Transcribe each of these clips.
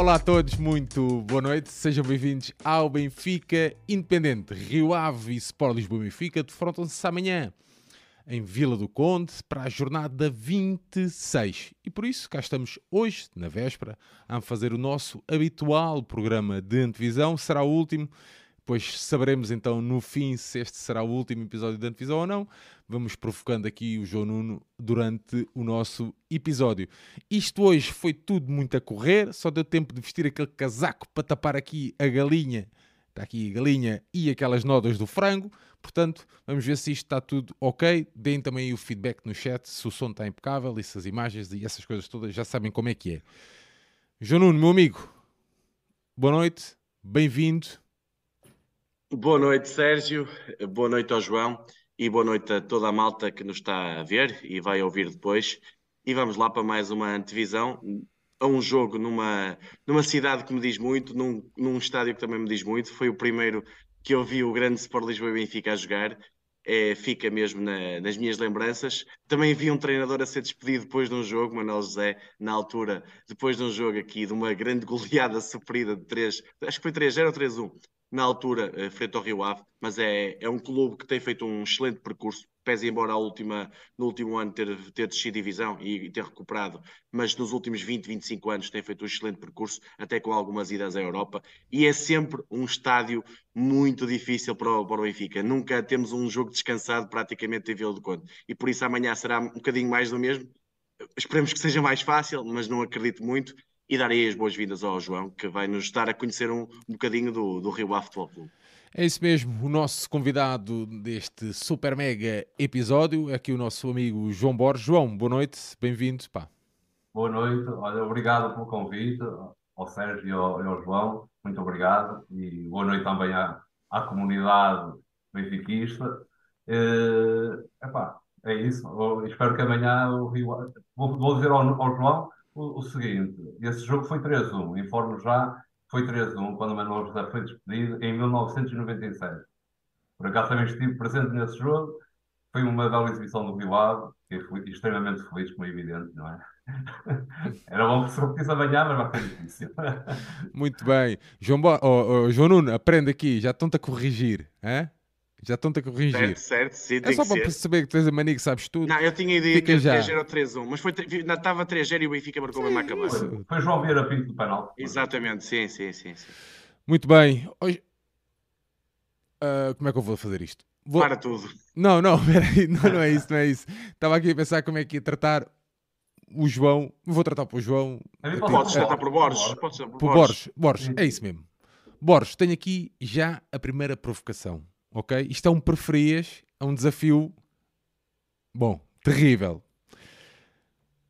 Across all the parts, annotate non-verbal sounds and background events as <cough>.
Olá a todos, muito boa noite, sejam bem-vindos ao Benfica Independente. Rio Ave e Sport Lisboa Benfica defrontam-se amanhã em Vila do Conde para a jornada 26. E por isso cá estamos hoje, na véspera, a fazer o nosso habitual programa de antevisão. Será o último, pois saberemos então no fim se este será o último episódio de antevisão ou não. Vamos provocando aqui o João Nuno durante o nosso episódio. Isto hoje foi tudo muito a correr, só deu tempo de vestir aquele casaco para tapar aqui a galinha. Está aqui a galinha e aquelas nodas do frango. Portanto, vamos ver se isto está tudo ok. Deem também o feedback no chat se o som está impecável e se as imagens e essas coisas todas já sabem como é que é. João Nuno, meu amigo, boa noite, bem-vindo. Boa noite, Sérgio. Boa noite ao João e boa noite a toda a malta que nos está a ver e vai ouvir depois. E vamos lá para mais uma antevisão a um jogo numa, numa cidade que me diz muito, num, num estádio que também me diz muito. Foi o primeiro que eu vi o grande Sport Lisboa e Benfica a jogar, é, fica mesmo na, nas minhas lembranças. Também vi um treinador a ser despedido depois de um jogo, Manuel José, na altura, depois de um jogo aqui, de uma grande goleada <laughs> sofrida de 3, acho que foi 3-0 ou 3-1, na altura, uh, frente ao Rio Ave, mas é, é um clube que tem feito um excelente percurso, pese embora última, no último ano ter, ter descido divisão e, ter recuperado, mas nos últimos 20, 25 anos tem feito um excelente percurso, até com algumas idas à Europa, e é sempre um estádio muito difícil para o, para o Benfica. Nunca temos um jogo descansado praticamente em Vila do Conde, e por isso amanhã será um bocadinho mais do mesmo. Esperemos que seja mais fácil, mas não acredito muito e darei as boas-vindas ao João, que vai nos dar a conhecer um, um bocadinho do, do Rio Ave Futebol Clube. É isso mesmo, o nosso convidado deste super mega episódio é aqui o nosso amigo João Borges. João, boa noite, bem-vindo. Boa noite, olha, obrigado pelo convite ao Sérgio e ao, e ao, João, muito obrigado e boa noite também à, à comunidade benfiquista. Uh, epá, é isso, Eu espero que amanhã o Rio vou, vou dizer ao, ao João o, o seguinte: esse jogo foi 3-1, informo já, foi 3-1 quando o Manuel José foi despedido em 1997. Por acaso também estive presente nesse jogo, foi uma bela exibição do Rio Ave, que fui extremamente feliz, como é evidente, não é? <laughs> Era bom que se repetisse amanhã, mas vai ser difícil. <laughs> Muito bem. João, Bo... oh, oh, João Nuno, aprende aqui, já estão-te a corrigir. Hein? Já estão-te a corrigir. Certo, certo, sim, É só para perceber que tens a mania que sabes tudo. Não, eu tinha ideia Fica que era 3-0 ou 3-1, mas foi, estava 3-0 e o Benfica marcou mesmo a acabar. Foi, foi João Vieira Pinto do penal. Exatamente, sim, sim, sim, sim. Muito bem. Hoje... Uh, como é que eu vou fazer isto? Vou... Para tudo. Não, não, <laughs> peraí, não, não é <laughs> isso, não é isso. Estava aqui a pensar como é que ia tratar o João. Vou tratar para o João. Podes tratar por Borges. Podes por, por Borges. Borges, é isso mesmo. Borges, tenho aqui já a primeira provocação ok? Isto é um preferias, é um desafio, bom, terrível.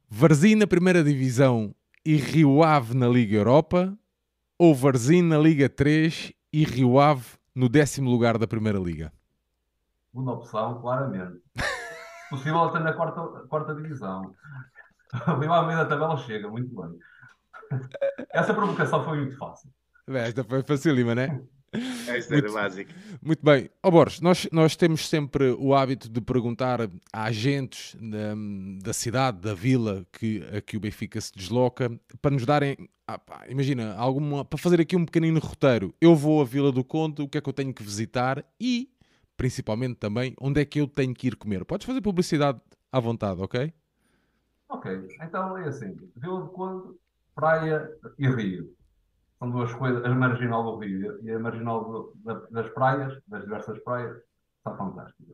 Varzim na primeira divisão e Rio Ave na Liga Europa ou Varzim na Liga 3 e Rio Ave no décimo lugar da Primeira Liga? Segunda opção, claramente. Possível até na quarta, quarta divisão. Rio Ave da tabela chega, muito bem. Essa provocação foi muito fácil. Esta foi facílima, não é? É isso muito, básico. Muito bem. Ó oh, Borges, nós, nós temos sempre o hábito de perguntar a agentes da, da cidade, da vila que, a que o Benfica se desloca, para nos darem, ah, pá, imagina, alguma, para fazer aqui um pequenino roteiro. Eu vou à Vila do Conde, o que é que eu tenho que visitar e, principalmente também, onde é que eu tenho que ir comer. Podes fazer publicidade à vontade, ok? Ok, então é assim, Vila do Conde, praia e rio são duas coisas, a marginal do rio e a marginal do, da, das praias, das diversas praias, está fantástica.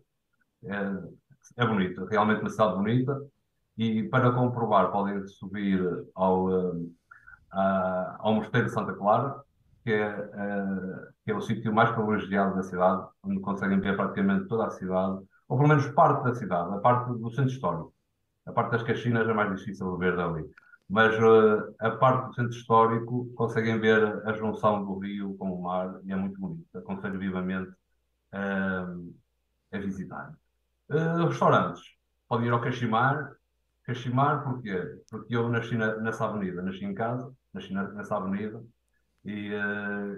É, é bonita, realmente uma cidade bonita. E para comprovar, podem subir ao, uh, ao Mosteiro de Santa Clara, que é, uh, que é o sítio mais privilegiado da cidade, onde conseguem ver praticamente toda a cidade, ou pelo menos parte da cidade, a parte do centro histórico. A parte das Caxinas é mais difícil de ver dali mas uh, a parte do centro histórico conseguem ver a junção do rio com o mar e é muito bonito. Aconselho vivamente uh, a visitar. Uh, restaurantes. Podem ir ao Caximar. Caximar porquê? Porque eu nasci na, nessa avenida, nasci em casa, nasci na, nessa avenida e,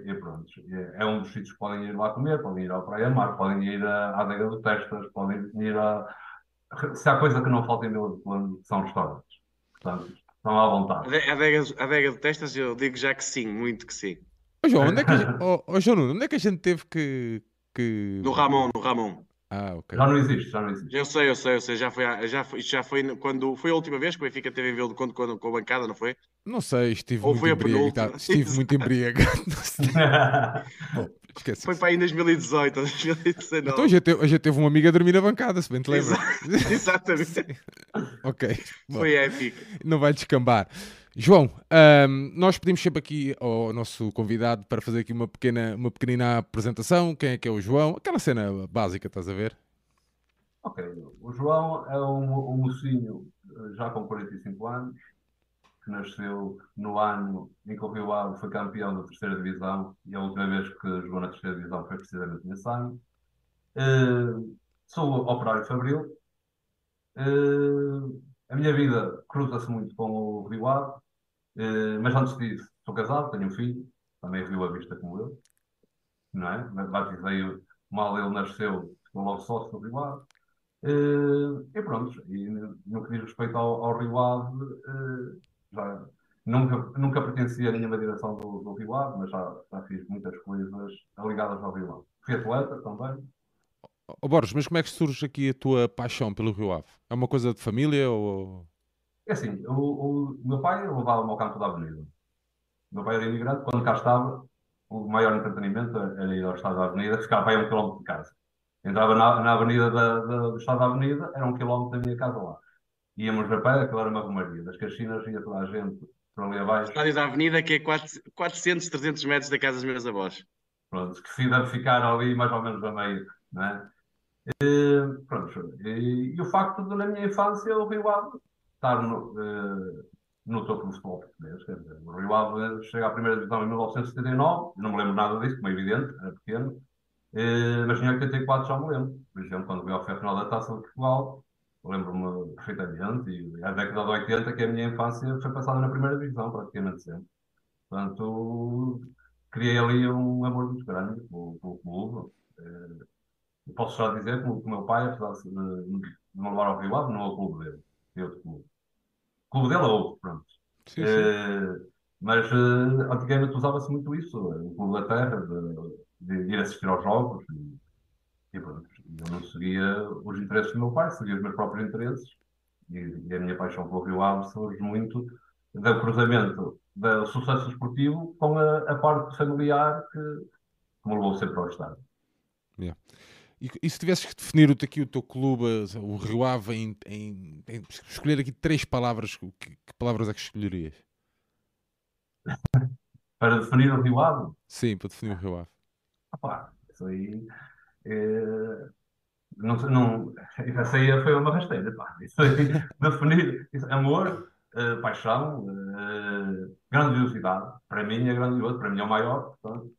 e pronto. É um dos sítios que podem ir lá comer, podem ir à Praia Mar, podem ir à, Adega do Testas, podem ir a. Se há coisa que não falta em Vila de Plano, são restaurantes. Portanto, Estão à vontade. A adega, a adega de testas, eu digo já que sim, muito que sim. Ô João, onde é que a gente, oh, oh, João Nuno, onde é que a gente teve que. que... No Ramon, no Ramon. Ah, ok. Já não existe, já não existe. Eu sei, eu sei, eu sei. Já foi, a- já foi, já foi quando foi a última vez que o Benfica teve em Vila do Conde com, a bancada, não foi? Não sei, estive Ou muito foi embriagado. Estive muito <laughs> embriagado. <laughs> Esquece. Foi para aí em 2018 ou 2019. Então a gente, teve, a gente teve um amigo a dormir na bancada, se bem te lembras. <laughs> Exatamente. ok. Bom. Foi épico. não vai descambar. João, ahm, nós pedimos sempre aqui ao nosso convidado para fazer aqui uma pequena, uma pequenina apresentação. Quem é que é o João? Aquela cena básica, estás a ver? Ok, o João é um, um mocinho eh, já com 45 anos, que nasceu no ano em que o Rio Ave foi campeão da terceira divisão, e a última vez que jogou na terceira divisão foi precisamente nesse ano. Eh, sou operário fabril. Eh, a minha vida cruza-se muito com o Rio Ave, eh, mas antes disso, sou casado, tenho um filho, também Rio Avista como eu, não é? Batizei-o mal ele nasceu, ficou logo sócio do Rio Ave. Eh, e pronto, e no que diz respeito ao, ao Rio Ave, eh, já nunca, nunca pertenci a nenhuma direção do, do Rio Ave, mas já, já fiz muitas coisas ligadas ao Rio Ave. Fui atleta também. Ó Borges, mas como é que surge aqui a tua paixão pelo Rio Ave? É uma coisa de família ou... É assim, o, o meu pai levava-me ao campo da avenida. O meu pai era imigrante, quando cá estava, o maior entretenimento era ir ao estado da avenida, ficava aí um quilómetro de casa. Entrava na, na avenida da, da, do estado da avenida, era um quilómetro da minha casa lá. Íamos a pé, aquilo era uma romaria. Das Caxinas ia toda a gente por ali abaixo. Estádio da Avenida, que é 400, 300 metros da casa dos meus avós. Pronto, que se deve ficar ali mais ou menos a meio, não é? E, pronto, e, e o facto de, na minha infância, o Rio Ave estar no, eh, no topo do futebol português, quer dizer, o Rio Ave chega à primeira divisão em 1979, não me lembro nada disso, como é evidente, era pequeno, eh, mas em 84 já me lembro, por exemplo, quando veio ao final da Taça de Portugal, lembro-me perfeitamente, e a década de 80, que a minha infância foi passada na primeira divisão, praticamente sempre. Portanto, criei ali um amor muito grande pelo, pelo clube. Eu posso já dizer que o meu pai, apesar de, de, me levar ao Rio Ave, não é o clube dele, é outro clube. O clube dele é outro, pronto. Sim, sim. Eh, mas eh, antigamente usava-se muito isso, o clube da terra, de, de ir assistir aos jogos e, e pronto. Eu não seguia os interesses do meu pai, seguia os meus próprios interesses e, e a minha paixão pelo Rio Ave surge muito do cruzamento do sucesso esportivo com a, a parte familiar que, que me levou sempre ao estado. E, e se tivesses que definir o, aqui o teu clube, o Rio Ave, em, em- em escolher aqui três palavras, que, que palavras é que escolherias? Para definir o Rio Ave, Sim, para definir o Rio Ave. opá, isso aí eh, não, não, essa aí foi uma rasteira, pá. Isso aí, <laughs> definir isso, amor, eh, paixão, eh, grandiosidade. Para mim é grandioso, para mim é o maior, portanto,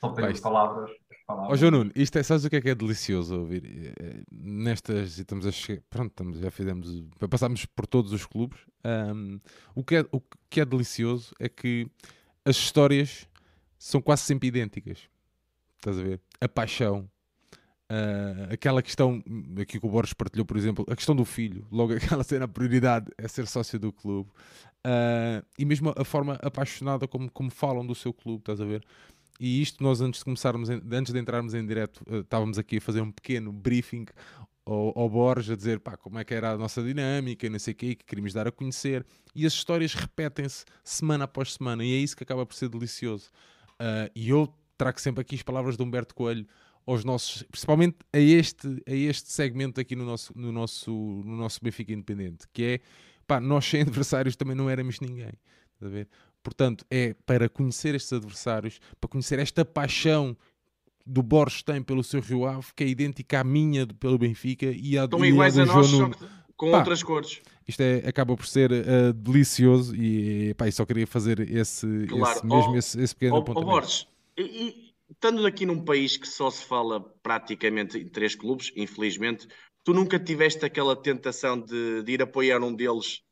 só tenho isto- palavras. Ó palavras. João Nuno, isto é, sabes o que é que é delicioso ouvir? Eh, Nestas, estamos a chegar, pronto, estamos, já fizemos, passámos por todos os clubes. ahm, o, que é, o que é delicioso é que as histórias são quase sempre idênticas. Estás a ver? A paixão, ah, aquela questão, aqui que o Borges partilhou, por exemplo, a questão do filho, logo <laughs> aquela cena, a prioridade é ser sócio do clube. Ah, e mesmo a forma apaixonada como, como falam do seu clube, estás a ver? E isto nós antes de começarmos, antes de entrarmos em direto, eh, estávamos aqui a fazer um pequeno briefing ao, ao Borges, a dizer pá, como é que era a nossa dinâmica, e não sei o quê, que queríamos dar a conhecer. E as histórias repetem-se semana após semana, e é isso que acaba por ser delicioso. E eu trago sempre aqui as palavras de Humberto Coelho aos nossos, principalmente a este, a este segmento aqui no nosso, no nosso, no nosso Benfica Independente, que é pá, nós sem <laughs> adversários também não éramos ninguém. Estás a ver? Portanto, é para conhecer estes adversários, para conhecer esta paixão do Borges tem pelo seu Rio Ave, que é idêntica à minha pelo Benfica e à, Estão e iguais a João nós, só que com Pá. outras cores. Isto é, acaba por ser eh, delicioso e pá, eu só queria fazer esse, Claro. esse mesmo Ó- esse, esse pequeno ó, apontamento. Borges, e, e estando aqui num país que só se fala praticamente em três clubes, infelizmente, tu nunca tiveste aquela tentação de, de ir apoiar um deles,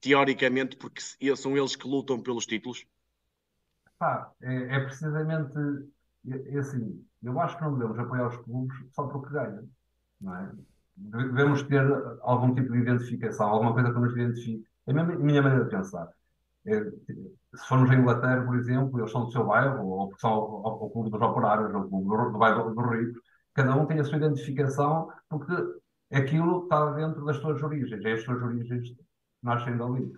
teoricamente, porque são eles que lutam pelos títulos? Pá, é, é precisamente é, é assim, eu acho que não devemos apoiar os clubes só porque ganham, é? Deve- Devemos ter algum tipo de identificação, alguma coisa que nos identifique É a minha maneira de pensar. É, se formos à Inglaterra, por exemplo, eles são do seu bairro, ou são o clube dos operários, ou o clube do, do bairro dos ricos, cada um tem a sua identificação, porque aquilo está dentro das suas origens, é as suas origens nascem dali.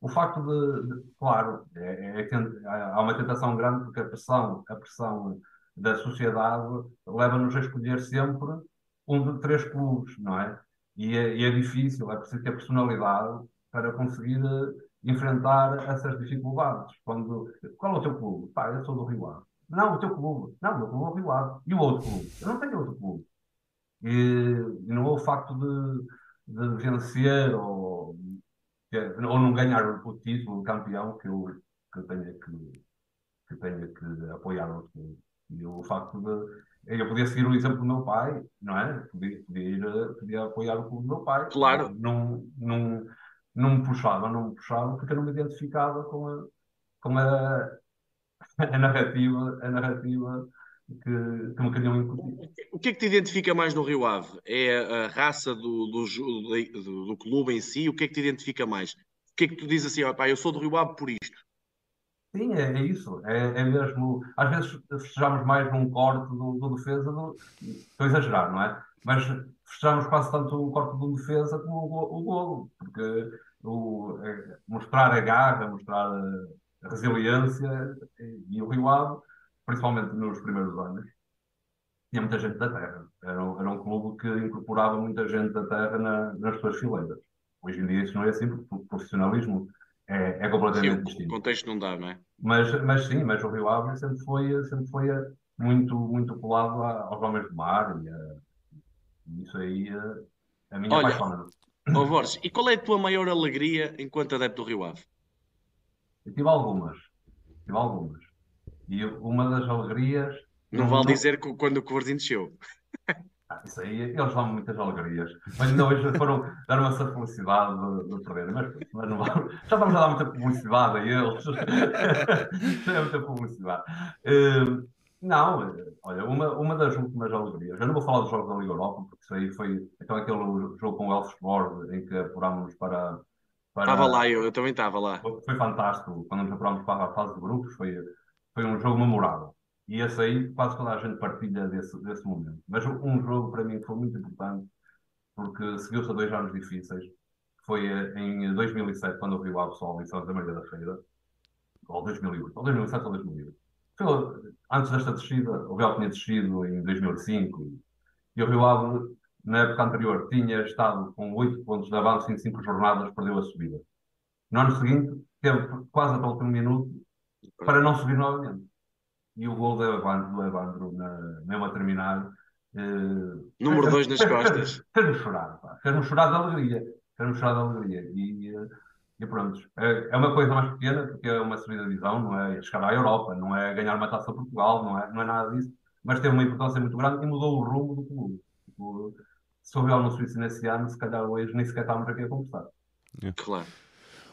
O facto de, de claro, é, é, é, há uma tentação grande porque a pressão, a pressão da sociedade leva-nos a escolher sempre um de três clubes, não é? E é, e é difícil, é preciso ter personalidade para conseguir eh, enfrentar essas dificuldades. Quando, qual é o teu clube? Pá, eu sou do Rio Ave. Não, o teu clube. Não, o meu clube é o Rio Ave. E o outro clube? Eu não tenho outro clube. E, e não é o facto de, de vencer ou, ou não ganhar o título de campeão que eu, que eu tenha que, que tenha que apoiar outro clube. E o facto de. Eu podia seguir o exemplo do meu pai, não é? Podia, podia, ir, podia apoiar o clube do meu pai. Claro. Não, não, não me puxava, não me puxava, porque eu não me identificava com a, com a, a narrativa, a narrativa que, que me queriam incutir. O que é que te identifica mais no Rio Ave? É a raça do, do, do, do clube em si? O que é que te identifica mais? O que é que tu dizes assim, oh, pá, eu sou do Rio Ave por isto? Sim, é, é isso. É, é, mesmo. Às vezes festejamos mais num corte do, do defesa, do, estou a exagerar, não é? Mas festejamos quase tanto o corte do defesa como o, o golo, porque o, é, mostrar a garra, mostrar a, resiliência e o Rio Ave, principalmente nos primeiros anos, tinha muita gente da terra. Era, era um clube que incorporava muita gente da terra na, nas suas fileiras. Hoje em dia isso não é assim, porque o profissionalismo é, é completamente sim, distinto. O contexto não dá, não é? Mas, mas sim, mas o Rio Ave sempre foi, sempre foi muito, muito colado aos homens do mar e, a, isso aí a, a minha Olha, paixão. Oh, <laughs> Borges, e qual é a tua maior alegria enquanto adepto do Rio Ave? Eu tive algumas. Tive algumas. E uma das alegrias. Não vale não... dizer que quando o Covarzinho desceu. Ah, isso aí, eles dão muitas alegrias. Mas ainda hoje foram dar uma essa felicidade de, de perder. Mas, mas não vale. Já estamos a dar muita publicidade a eles. <laughs> Já é muita publicidade. Uh, não, olha, uma, uma das últimas alegrias. Eu não vou falar dos jogos da Liga Europa, porque isso aí foi então aquele jogo com o Elfsborg em que apurámos para, para. Estava lá, eu, eu também estava lá. Foi fantástico. Quando nos apurámos para a fase de grupos, foi, foi um jogo memorável. E esse aí quase toda a gente partilha desse, desse momento. Mas um jogo para mim que foi muito importante, porque seguiu-se a dois anos difíceis. Foi eh, em 2007, quando o Rio Ave Sol em Santa Maria da Feira, ou 2008, ou 2007 ou 2008 antes desta descida, o Real tinha descido em 2005 e o Rio Ave, na época anterior, tinha estado com 8 pontos de avanço em 5 jornadas, perdeu a subida. No ano seguinte, teve quase até o último minuto para não subir novamente. E o gol do Evandro, do Evandro na, mesmo a terminar. Eh, Número 2 nas costas. Fez-me chorar, fez-me chorar de alegria. Fez-me chorar de alegria. E, eh, e pronto, é, é uma coisa mais pequena, porque é uma subida de divisão, não é chegar à Europa, não é ganhar uma taça a Portugal, não é, não é nada disso, mas tem uma importância muito grande e mudou o rumo do clube. Tipo, se o Real não subisse nesse ano, se calhar hoje nem sequer estávamos aqui a conversar. É. Claro.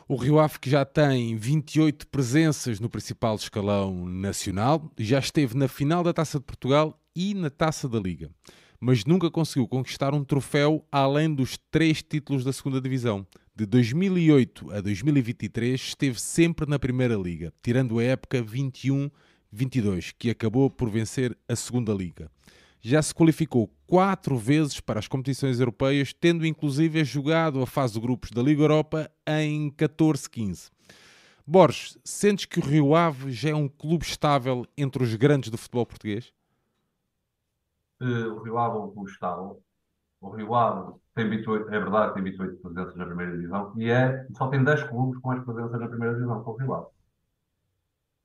O Rio Ave que já tem 28 presenças no principal escalão nacional, já esteve na final da Taça de Portugal e na Taça da Liga, mas nunca conseguiu conquistar um troféu além dos três títulos da segunda divisão. De 2008 a 2023 esteve sempre na Primeira Liga, tirando a época 21-22, que acabou por vencer a Segunda Liga. Já se qualificou quatro vezes para as competições europeias, tendo inclusive jogado a fase de grupos da Liga Europa em 14-15. Borges, sentes que o Rio Ave já é um clube estável entre os grandes do futebol português? Uh, o Rio Ave é um clube estável. O Rio Ave tem 28, é verdade, tem 28 presenças na primeira divisão e é, só tem 10 clubes com mais presenças na primeira divisão, que é o Rio Ave.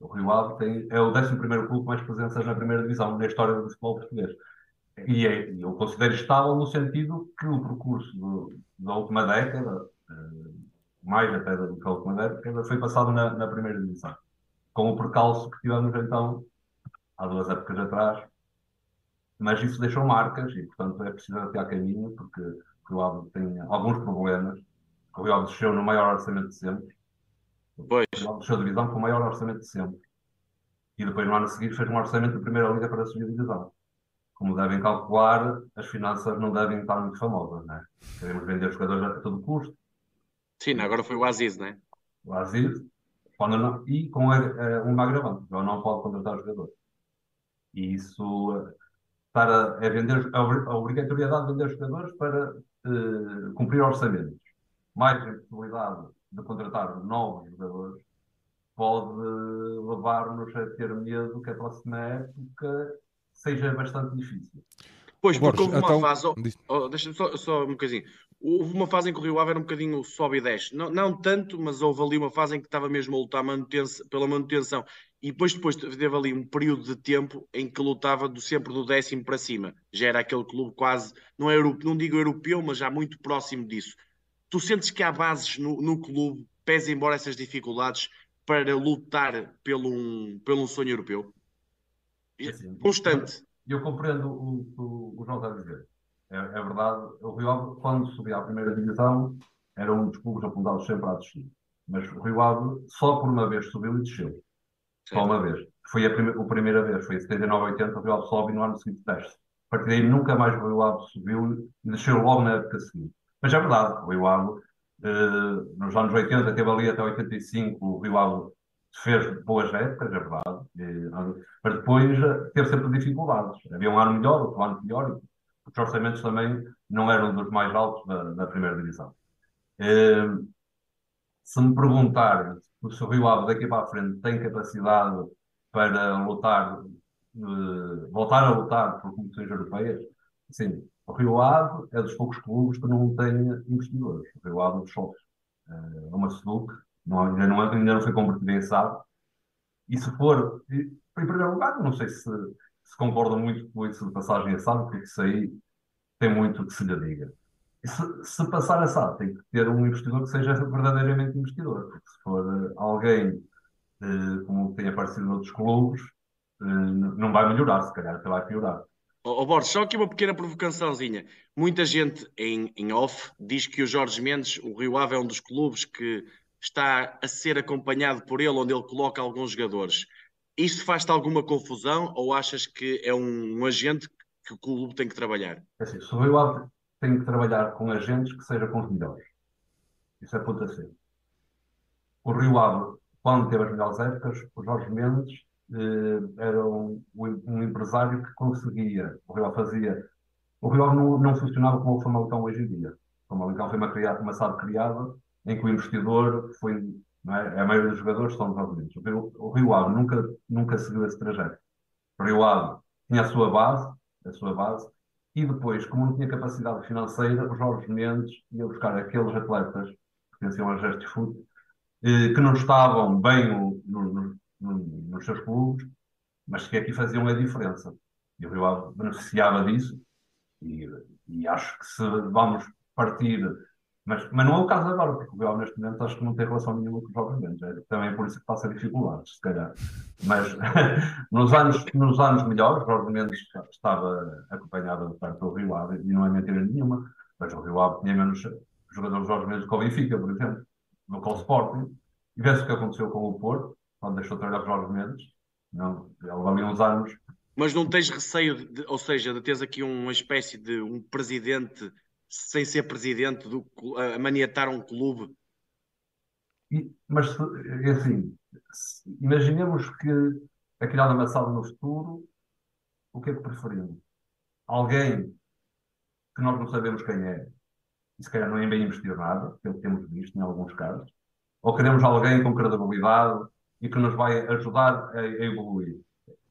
O Rio Ave tem, é o 11 clube com mais presenças na primeira divisão na história do futebol português. E é, eu considero estável no sentido que o percurso do, da última década, eh, mais até do que a última década, foi passado na, na primeira divisão. Com o percalço que tivemos então, há duas épocas atrás, mas isso deixou marcas e, portanto, é preciso até a caminho, porque o Rio tem alguns problemas. O Rio Ave desceu no maior orçamento de sempre. Pois. O Rio Ave desceu a divisão com o maior orçamento de sempre. E depois, no ano seguinte, fez um orçamento de primeira liga para subir a divisão. Como devem calcular, as finanças não devem estar muito famosas, né? Queremos vender jogadores a todo custo. Sim, agora foi o Aziz, não é? O Aziz, quando não, e com a, a, uma agravante, o não pode contratar os jogadores. E isso para é vender, a obrigatoriedade de vender jogadores para uh, cumprir orçamentos, mais a possibilidade de contratar novos jogadores, pode levar-nos a ter medo que a próxima época seja bastante difícil. Pois, porque houve uma então... fase. Oh, oh, Deixa-me só, só, um bocadinho. Houve uma fase em que o Rio Ave era um bocadinho sobe e desce. Não, não tanto, mas houve ali uma fase em que estava mesmo a lutar manutenção, pela manutenção. E depois, depois teve ali um período de tempo em que lutava do, sempre do décimo para cima. Já era aquele clube quase, não, é, não digo europeu, mas já muito próximo disso. Tu sentes que há bases no, no clube, pese embora essas dificuldades, para lutar pelo um, pelo um sonho europeu? É assim, Constante. Eu, eu compreendo o que o, João está a dizer. É, é, verdade, o Rio Ave, quando subia à primeira divisão, era um dos clubes apontados sempre a descer. Mas o Rio Ave só por uma vez subiu e desceu. Só uma vez. Foi a, prime a primeira vez, foi em 79, 80, o Rio Ave sobe e no ano seguinte desce. A partir daí nunca mais o Rio Ave subiu e desceu logo na época seguinte. Mas é verdade, o Rio Ave, eh, nos anos 80, teve ali até 85, o Rio Ave fez boas épocas, é verdade, mas depois eh, teve sempre dificuldades. Havia um ano melhor, outro ano pior, os orçamentos também não eram dos mais altos da, da primeira divisão. Eh, se me perguntarem se o Rio Ave daqui para a frente tem capacidade para lutar, uh, voltar a lutar por competições europeias, sim, o Rio Ave é dos poucos clubes que não tem investidores. O Rio Ave só uh, é uma SEDUC, não, ainda, não, ainda não foi SAD. E se for, em primeiro lugar, não sei se, se concorda muito com isso de passagem a SAD, porque isso aí tem muito que se lhe diga se, se, passar a SAD, tem que ter um investidor que seja verdadeiramente investidor, porque se for alguém eh, como tem aparecido noutros clubes, eh, não vai melhorar, se calhar até vai piorar. Oh, oh, Borges, só aqui uma pequena provocaçãozinha. Muita gente em, em off diz que o Jorge Mendes, o Rio Ave, é um dos clubes que está a ser acompanhado por ele, onde ele coloca alguns jogadores. Isto faz-te alguma confusão ou achas que é um, um agente que o clube tem que trabalhar? É assim, se o Ave tem que trabalhar com agentes que sejam com os melhores. Isso é ponto a ser. O Rio Ave, quando teve as melhores épocas, o Jorge Mendes eh, era um, um, empresário que conseguia, o Rio Ave fazia. O Rio Ave não, não funcionava como o Famalicão hoje em dia. O Famalicão foi uma, criada, uma SAD criada em que o investidor foi. É? A maioria dos jogadores são dos. O Rio, o Rio Ave nunca, nunca seguiu esse trajeto. O Rio Ave tinha a sua base, a sua base, e depois, como não tinha capacidade financeira, o Jorge Mendes ia buscar aqueles atletas que pertenciam ao Gesto Foot, eh, que não estavam bem no, no, no, nos seus clubes, mas que aqui faziam a diferença. E o Rio Ave beneficiava disso, e, e acho que se vamos partir mas, mas não é o caso agora, porque o Real neste momento acho que não tem relação nenhuma com os jovens menos. É, também por isso que passa dificuldades, se calhar. Mas <laughs> nos, anos, nos anos melhores, o Jorge Mendes estava acompanhado de perto do Rio Ave, e não é mentira nenhuma, mas o Rio Ave tinha menos jogadores Jorge Mendes que o Benfica, por exemplo, no Call Sporting. E vê-se o que aconteceu com o Porto, quando deixou de trabalhar com Jorge Mendes. Não, ele ali uns anos. Mas não tens receio, de, ou seja, de teres aqui uma espécie de um presidente sem ser presidente, do, a maniatar um clube? E, mas, é assim, imaginemos que a criada amassada no futuro, o que é que preferimos? Alguém que nós não sabemos quem é, e se calhar não é bem investir nada, pelo que temos visto em alguns casos, ou queremos alguém com credibilidade e que nos vai ajudar a, a evoluir?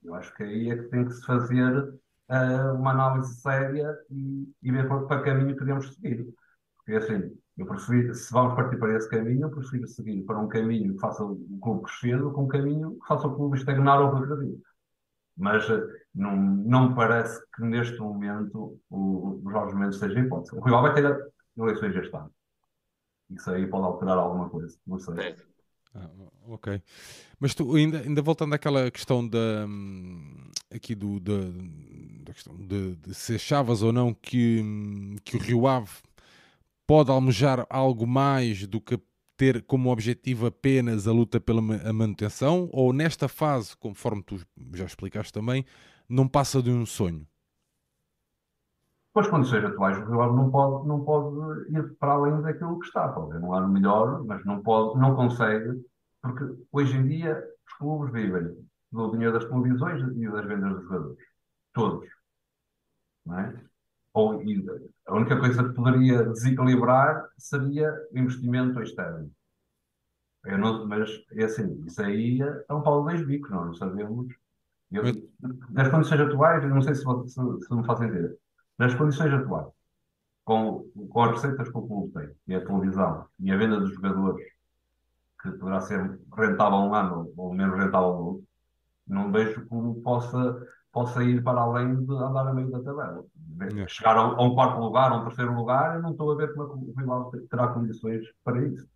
Eu acho que aí é que tem que se fazer uh, uma análise séria e, e ver para, para que caminho queremos seguir. Porque assim, eu prefiro, se vamos partir para esse caminho, eu prefiro seguir para um caminho que faça o clube crescer do que um caminho que faça o clube estagnar ou regredir. Mas uh, não, não me parece que neste momento o, o Jorge Mendes seja hipótese. O Rio vai ter eleições este ano. Isso aí pode alterar alguma coisa, não sei. Ah, ok. Mas tu, ainda, ainda voltando àquela questão da, hum, aqui do, da, da questão de, de se achavas ou não que, hum, que o Rio Ave pode almejar algo mais do que ter como objetivo apenas a luta pela a manutenção, ou nesta fase, conforme tu já explicaste também, não passa de um sonho? Com as condições atuais, o Rio Ave não pode, não pode ir para além daquilo que está. Pode não ano melhor, mas não, pode, não consegue, porque hoje em dia os clubes vivem do dinheiro das televisões e das vendas dos jogadores. Todos. Não é? Ou, a única coisa que poderia desequilibrar seria o investimento externo. Não, mas é assim, isso aí é um pau de dois bicos, nós não sabemos. Eu, nas condições atuais, não sei se, se, se me fazem entender, nas condições atuais, com, com as receitas que o clube tem, e a televisão, e a venda dos jogadores, que poderá ser rentável um ano ou menos rentável no outro, não vejo que o clube possa, possa ir para além de andar a meio da tabela. É. Chegar a, um quarto lugar, a um terceiro lugar, eu não estou a ver como é que o rival terá condições para isso.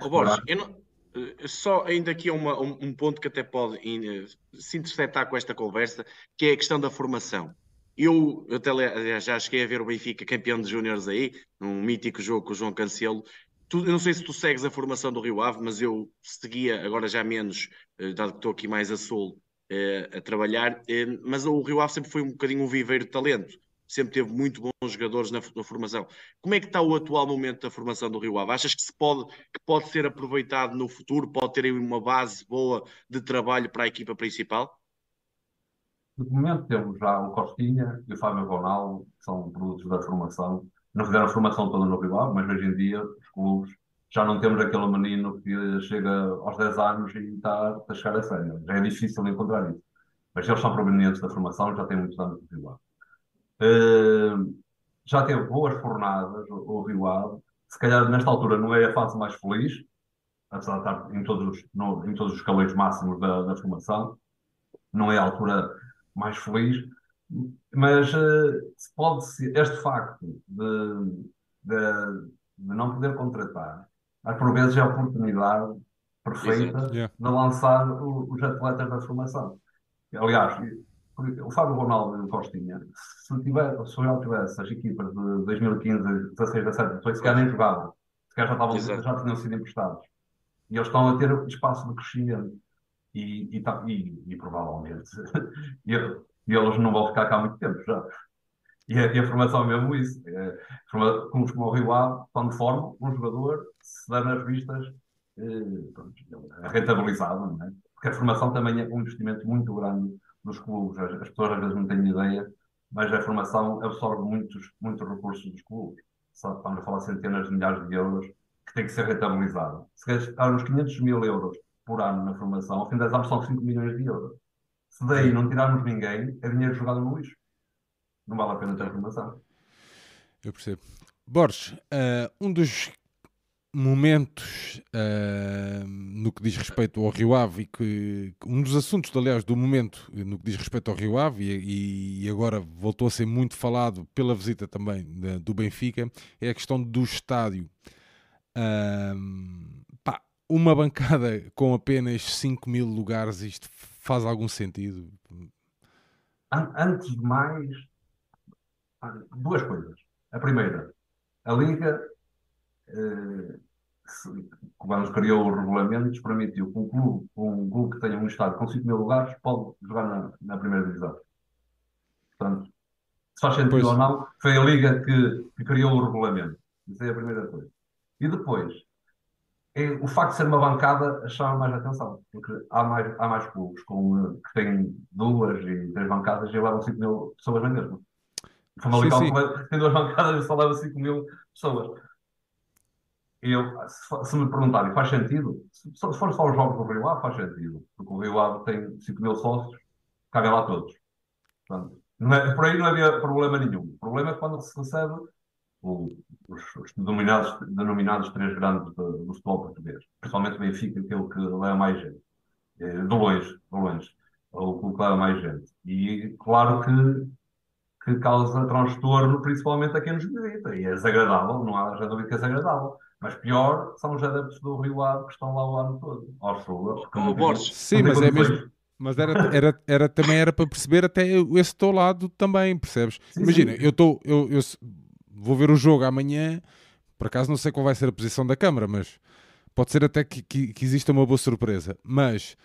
Oh, Borges, eu não, eh, só ainda aqui uma, um, um, ponto que até pode in, se interceptar com esta conversa, que é a questão da formação. Eu, eu até já cheguei a ver o Benfica campeão de júniores aí, num mítico jogo com o João Cancelo. Tu, eu não sei se tu segues a formação do Rio Ave, mas eu seguia, agora já menos, eh, dado que estou aqui mais a sul, eh, a trabalhar, mas o Rio Ave sempre foi um bocadinho um viveiro de talento sempre teve muito bons jogadores na, na, formação. Como é que está o atual momento da formação do Rio Ave? Achas que, se pode, que pode ser aproveitado no futuro? Pode ter uma base boa de trabalho para a equipa principal? No momento temos já o Costinha e o Fábio Ronaldo, que são produtos da formação. Não fizeram a formação toda no Rio mas hoje em dia os clubes já não temos aquele menino que chega aos 10 anos e está a chegar a sério. Já é difícil encontrar isso. Mas eles são provenientes da formação, já têm muitos anos no Rio. Uh, já teve boas fornadas, o, Rio. Se calhar nesta altura não é a fase mais feliz, apesar de estar em todos os, no, em todos os escalões máximos da, da, formação. Não é a altura mais feliz, mas uh, pode ser, este facto de, de, de, não poder contratar, mas por vezes é a oportunidade perfeita yeah. de lançar o, os atletas da formação. Aliás, o Fábio Ronaldo e o Costinha, se, tiver, se Real tivesse as equipas de 2015, 16, 17, 18, se calhar nem jogavam. Se calhar já, estavam, já tinham sido emprestados. E eles estão a ter espaço de crescimento. E, e, tá, e, e provavelmente <laughs> eles não vão ficar cá muito tempo já. E a, e a formação é mesmo isso. É, clubes como o Rio Ave, quando formam um jogador, se der nas vistas, é, é rentabilizado, não é? Porque a formação também é um investimento muito grande dos clubes. As, as, pessoas às vezes não têm ideia, mas a formação absorve muitos, muitos recursos dos clubes. Sabe, estamos a falar centenas de milhares de euros que tem que ser rentabilizado. Se gastar uns 500 mil euros por ano na formação, ao fim das anos são 5 milhões de euros. Se daí não tirarmos ninguém, é dinheiro jogado no lixo. Não vale a pena ter formação. Eu percebo. Borges, uh, um dos momentos uh, no que diz respeito ao Rio Ave e que um dos assuntos, aliás, do momento no que diz respeito ao Rio Ave e, e agora voltou a ser muito falado pela visita também de, do Benfica é a questão do estádio. Uh, uma bancada com apenas 5 mil lugares, isto faz algum sentido? Antes de mais, duas coisas. A primeira, a Liga eh, quando criou o regulamento, permitiu que um clube, um clube que tenha um estádio com 5 mil lugares pode jogar na, na primeira divisão. Portanto, se faz sentido pois. ou não, foi a Liga que, que, criou o regulamento. Isso é a primeira coisa. E depois, o facto de ser uma bancada chama mais atenção, porque há mais, há mais clubes com, que têm duas e três bancadas e levam 5 mil pessoas na mesma. O Famalicão tem duas bancadas e só leva 5 mil pessoas eu, se, se me perguntarem, faz sentido? Se, se for só os jogos do Rio Ave, faz sentido. Porque o Rio Ave tem 5 mil sócios, cabem lá todos. Portanto, é, por aí não havia problema nenhum. O problema é quando se recebe o, os, os, denominados, denominados três grandes do, do futebol português. Principalmente o Benfica, que é o que leva mais gente. É, de longe, de longe. É o que leva mais gente. E claro que que causa transtorno, principalmente a quem nos visita. E é desagradável, não há já dúvida que é desagradável. Mas pior são os adeptos do Rio Ave que estão lá o ano todo. Aos Sul, Como Borges. Sim, mas é mesmo. Mas era, era, era, também era para perceber até esse teu lado também, percebes? Sim, Imagina, sim. eu estou. Eu, eu, vou ver o jogo amanhã, por acaso não sei qual vai ser a posição da câmara, mas pode ser até que, que, que exista uma boa surpresa. Mas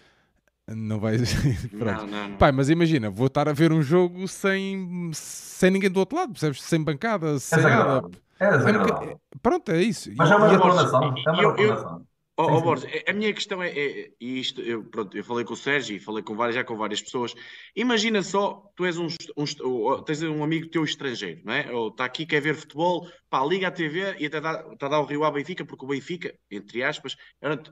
Não vai. <laughs> Não, não, não. Pai, mas imagina, vou estar a ver um jogo sem, sem ninguém do outro lado, percebes? Sem bancada, É sem nada. desagradável. É É um boca- Pronto, é isso. Mas E- é uma e a- recordação. É uma recordação. Ó, sim. Borges, a minha questão é, é- e isto, eu, pronto, eu falei com o Sérgio e falei com várias, já com várias pessoas. Imagina só, tu és um, um tens um amigo teu estrangeiro, não é? Ou está aqui, quer ver futebol, pá, liga à TV e até dá, está a dar o Rio ao Benfica, porque o Benfica, entre aspas,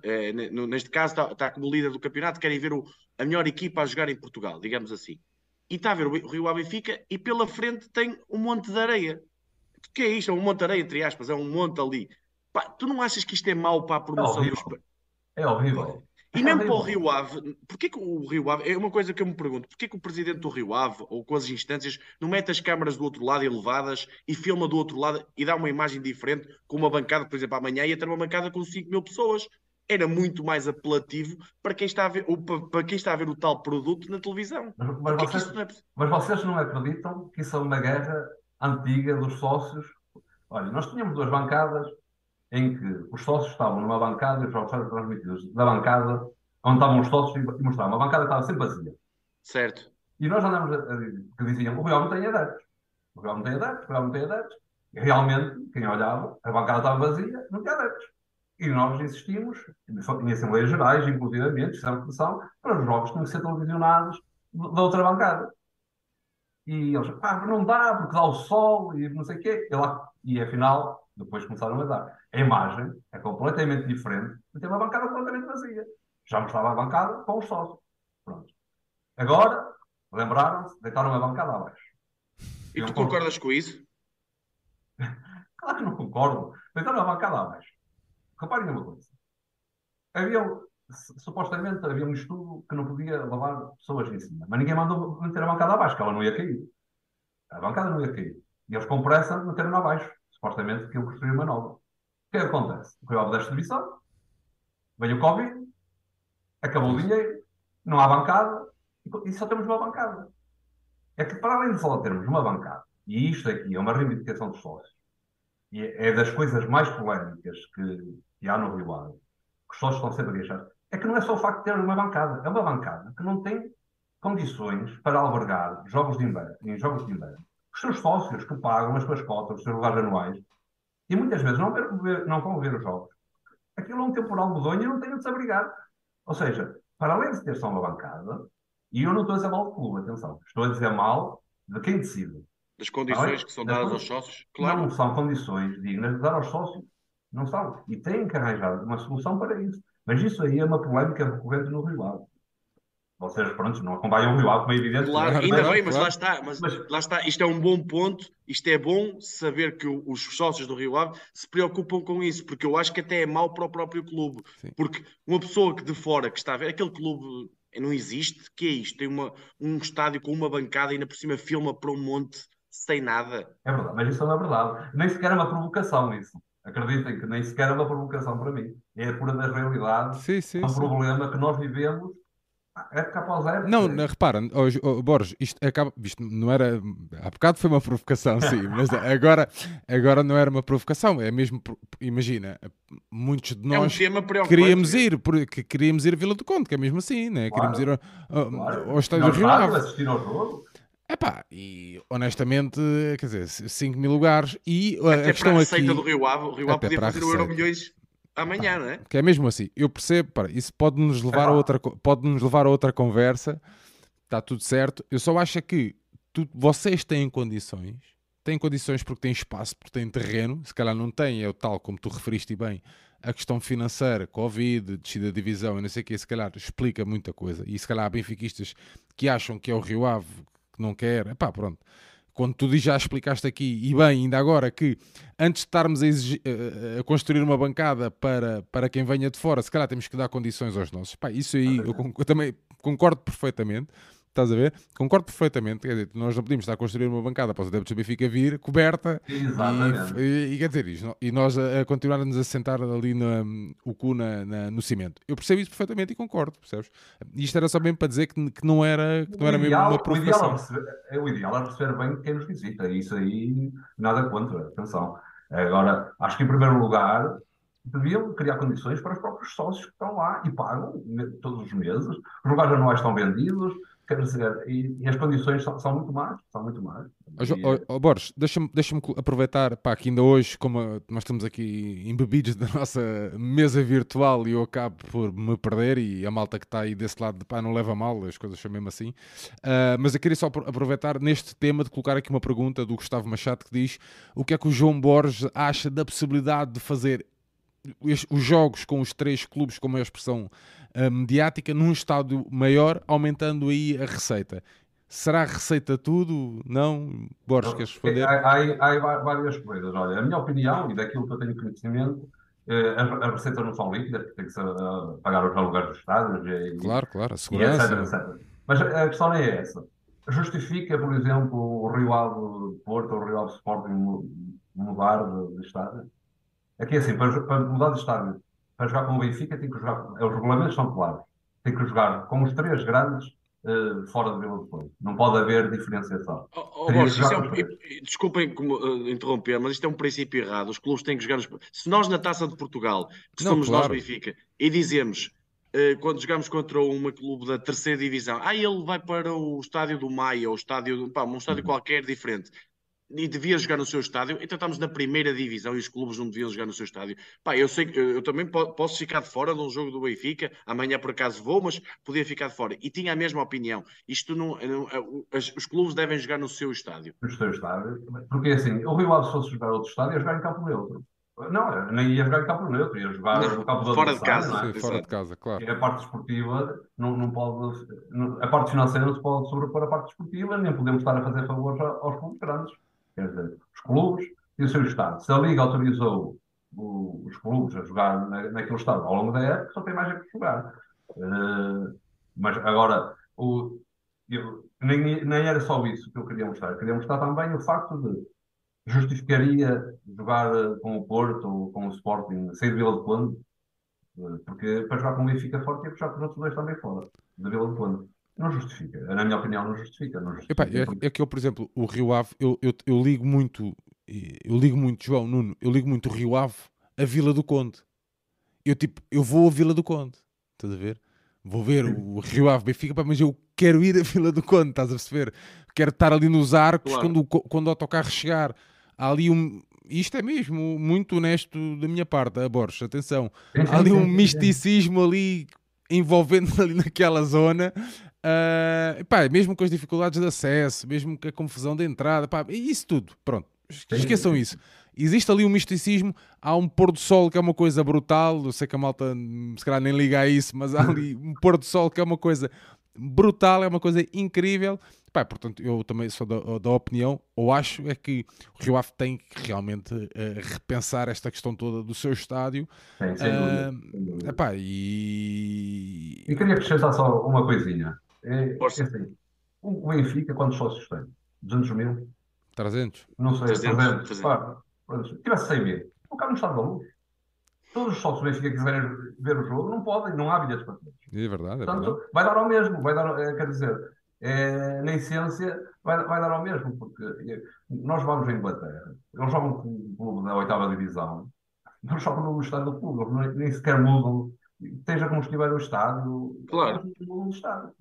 é, neste caso está, está como líder do campeonato, querem ver o- a melhor equipa a jogar em Portugal, digamos assim. E está a ver o Rio ao Benfica e pela frente tem um monte de areia. O que é isto? É um monte de areia, entre aspas, é um monte ali. Pá, tu não achas que isto é mau para a promoção horrível. dos. É horrível. E É mesmo para o. Rio Ave, porquê que o Rio Ave, é uma coisa que eu me pergunto, porquê que o presidente do Rio Ave, ou com as instâncias, não mete as câmaras do outro lado elevadas e filma do outro lado e dá uma imagem diferente, com uma bancada, por exemplo, amanhã ia ter uma bancada com 5 mil pessoas. Era muito mais apelativo para quem está a ver, ou para, quem está a ver o tal produto na televisão. Mas, mas vocês, não é mas vocês não acreditam que isso é uma guerra antiga dos sócios? Olha, nós tínhamos duas bancadas em que os sócios estavam numa bancada e os jogos eram transmitidos da bancada onde estavam os sócios e mostravam. A bancada estava sempre vazia. Certo. E nós andamos a, a que diziam o Real não tem adeptos. O Real não tem adeptos, o Real não tem adeptos. E realmente, quem olhava, a bancada estava vazia, não tinha adeptos. E nós insistimos, em Assembleias Gerais, inclusivamente, fizemos pressão, para os jogos tinham que ser televisionados da outra bancada. E eles, pá, não dá, porque dá o sol e não sei o quê. E, lá, e afinal, depois começaram a dar. A imagem é completamente diferente de ter uma bancada completamente vazia. Já mostrava a bancada com os sócios. Pronto. Agora, lembraram-se, deitaram a bancada abaixo. E tu concordas com isso? <laughs> Claro que não concordo. Deitaram a bancada abaixo. Reparem uma coisa. Havia, su- supostamente havia um estudo que não podia levar pessoas em cima, mas ninguém mandou meter a bancada abaixo, que ela não ia cair. A bancada não ia cair. E eles, com pressa, meteram-na abaixo. Supostamente que iam construir uma nova. O que é que acontece? O Rio da distribuição, veio o Covid, acabou o dinheiro, não há bancada, e e só temos uma bancada. É que, para além de só termos uma bancada, e isto aqui é uma reivindicação dos sócios, e é das coisas mais polémicas que, que há no Rio Ave, que os sócios estão sempre a queixar, é que não é só o facto de ter uma bancada, é uma bancada que não tem condições para albergar jogos de inverno, em jogos de inverno. Os seus sócios que pagam as suas cotas, os seus lugares anuais, e muitas vezes não, ver- não vão ver os jogos. Aquilo é um temporal medonho e não tem onde se abrigar. Ou seja, para além de ter só uma bancada, e eu não estou a dizer mal do clube, atenção, estou a dizer mal de quem decide. Das condições Olha, que são das dadas aos sócios? Claro. Não são condições dignas de dar aos sócios. Não são. E têm que arranjar uma solução para isso. Mas isso aí é uma polémica recorrente no Rio. Vocês, pronto, não acompanham o Rio Ave, como é evidente. Claro, ainda bem, mas claro. lá está, mas, Mas- lá está, isto é um bom ponto, isto é bom saber que o- os sócios do Rio Ave se preocupam com isso, porque eu acho que até é mau para o próprio clube, Sim. porque uma pessoa que de fora que está a ver, aquele clube não existe, que é isto? Tem uma, um estádio com uma bancada e ainda por cima filma para um monte sem nada. É verdade, mas isso não é verdade. Nem sequer é uma provocação isso. Acreditem que nem sequer é uma provocação para mim. É a pura da realidade. Sim, sim, É um sim. problema que nós vivemos época após época. Não, não, repara, hoje, oh, Borges, isto acaba, isto não era, há bocado foi uma provocação, sim, <laughs> mas agora, agora não era uma provocação, é mesmo, imagina, muitos de É um nós preocupante. queríamos ir, porque queríamos ir a Vila do Conde, que é mesmo assim, né? queríamos ir ao, Claro. ao estádio Rio Ave. assistir ao jogo. Epá, e honestamente, quer dizer, 5 mil lugares, e a, a Até para questão a aqui... receita do Rio Ave, o Rio Ave Até podia fazer o Euro. Milhões amanhã, não é? Que é mesmo assim. Eu percebo, para, isso pode nos levar a Epá. outra, pode nos levar a outra conversa. Está tudo certo. Eu só acho é que tu- vocês têm condições, têm condições porque têm espaço, porque têm terreno. Se calhar não têm, é o tal como tu referiste bem, a questão financeira, Covid, descida de divisão e não sei o que, se calhar explica muita coisa. E se calhar há benfiquistas que acham que é o Rio Ave que não quer. Epá, pronto. Quando tu já explicaste aqui, e bem, ainda agora, que antes de estarmos a, exigir- a- a construir uma bancada para, para quem venha de fora, se calhar temos que dar condições aos nossos. Pá, isso aí eu, con- eu também concordo perfeitamente. Estás a ver? Concordo perfeitamente. Quer dizer, nós não podíamos estar a construir uma bancada para os adeptos do Benfica vir, coberta, Exatamente. e, e quer dizer, isto, e nós a, a continuarmos a sentar ali na, o cu na, na- no cimento. Eu percebo isso perfeitamente e concordo, percebes? Isto era só mesmo para dizer que, que não era, que não era o mesmo ideal, uma o ideal, é provocação. é o ideal é receber bem quem nos visita. Isso aí, nada contra. Atenção. Agora, acho que em primeiro lugar, deviam criar condições para os próprios sócios que estão lá e pagam todos os meses. Os lugares anuais estão vendidos, quer dizer, e, e as condições são, são, muito más, são muito más. Oh, oh, Borges, deixa-me deixa aproveitar, pá, que ainda hoje, como nós estamos aqui embebidos da nossa mesa virtual e eu acabo por me perder e a malta que está aí desse lado, pá, não leva mal, as coisas mesmo assim. Uh, mas eu queria só aproveitar neste tema de colocar aqui uma pergunta do Gustavo Machado que diz o que é que o João Borges acha da possibilidade de fazer os jogos com os três clubes com maior expressão mediática num estádio maior, aumentando aí a receita. Será receita tudo? Não? Borges, queres responder? Há, há, há, várias coisas. Olha, a minha opinião e daquilo que eu tenho conhecimento, eh, as, as, receitas não são líquidas, tem que se uh, pagar os aluguéis dos estádios. E, claro, claro, a segurança. Etc, etc. Mas a questão não é essa. Justifica, por exemplo, o Rio Ave Porto ou o Rio Ave Sporting mudar de, de estádio? Aqui é assim, para, para mudar de estádio, para jogar com o Benfica, tem que jogar, os regulamentos são claros, tem que jogar com os três grandes uh, fora de Vila do Conde. Não pode haver diferenciação. Oh, oh, Borges, é um, desculpem uh, interromper, mas isto é um princípio errado. Os clubes têm que jogar. Nos... Se nós na Taça de Portugal, que Não, somos claro. nós Benfica, e dizemos uh, quando jogamos contra uma clube da terceira divisão, ah, ele vai para o estádio do Maia, ou estádio, pá, um estádio uhum. qualquer diferente e devia jogar no seu estádio, então estamos na primeira divisão e os clubes não deviam jogar no seu estádio. Pá, eu sei que eu, também posso ficar de fora de um jogo do Benfica, amanhã por acaso vou, mas podia ficar de fora. E tinha a mesma opinião. Isto não, não os clubes devem jogar no seu estádio. No seu estádio, porque assim, o Rio Ave se fosse jogar outro estádio, ia jogar em campo neutro. Não, nem ia jogar em campo neutro, ia jogar não, no campo do fora de casa. É? Sim, fora de casa, claro. E a parte esportiva não, não pode, a parte financeira não se pode sobrepor a parte esportiva, nem podemos estar a fazer favores aos clubes grandes. Quer dizer, os clubes e o seu Estado. Se a Liga autorizou o, os clubes a jogar na, naquele Estado ao longo da época, só tem mais é que jogar. Uh, mas agora, o, eu, nem, nem era só isso que eu queria mostrar. Eu queria mostrar também o facto de justificaria jogar com o Porto ou com o Sporting, de Vila de Conde, eh, porque para jogar com o Benfica forte, ia puxar com os outros dois também fora, de Vila de Conde. Não justifica. Na minha opinião, não justifica. Não justifica. Epá, é, é, que eu, por exemplo, o Rio Ave, eu, eu, eu, ligo muito, eu ligo muito, João, Nuno, eu ligo muito o Rio Ave a Vila do Conde. Eu tipo, eu vou a Vila do Conde, estás a ver? Vou ver o Rio Ave Benfica, mas eu quero ir a Vila do Conde, estás a perceber? Quero estar ali nos arcos claro. quando, quando o autocarro chegar. Há ali um. Isto é mesmo muito honesto da minha parte, a Borges, atenção. Há ali um misticismo ali envolvendo ali naquela zona Uh, pá, mesmo com as dificuldades de acesso, mesmo com a confusão de entrada, pá, isso tudo, pronto, esqueçam isso. Existe ali um misticismo, há um pôr do sol que é uma coisa brutal, eu sei que a malta se calhar nem liga a isso, mas há ali <laughs> um pôr do sol que é uma coisa brutal, é uma coisa incrível. Pá, portanto, eu também sou da, da, opinião, ou acho, é que o Rio Ave tem que realmente uh, repensar esta questão toda do seu estádio. Sim, sem dúvida. Uh, epá, e... e queria acrescentar só uma coisinha. É, é assim, o Benfica, quantos sócios tem? 200 mil? 300? Não sei, 300. 300. Pá, tivesse 100 mil. O cara não está da luz. Todos os sócios do Benfica que quiserem ver o jogo não podem, não há bilhetes para todos. É verdade, é Portanto, verdade. vai dar ao mesmo, vai dar, é, quer dizer, é, na essência, vai, vai dar ao mesmo, porque nós vamos à Inglaterra, eles jogam com o clube da oitava divisão, não jogam no estado do clube, nem, nem sequer mudam esteja como estiver o estádio, claro. o estádio.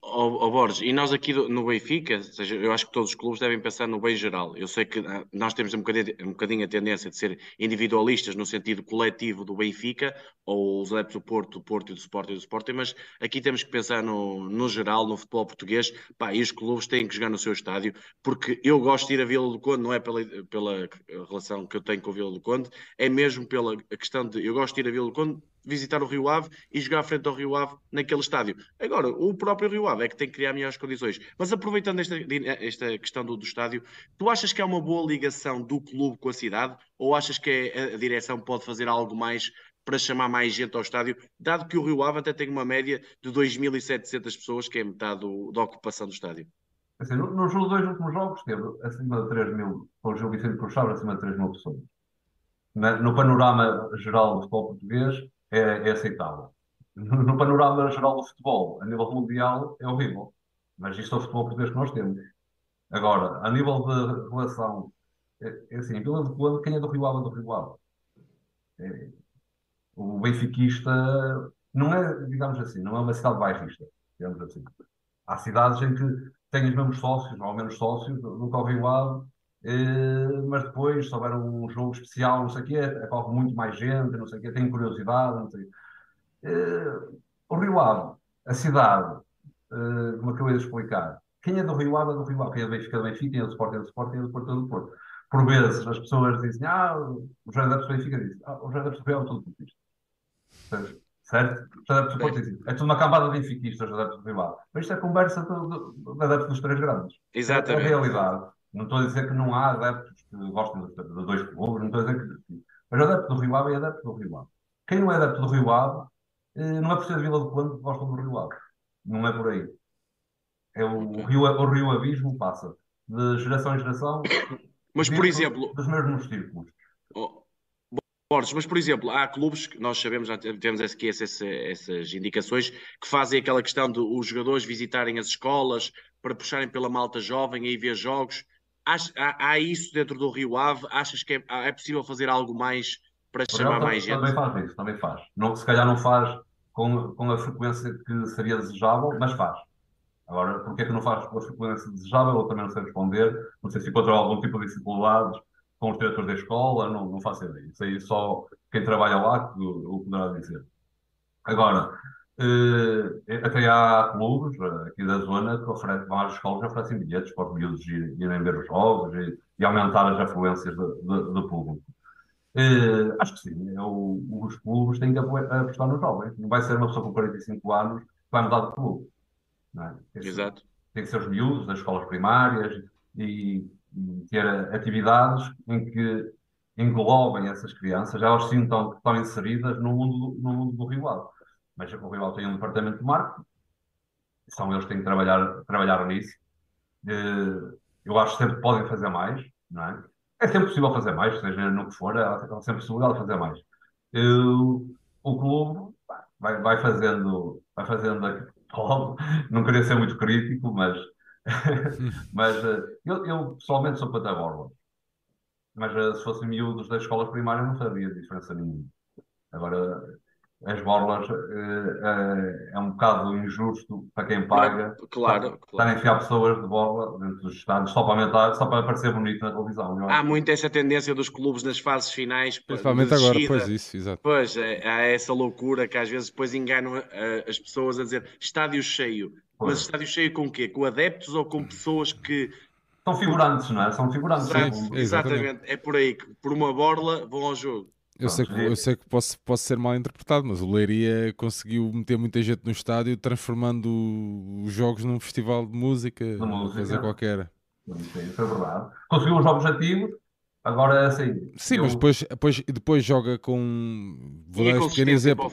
Oh, oh, Borges, e nós aqui no Benfica, seja, eu acho que todos os clubes devem pensar no bem geral. Eu sei que ah, nós temos um bocadinho, um bocadinho a tendência de ser individualistas no sentido coletivo do Benfica, ou os adeptos do Porto, do Porto e do Sporting do Sporting, mas aqui temos que pensar no, no geral, no futebol português, pá, e os clubes têm que jogar no seu estádio, porque eu gosto de ir a Vila do Conde, não é pela, pela relação que eu tenho com a Vila do Conde, é mesmo pela questão de eu gosto de ir a Vila do Conde visitar o Rio Ave e jogar frente ao Rio Ave naquele estádio. Agora, o próprio Rio Ave é que tem que criar melhores condições. Mas aproveitando esta, esta questão do, do estádio, tu achas que é uma boa ligação do clube com a cidade ou achas que a, a direção pode fazer algo mais para chamar mais gente ao estádio, dado que o Rio Ave até tem uma média de 2.700 pessoas, que é metade do, da ocupação do estádio? Assim, nos dois últimos jogos teve acima de 3 mil, com o Gil Vicente Cruzado, acima de 3 mil pessoas. No panorama geral do futebol português, é, é aceitável. No, no, panorama geral do futebol, a nível mundial, é horrível. Mas isto é o futebol português que nós temos. Agora, a nível de relação, é, é assim, Vila de quem é do Rio Ave é do Rio Ave. É, o benfiquista não é, digamos assim, não é uma cidade bairrista, digamos assim. Há cidades em que têm os mesmos sócios, ou menos sócios, nunca ouvi lado, eh, mas depois, se houver um jogo especial, não sei o quê, ocorre muito mais gente, não sei o quê, tem curiosidade, não sei. Eh, o Rio Ave, a cidade, eh, como é eu ia explicar? Quem é do Rio Ave é do Rio Ave, quem é do Benfica é do Benfica, quem é do Sport é do Sport, quem é do Porto é do Porto. Por vezes as pessoas dizem, ah, o Adeptos do Benfica diz, ah, o José Adeptos do Rio Ave é tudo portista. Certo? O Adeptos do Porto diz, é tudo uma cambada de benfiquistas, os adeptos do Rio Ave. Mas isto é conversa de, de, de adeptos dos três grandes. Exatamente. É a realidade. Não estou a dizer que não há adeptos que gostem de, de dois clubes, não estou a dizer que. Mas o adepto do Rio Ave é adepto do Rio Ave. Quem não é adepto do Rio Ave, eh, não é por ser de Vila do Plano que gostam do Rio Ave. Não é por aí. É o, okay. rio, o rio Abismo passa de geração em geração. <coughs> Mas, por exemplo. Dos mesmos círculos. Oh, Borges, mas por exemplo, há clubes que nós sabemos, já temos aqui essas, essas indicações, que fazem aquela questão de os jogadores visitarem as escolas para puxarem pela malta jovem e ver jogos. Há, há, há, isso dentro do Rio Ave? Achas que é, é possível fazer algo mais para chamar mais gente? Também faz isso, também faz. Não, se calhar não faz com, com a frequência que seria desejável, mas faz. Agora, porquê é que não faz com a frequência desejável? Eu também não sei responder. Não sei se encontra algum tipo de dificuldades com os diretores da escola, não, não faço ideia. Isso aí só quem trabalha lá o poderá dizer. Agora, até há clubes eh, aqui da zona que oferecem, várias escolas oferecem bilhetes para os miúdos irem ver os jogos e, e aumentar as afluências do público. Eh, acho que sim, é o, os clubes têm que apostar nos jovens. Não vai ser uma pessoa com 45 anos que vai mudar de clube. É? Tem Exato. Tem que ser os miúdos das escolas primárias e, e ter atividades em que englobem essas crianças, elas sintam que estão inseridas no mundo, no mundo do Rio Ave. Mas o Rio Ave tem um departamento de marketing, são eles que têm que trabalhar, trabalhar nisso. Eu acho que sempre podem fazer mais, não é? É sempre possível fazer mais, seja no que for, é sempre possível fazer mais. O clube vai, vai fazendo, vai fazendo <laughs> não queria ser muito crítico, mas, <laughs> mas eh, eu, eu pessoalmente sou para borla. Mas eh, se fossem miúdos das escolas primárias não sabia diferença nenhuma. Agora, as borlas é, é, um bocado injusto para quem paga claro, claro. estar a enfiar pessoas de borla dentro dos estádios só para aumentar, só para parecer bonito na televisão. Há muito essa tendência dos clubes nas fases finais. Principalmente agora, pois isso, exato. Pois, é, há essa loucura que às vezes depois enganam as pessoas a dizer estádio cheio. Pois. Mas estádio cheio com o quê? Com adeptos ou com pessoas que são figurantes, não é? São figurantes. Exato, exatamente. É por aí que por uma borla vão ao jogo. Eu sei, que, eu sei que posso, posso ser mal interpretado, mas o Leiria conseguiu meter muita gente no estádio, transformando os jogos num festival de música, uma coisa qualquer. Isso é verdade. Conseguiu os objetivos, agora assim. Sim, eu... mas depois, depois, depois joga com. Vou dar este pequeno exemplo.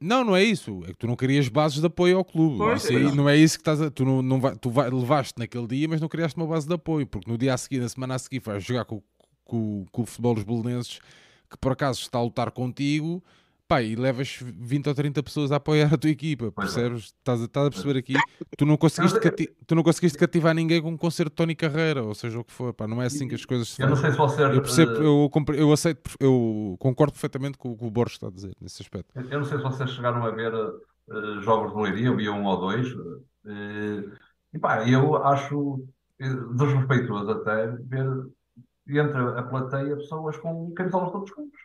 Não, não é isso. É que tu não querias bases de apoio ao clube. Pois, isso aí, é não é isso que estás a. Tu, não, não vai, tu vai, levaste naquele dia, mas não criaste uma base de apoio, porque no dia a seguir, na semana a seguir, vais jogar com, com, com o futebol dos belenenses que por acaso está a lutar contigo, pá, e levas 20 ou 30 pessoas a apoiar a tua equipa, é. percebes? Estás, estás a perceber aqui? Tu não, conseguiste cati tu não conseguiste cativar ninguém com um concerto de Tony Carreira, ou seja o que for, pá, não é assim que as coisas se Eu não sei se você... Eu percebo, eu, eu aceito, eu concordo perfeitamente com o que o Borges está a dizer, nesse aspecto. Eu não sei se vocês chegaram a ver uh, jogos de Leiria, eu via um ou dois, uh, e pá, eu acho desrespeitoso até ver entra a plateia pessoas com camisolas todos os clubes.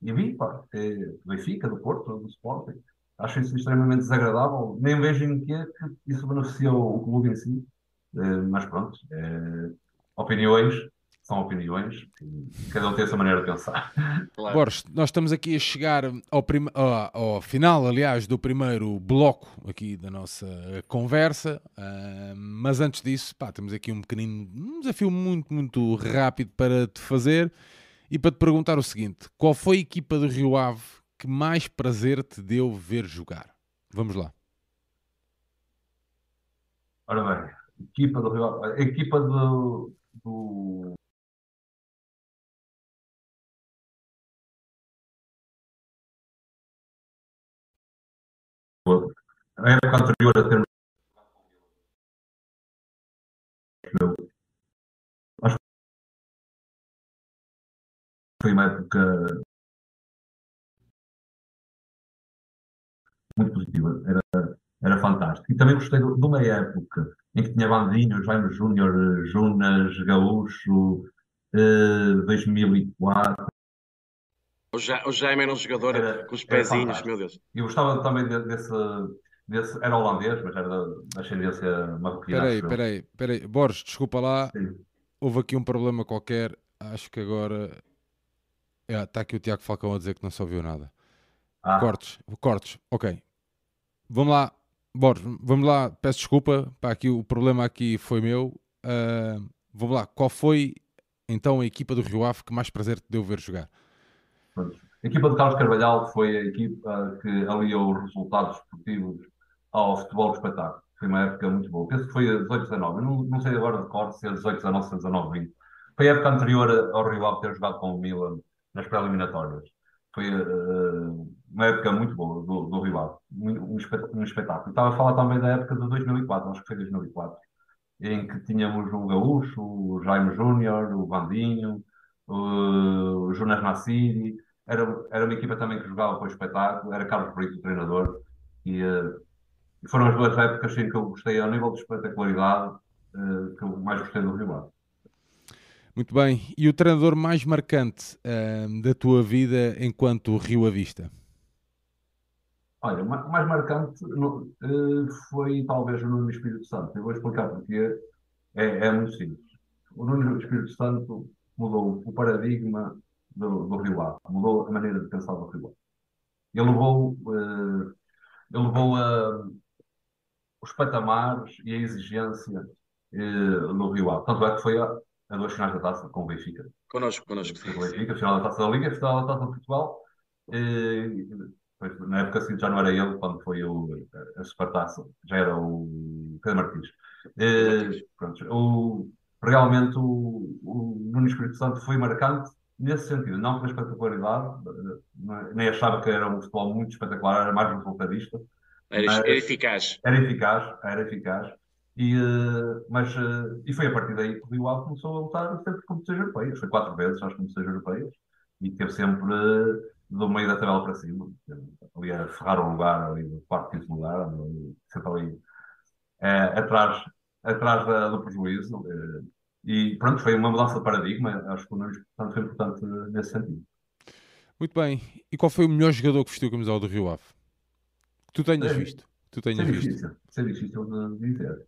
E vi, pá, é do Benfica, do Porto, do Sporting. Acho isso extremamente desagradável. Nem vejo em que, que isso beneficia o, clube em si. É, mas pronto, é, opiniões são opiniões e cada um tem a sua maneira de pensar. Claro. Borges, nós estamos aqui a chegar ao, prim... ao, final, aliás, do primeiro bloco aqui da nossa conversa, uh, mas antes disso, pá, temos aqui um pequenino um desafio muito, muito rápido para te fazer e para te perguntar o seguinte: qual foi a equipa do Rio Ave que mais prazer te deu ver jogar? Vamos lá. Ora bem, equipa do Rio Ave, a equipa do, do a época anterior a termos foi uma época muito positiva. Era, era fantástico. E também gostei de, uma época em que tinha Bandinho, Jaime Júnior, Junas, Gaúcho, eh, 2004. O, ja, o Jaime era um jogador era, com os pezinhos, meu Deus. Eu gostava também de, desse, desse. Era holandês, mas era da ascendência marroquina. Peraí, peraí, peraí. Borges, desculpa lá. Sim. Houve aqui um problema qualquer. Acho que agora. Está é, tá aqui o Tiago Falcão a dizer que não se ouviu nada. Ah. Cortes, cortes, ok. Vamos lá, Borges, vamos lá, peço desculpa, para aqui, o problema aqui foi meu. Uh, vamos lá, qual foi então a equipa do Rio Ave que mais prazer te deu ver jogar? A equipa de Carlos Carvalhal foi a equipa que aliou os resultados esportivos ao futebol de espetáculo. Foi uma época muito boa. Penso que foi a 18, 19. Eu não, não sei agora de cor se é 18, 19, se é 19, 20. Foi a época anterior ao Rio Ave ter jogado com o Milan nas pré-eliminatórias. Foi uh, uma época muito boa do, do um, um espetáculo. Estava a falar também da época de 2004, acho que foi 2004, em que tínhamos o Gaúcho, o Jaime Júnior, o Vandinho, o Jonas Nassiri. Era, era uma equipa também que jogava para o espetáculo, era Carlos Brito, o treinador, e uh, foram as duas épocas em que eu gostei, ao nível de espetacularidade, uh, que eu mais gostei do Rio. Muito bem. E o treinador mais marcante uh, da tua vida enquanto Rio Avista? Olha, o mais marcante foi talvez o Nuno Espírito Santo. Eu vou explicar porque é, é muito simples. O Nuno Espírito Santo mudou o paradigma do, do Rio Ave, mudou a maneira de pensar do Rio Ave. Ele levou, uh, ele levou uh, os patamares e a exigência uh, no Rio Ave. Tanto é que foi a, a duas finais da taça com o Benfica. Connosco, connosco. Com o Benfica, final da taça da Liga, final da taça de Portugal. na época assim, já não era ele, quando foi o, a Supertaça, já era o Pedro Martins. pronto, o, realmente o, o Nuno Espírito Santo foi marcante nesse sentido, não pela espetacularidade, nem achava que era um futebol muito espetacular, era mais resultadista. Era, era eficaz. Era eficaz, era eficaz. E, uh, mas, uh, e foi a partir daí que o Rio Ave começou a lutar sempre competições europeias. Foi quatro vezes às competições europeias e teve sempre uh, do meio da tabela para cima. Ali a ferrar o lugar, ali no quarto, quinto lugar, sempre ali atrás, atrás da, do prejuízo. e pronto, foi uma mudança de paradigma. Acho que o portanto, foi importante nesse sentido. Muito bem. E qual foi o melhor jogador que vestiu a camisola do Rio Ave? Que tu tenhas é, visto? Tu tenhas isso é visto. Difícil, isso é difícil de dizer.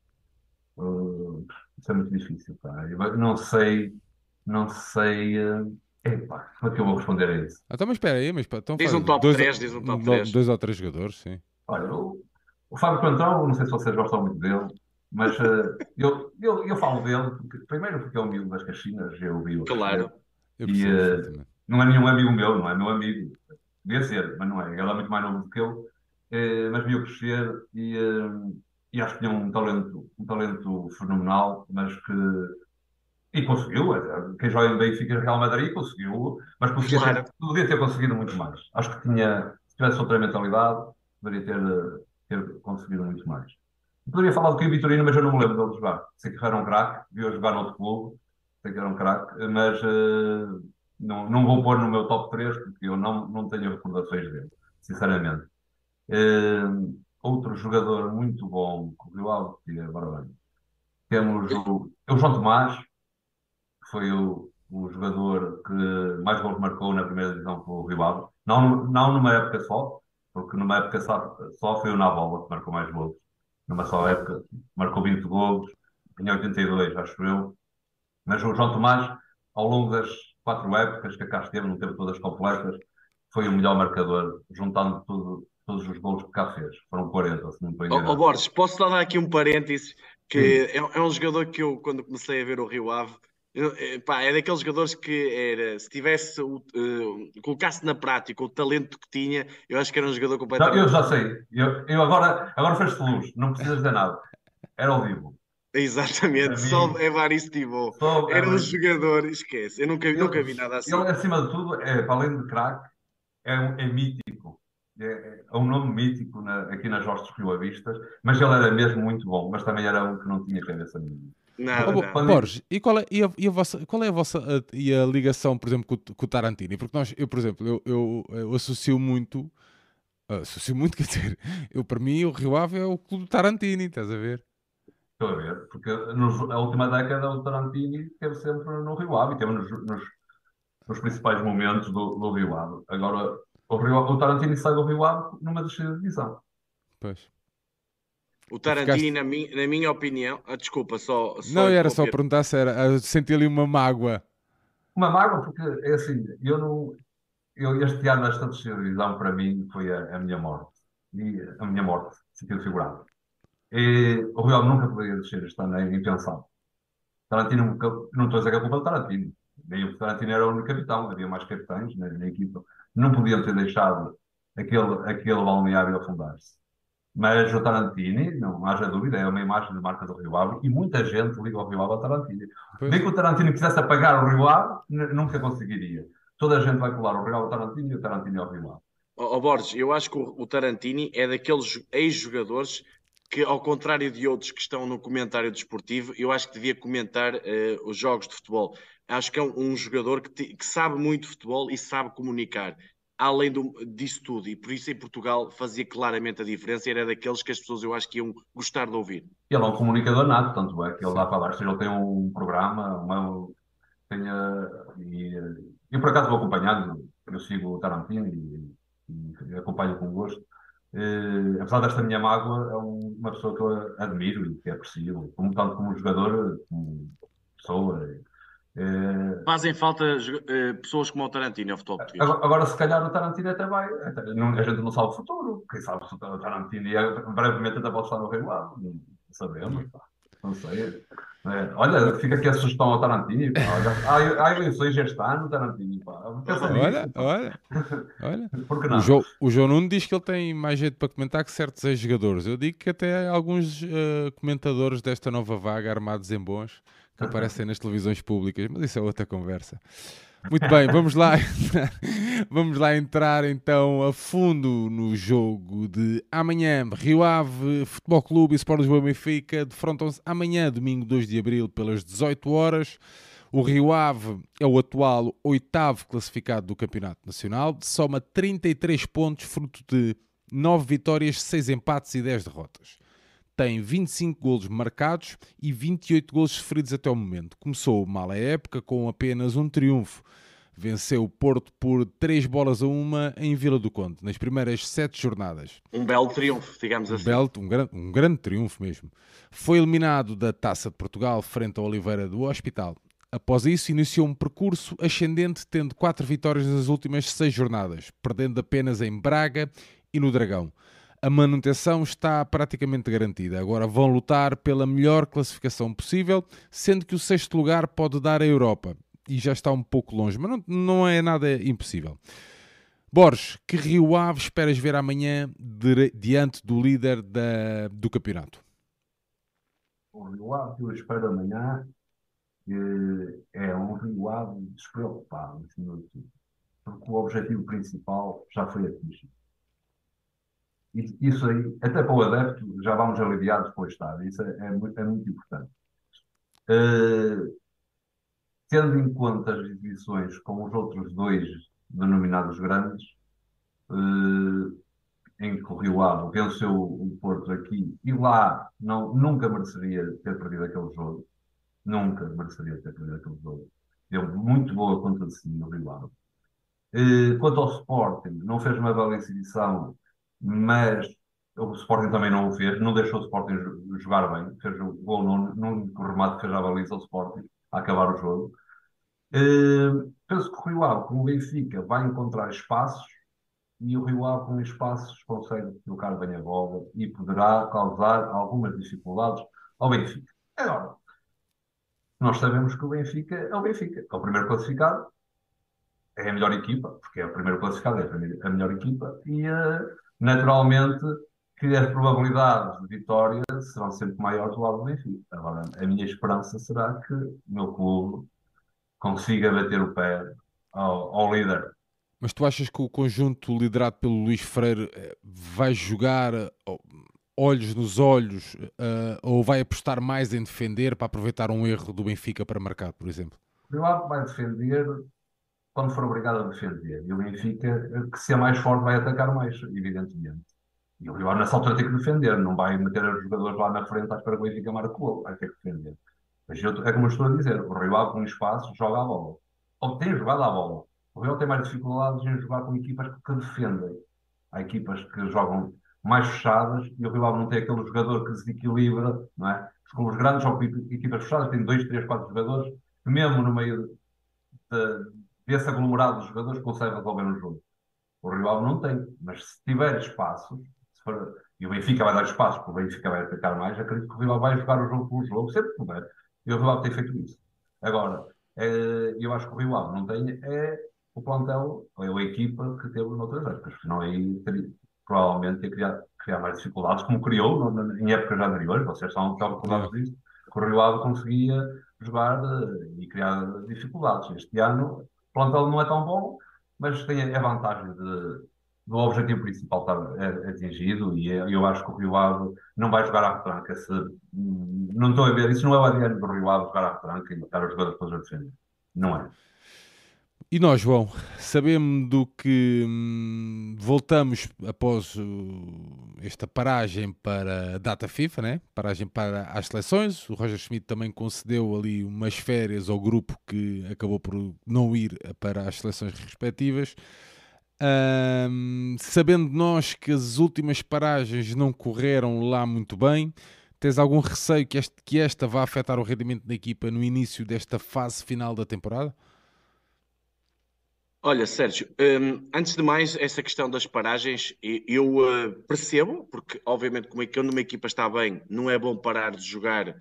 Uh, isso é muito difícil, pá. Eu não sei, não sei. Uh, epá, como é que eu vou responder a isso? Ah, então, mas espera aí, mas então diz um top dois, 3, diz um top 3. Dois ou três jogadores, sim. Olha, o, o Fábio Cantão, não sei se vocês gostam muito dele, mas uh, eu, eu, eu falo dele, porque, primeiro porque é um amigo das Caxinas, eu vi o Claro. E uh, não é nenhum amigo meu, não é meu amigo. Devia ser, mas não é. Ele é muito mais novo do que eu, uh, mas viu crescer e e acho que tinha um talento, um talento fenomenal, mas que. E conseguiu, é, quem joga em Benfica Real Madrid conseguiu, mas podia, claro. ter, podia ter conseguido muito mais. Acho que tinha, se tivesse outra mentalidade, poderia ter, ter conseguido muito mais. Poderia falar do Kim Vitorino, mas eu não me lembro dele jogar. Sei que era um craque, viu jogar no outro clube, sei que era um craque, mas uh, não, não vou pôr no meu top 3 porque eu não, não tenho recordações dele, sinceramente. Uh, outro jogador muito bom que Rio Ave tinha agora bem. Temos o, o João Tomás, que foi o, o jogador que mais gols marcou na primeira divisão com o Ave. Não, não numa época só, porque numa época só, só foi o Navola que marcou mais gols. Numa só época, marcou 20 gols, em 82, acho eu. Mas o João Tomás, ao longo das quatro épocas que cá esteve, não teve todas completas, foi o melhor marcador, juntando tudo, todos os gols que cá fez. Foram 40, se não me engano. Oh, Borges, posso dar aqui um parênteses? Que é, é, um jogador que eu, quando comecei a ver o Rio Ave, pá, é daqueles jogadores que era, se tivesse, uh, colocasse na prática o talento que tinha, eu acho que era um jogador completamente. Não, eu já sei, eu, eu agora, agora fez-te luz, não precisas dizer nada. Era ao vivo. Exatamente, só Evaristo Tibou. Era um jogador, esquece, eu nunca, nunca vi nada assim. Ele, acima de tudo, é, para além de craque, é, é mítico é, é um nome mítico na, aqui nas hostes rioavistas, mas ele era mesmo muito bom, mas também era um que não tinha cabeça nenhuma. Nada, oh, nada. Borges, e qual é, e a, e a vossa, qual é a vossa a, e a ligação, por exemplo, com, com, o Tarantini? Porque nós, eu, por exemplo, eu, eu, eu associo muito associou muito, <laughs> quer dizer, eu para mim o Rio Ave é o clube do Tarantini, estás a ver? Estou a ver, porque nos, a última década o Tarantini esteve sempre no Rio Ave, esteve nos, nos, nos principais momentos do, do Rio Ave. Agora, o, Rio, o Tarantini sai do Rio Ave numa descida de divisão. Pois. O Tarantini, na, mi, na minha opinião, ah, desculpa, só. só não, era só perguntar se era. Senti ali uma mágoa. Uma mágoa, porque é assim, eu não. Eu, este ano, esta terceira divisão, para mim, foi a, a minha morte. E, a minha morte, sentido figurado. E, o Real nunca poderia descer este ano, é impensável. Tarantino, não estou a dizer que é culpa do Tarantino. Nem o Tarantino era o único capitão, havia mais capitães na, na equipa. Não podiam ter deixado aquele, aquele balneário afundar-se. Mas o Tarantini, não haja dúvida, é uma imagem de marca do Rio Ave e muita gente liga ao Rio Ave ao Tarantini. Nem que o Tarantino quisesse apagar o Rio Ave, nunca conseguiria. Toda a gente vai colar o Rio Ave ao Tarantini e o Tarantini ao Rio Ave. Oh, oh Borges, eu acho que o, o Tarantini é daqueles ex-jogadores que, ao contrário de outros que estão no comentário desportivo, eu acho que devia comentar uh, os jogos de futebol. Acho que é um, um jogador que, te, que, sabe muito futebol e sabe comunicar além do, disso tudo, e por isso em Portugal fazia claramente a diferença, era daqueles que as pessoas eu acho que iam gostar de ouvir. Ele é um comunicador nato, tanto é que ele dá para dar, seja, ele tem um programa, uma, tenha, e, eu por acaso vou acompanhando, eu sigo o Tarantino e, e acompanho com gosto. Eh, apesar desta minha mágoa, é uma pessoa que eu admiro e que aprecio, como, tanto como jogador, como pessoa. É... Fazem falta uh, pessoas como o Tarantino ao futebol português. Agora, agora, se calhar o Tarantino até vai. Até, não, a gente não sabe o futuro. Quem sabe se o Tarantino ia, brevemente até pode estar no Rio Ave. Não sabemos. Pá. Não sei. É, olha, fica aqui a sugestão ao Tarantino. Olha, há, há eleições este ano, Tarantino. Pá. olha, olha, <laughs> olha. Porque não? O, João, o João Nuno diz que ele tem mais jeito para comentar que certos ex-jogadores. Eu digo que até alguns uh, comentadores desta nova vaga, armados em bons, que aparecem nas televisões públicas, mas isso é outra conversa. Muito bem, vamos lá, <laughs> vamos lá entrar então a fundo no jogo de amanhã. Rio Ave, Futebol Clube e Sport Lisboa Benfica defrontam-se amanhã, domingo 2 de abril, pelas 18 horas. O Rio Ave é o atual oitavo classificado do Campeonato Nacional, soma 33 pontos, fruto de 9 vitórias, 6 empates e 10 derrotas tem 25 golos marcados e 28 golos sofridos até o momento. Começou mal a época com apenas um triunfo. Venceu o Porto por 3 bolas a uma em Vila do Conde, nas primeiras 7 jornadas. Um belo triunfo, digamos um assim. Belo, um, grande, um grande triunfo mesmo. Foi eliminado da Taça de Portugal frente ao Oliveira do Hospital. Após isso, iniciou um percurso ascendente, tendo 4 vitórias nas últimas 6 jornadas, perdendo apenas em Braga e no Dragão a manutenção está praticamente garantida. Agora vão lutar pela melhor classificação possível, sendo que o sexto lugar pode dar a Europa. E já está um pouco longe, mas não, não é nada impossível. Borges, que Rio Ave esperas ver amanhã diante do líder da, do campeonato? O Rio Ave que eu espero amanhã é um Rio Ave despreocupado, porque o objetivo principal já foi atingido. Isso aí, até para o adepto, já vamos aliviados para o Estado. Isso é, é, muito, é muito importante. Uh, tendo em conta as exibições com os outros dois denominados grandes, uh, em que o Rio Ave venceu o Porto aqui e lá não, nunca mereceria ter perdido aquele jogo. Nunca mereceria ter perdido aquele jogo. Deu muito boa conta de si no Rio Ave. Uh, quanto ao Sporting, não fez uma bela exibição mas o Sporting também não o fez, não deixou o Sporting jogar bem, fez o gol no, no remate que a baliza o Sporting a acabar o jogo. Uh, penso que o Rio Ave, como o Benfica, vai encontrar espaços e o Rio Ave com espaços consegue colocar bem a bola e poderá causar algumas dificuldades ao Benfica. Agora, nós sabemos que o Benfica é o Benfica, é o primeiro classificado, é a melhor equipa, porque é o primeiro classificado, é a melhor equipa, e uh, naturalmente que as probabilidades de vitória serão sempre maiores do lado do Benfica. Agora, a minha esperança será que o meu clube consiga bater o pé ao, ao líder. Mas tu achas que o conjunto liderado pelo Luís Freire eh, vai jogar olhos nos olhos uh, ou vai apostar mais em defender para aproveitar um erro do Benfica para marcar, por exemplo? Eu acho que vai defender quando for obrigado a defender. E o Benfica, que se é mais forte, vai atacar mais, evidentemente. E o Rio nessa altura tem que defender, não vai meter os jogadores lá na frente à espera que o Benfica marque o vai ter que defender. Mas eu, é como eu estou a dizer, o Rio Ave com espaço joga a bola. Ou tem jogado a bola. O Rio tem mais dificuldades em jogar com equipas que defendem. Há equipas que jogam mais fechadas e o Rio Ave não tem aquele jogador que desequilibra, não é? Os grandes jogam equipas fechadas, tem dois, três, quatro jogadores mesmo no meio de, desse aglomerado de jogadores consegue resolver um jogo. O Rio Ave não tem, mas se tiver espaços, for, e o Benfica vai dar espaço, porque o Benfica vai atacar mais, acredito que o Rio Ave vai jogar o jogo pelo jogo, sempre que puder. E o Rio Ave tem feito isso. Agora, é, eu acho que o Rio Ave não tem é o plantel, é a equipa que teve noutras épocas, senão aí teria, provavelmente criar, criar mais dificuldades, como criou em épocas anteriores, vocês estão, estão recordados disso, que o Rio Ave conseguia jogar uh, e criar dificuldades. Este ano plantel não é tão bom, mas tem a vantagem de, do objetivo principal estar atingido e eu acho que o Rio Ave não vai jogar à retranca. Se, não estou a ver, isso não é o ADN do Rio Ave jogar à retranca e botar os jogadores todos a defender. Não é. E nós, João, sabemos que hum, voltamos após uh, esta paragem para a data FIFA, né? paragem para as seleções. O Roger Schmidt também concedeu ali umas férias ao grupo que acabou por não ir para as seleções respectivas. Um, sabendo nós que as últimas paragens não correram lá muito bem, tens algum receio que, este, que esta vá afetar o rendimento da equipa no início desta fase final da temporada? Olha, Sérgio, um, antes de mais, essa questão das paragens, eu uh, percebo, porque obviamente como é quando uma equipa está bem, não é bom parar de jogar uh,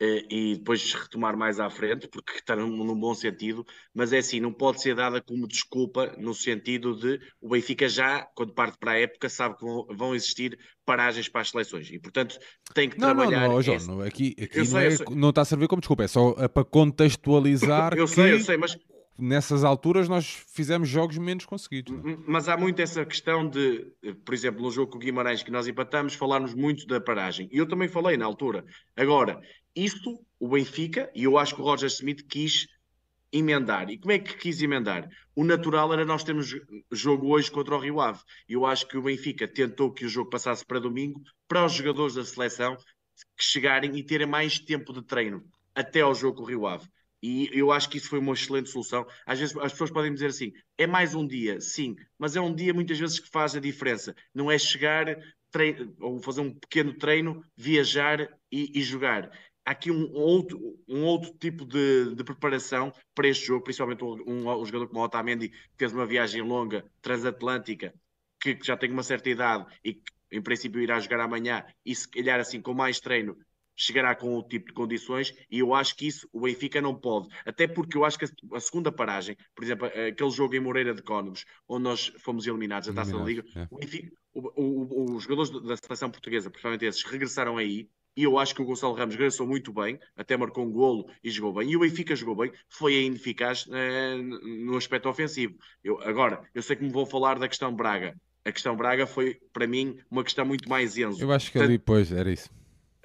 e depois retomar mais à frente, porque está num, num, bom sentido, mas é assim, não pode ser dada como desculpa no sentido de o Benfica já, quando parte para a época, sabe que vão, vão existir paragens para as seleções. E, portanto, tem que não, trabalhar... Não, não, João, esse... aqui, aqui não, sei, é, não, está a servir como desculpa, é só é para contextualizar Eu que... sei, eu sei, mas nessas alturas nós fizemos jogos menos conseguidos. É? Mas há muito essa questão de, por exemplo, no jogo com o Guimarães que nós empatamos, falarmos muito da paragem. E eu também falei na altura. Agora, isto, o Benfica, e eu acho que o Roger Smith quis emendar. E como é que quis emendar? O natural era nós termos jogo hoje contra o Rio Ave. E eu acho que o Benfica tentou que o jogo passasse para domingo, para os jogadores da seleção que chegarem e terem mais tempo de treino até ao jogo com o Rio Ave. E eu acho que isso foi uma excelente solução. Às vezes as pessoas podem dizer assim: é mais um dia, sim, mas é um dia muitas vezes que faz a diferença. Não é chegar ou fazer um pequeno treino, viajar e, e jogar. Há aqui um outro, um outro tipo de, de preparação para este jogo, principalmente um, um, jogador como o Otamendi, que fez uma viagem longa, transatlântica, que, que já tem uma certa idade e que em princípio irá jogar amanhã, e se calhar assim com mais treino chegará com o tipo de condições e eu acho que isso o Benfica não pode. Até porque eu acho que a, segunda paragem, por exemplo, aquele jogo em Moreira de Cónegos, onde nós fomos eliminados da Taça da Liga, é. o Benfica, o, o, os jogadores da seleção portuguesa, principalmente esses, regressaram aí e eu acho que o Gonçalo Ramos regressou muito bem, até marcou um golo e jogou bem. E o Benfica jogou bem, foi ainda eficaz eh, no aspecto ofensivo. Eu, agora, eu sei que me vou falar da questão Braga. A questão Braga foi, para mim, uma questão muito mais Enzo. Eu acho que ali, pois, era isso.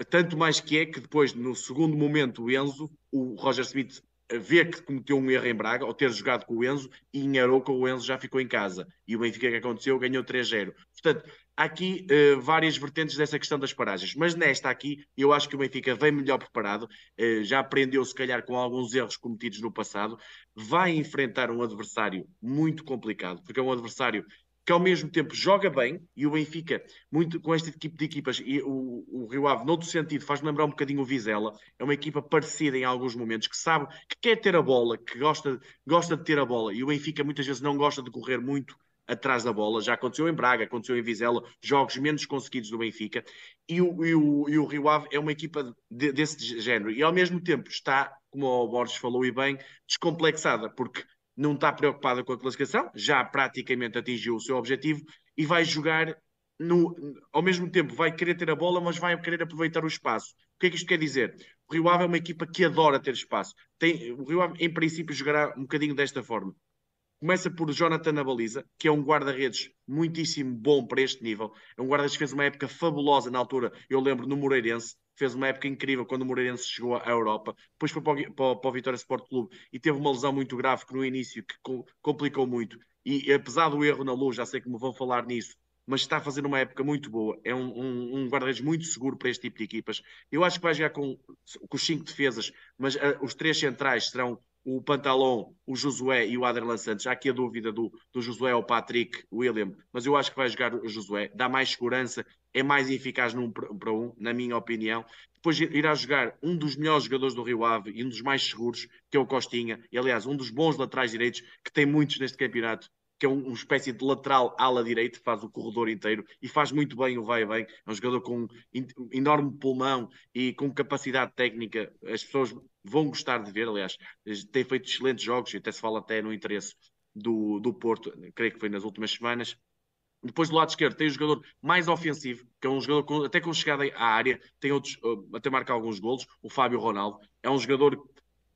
Tanto mais que é que depois, no segundo momento, o Enzo, o Roger Smith vê que cometeu um erro em Braga, ao ter jogado com o Enzo, e em Aroca o Enzo já ficou em casa. E o Benfica que aconteceu ganhou 3-0. Portanto, há aqui uh, várias vertentes dessa questão das paragens. Mas nesta aqui, eu acho que o Benfica vem melhor preparado, uh, já aprendeu se calhar com alguns erros cometidos no passado, vai enfrentar um adversário muito complicado, porque é um adversário que ao mesmo tempo joga bem, e o Benfica, muito com este tipo de equipas, e o, o Rio Ave, noutro sentido, faz-me lembrar um bocadinho o Vizela, é uma equipa parecida em alguns momentos, que sabe, que quer ter a bola, que gosta, gosta de ter a bola, e o Benfica muitas vezes não gosta de correr muito atrás da bola, já aconteceu em Braga, aconteceu em Vizela, jogos menos conseguidos do Benfica, e o, e o, e o Rio Ave é uma equipa de, desse género, e ao mesmo tempo está, como o Borges falou e bem, descomplexada, porque não está preocupada com a classificação, já praticamente atingiu o seu objetivo e vai jogar no, ao mesmo tempo vai querer ter a bola, mas vai querer aproveitar o espaço. O que é que isto quer dizer? O Rio Ave é uma equipa que adora ter espaço. Tem, o Rio Ave, em princípio, jogará um bocadinho desta forma. Começa por Jonathan na baliza, que é um guarda-redes muitíssimo bom para este nível. É um guarda-redes que fez uma época fabulosa na altura, eu lembro, no Moreirense. Fez uma época incrível quando o Moreirense chegou à Europa, depois foi para o, para, para o Vitória Sport Clube e teve uma lesão muito grave que no início que complicou muito. E apesar do erro na luz, já sei que me vão falar nisso, mas está a fazer uma época muito boa. É um, um, um guarda-redes muito seguro para este tipo de equipas. Eu acho que vai jogar com, com os cinco defesas, mas uh, os três centrais serão o Pantalon, o Josué e o Aderlan Santos. Há aqui a dúvida do, do Josué ou Patrick William, mas eu acho que vai jogar o Josué. Dá mais segurança, é mais eficaz num para um, na minha opinião. Depois irá jogar um dos melhores jogadores do Rio Ave e um dos mais seguros, que é o Costinha. E, aliás, um dos bons laterais direitos, que tem muitos neste campeonato, que é uma espécie de lateral ala direito, faz o corredor inteiro e faz muito bem o vai e vem. É um jogador com enorme pulmão e com capacidade técnica. As pessoas vão gostar de ver, aliás, tem feito excelentes jogos e até se fala até no interesse do, do Porto, creio que foi nas últimas semanas. Depois do lado esquerdo tem o jogador mais ofensivo, que é um jogador com, até com chegada à área, tem outros, uh, até marca alguns golos, o Fábio Ronaldo. É um jogador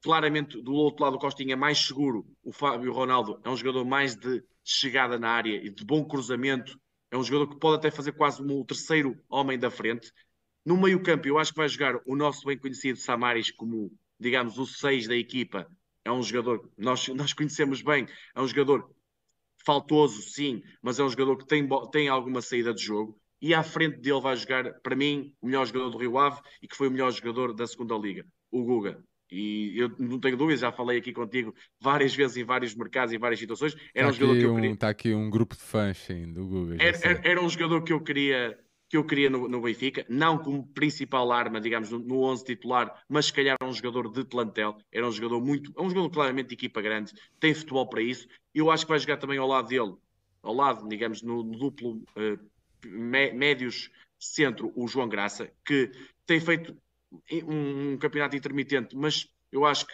claramente do outro lado do Costinha mais seguro. O Fábio Ronaldo é um jogador mais de chegada na área e de bom cruzamento. É um jogador que pode até fazer quase o terceiro homem da frente. No meio-campo, eu acho que vai jogar o nosso bem conhecido Samaris como, digamos, o 6 da equipa. É um jogador, nós, nós conhecemos bem, é um jogador faltoso, sim, mas é um jogador que tem, tem alguma saída de jogo. E à frente dele vai jogar, para mim, o melhor jogador do Rio Ave e que foi o melhor jogador da segunda Liga, o Guga. E eu não tenho dúvidas, já falei aqui contigo várias vezes em vários mercados, em várias situações. Era tá um jogador que eu queria. Está aqui um grupo de fãs sim, do Google. Era, era, era, um jogador que eu queria, que eu queria no, no Benfica, não como principal arma, digamos, no, no 11 titular, mas se calhar um jogador de plantel. Era um jogador muito. É um jogador claramente de equipa grande, tem futebol para isso. Eu acho que vai jogar também ao lado dele, ao lado, digamos, no, no duplo uh, médios centro, o João Graça, que tem feito um, um campeonato intermitente, mas eu acho que,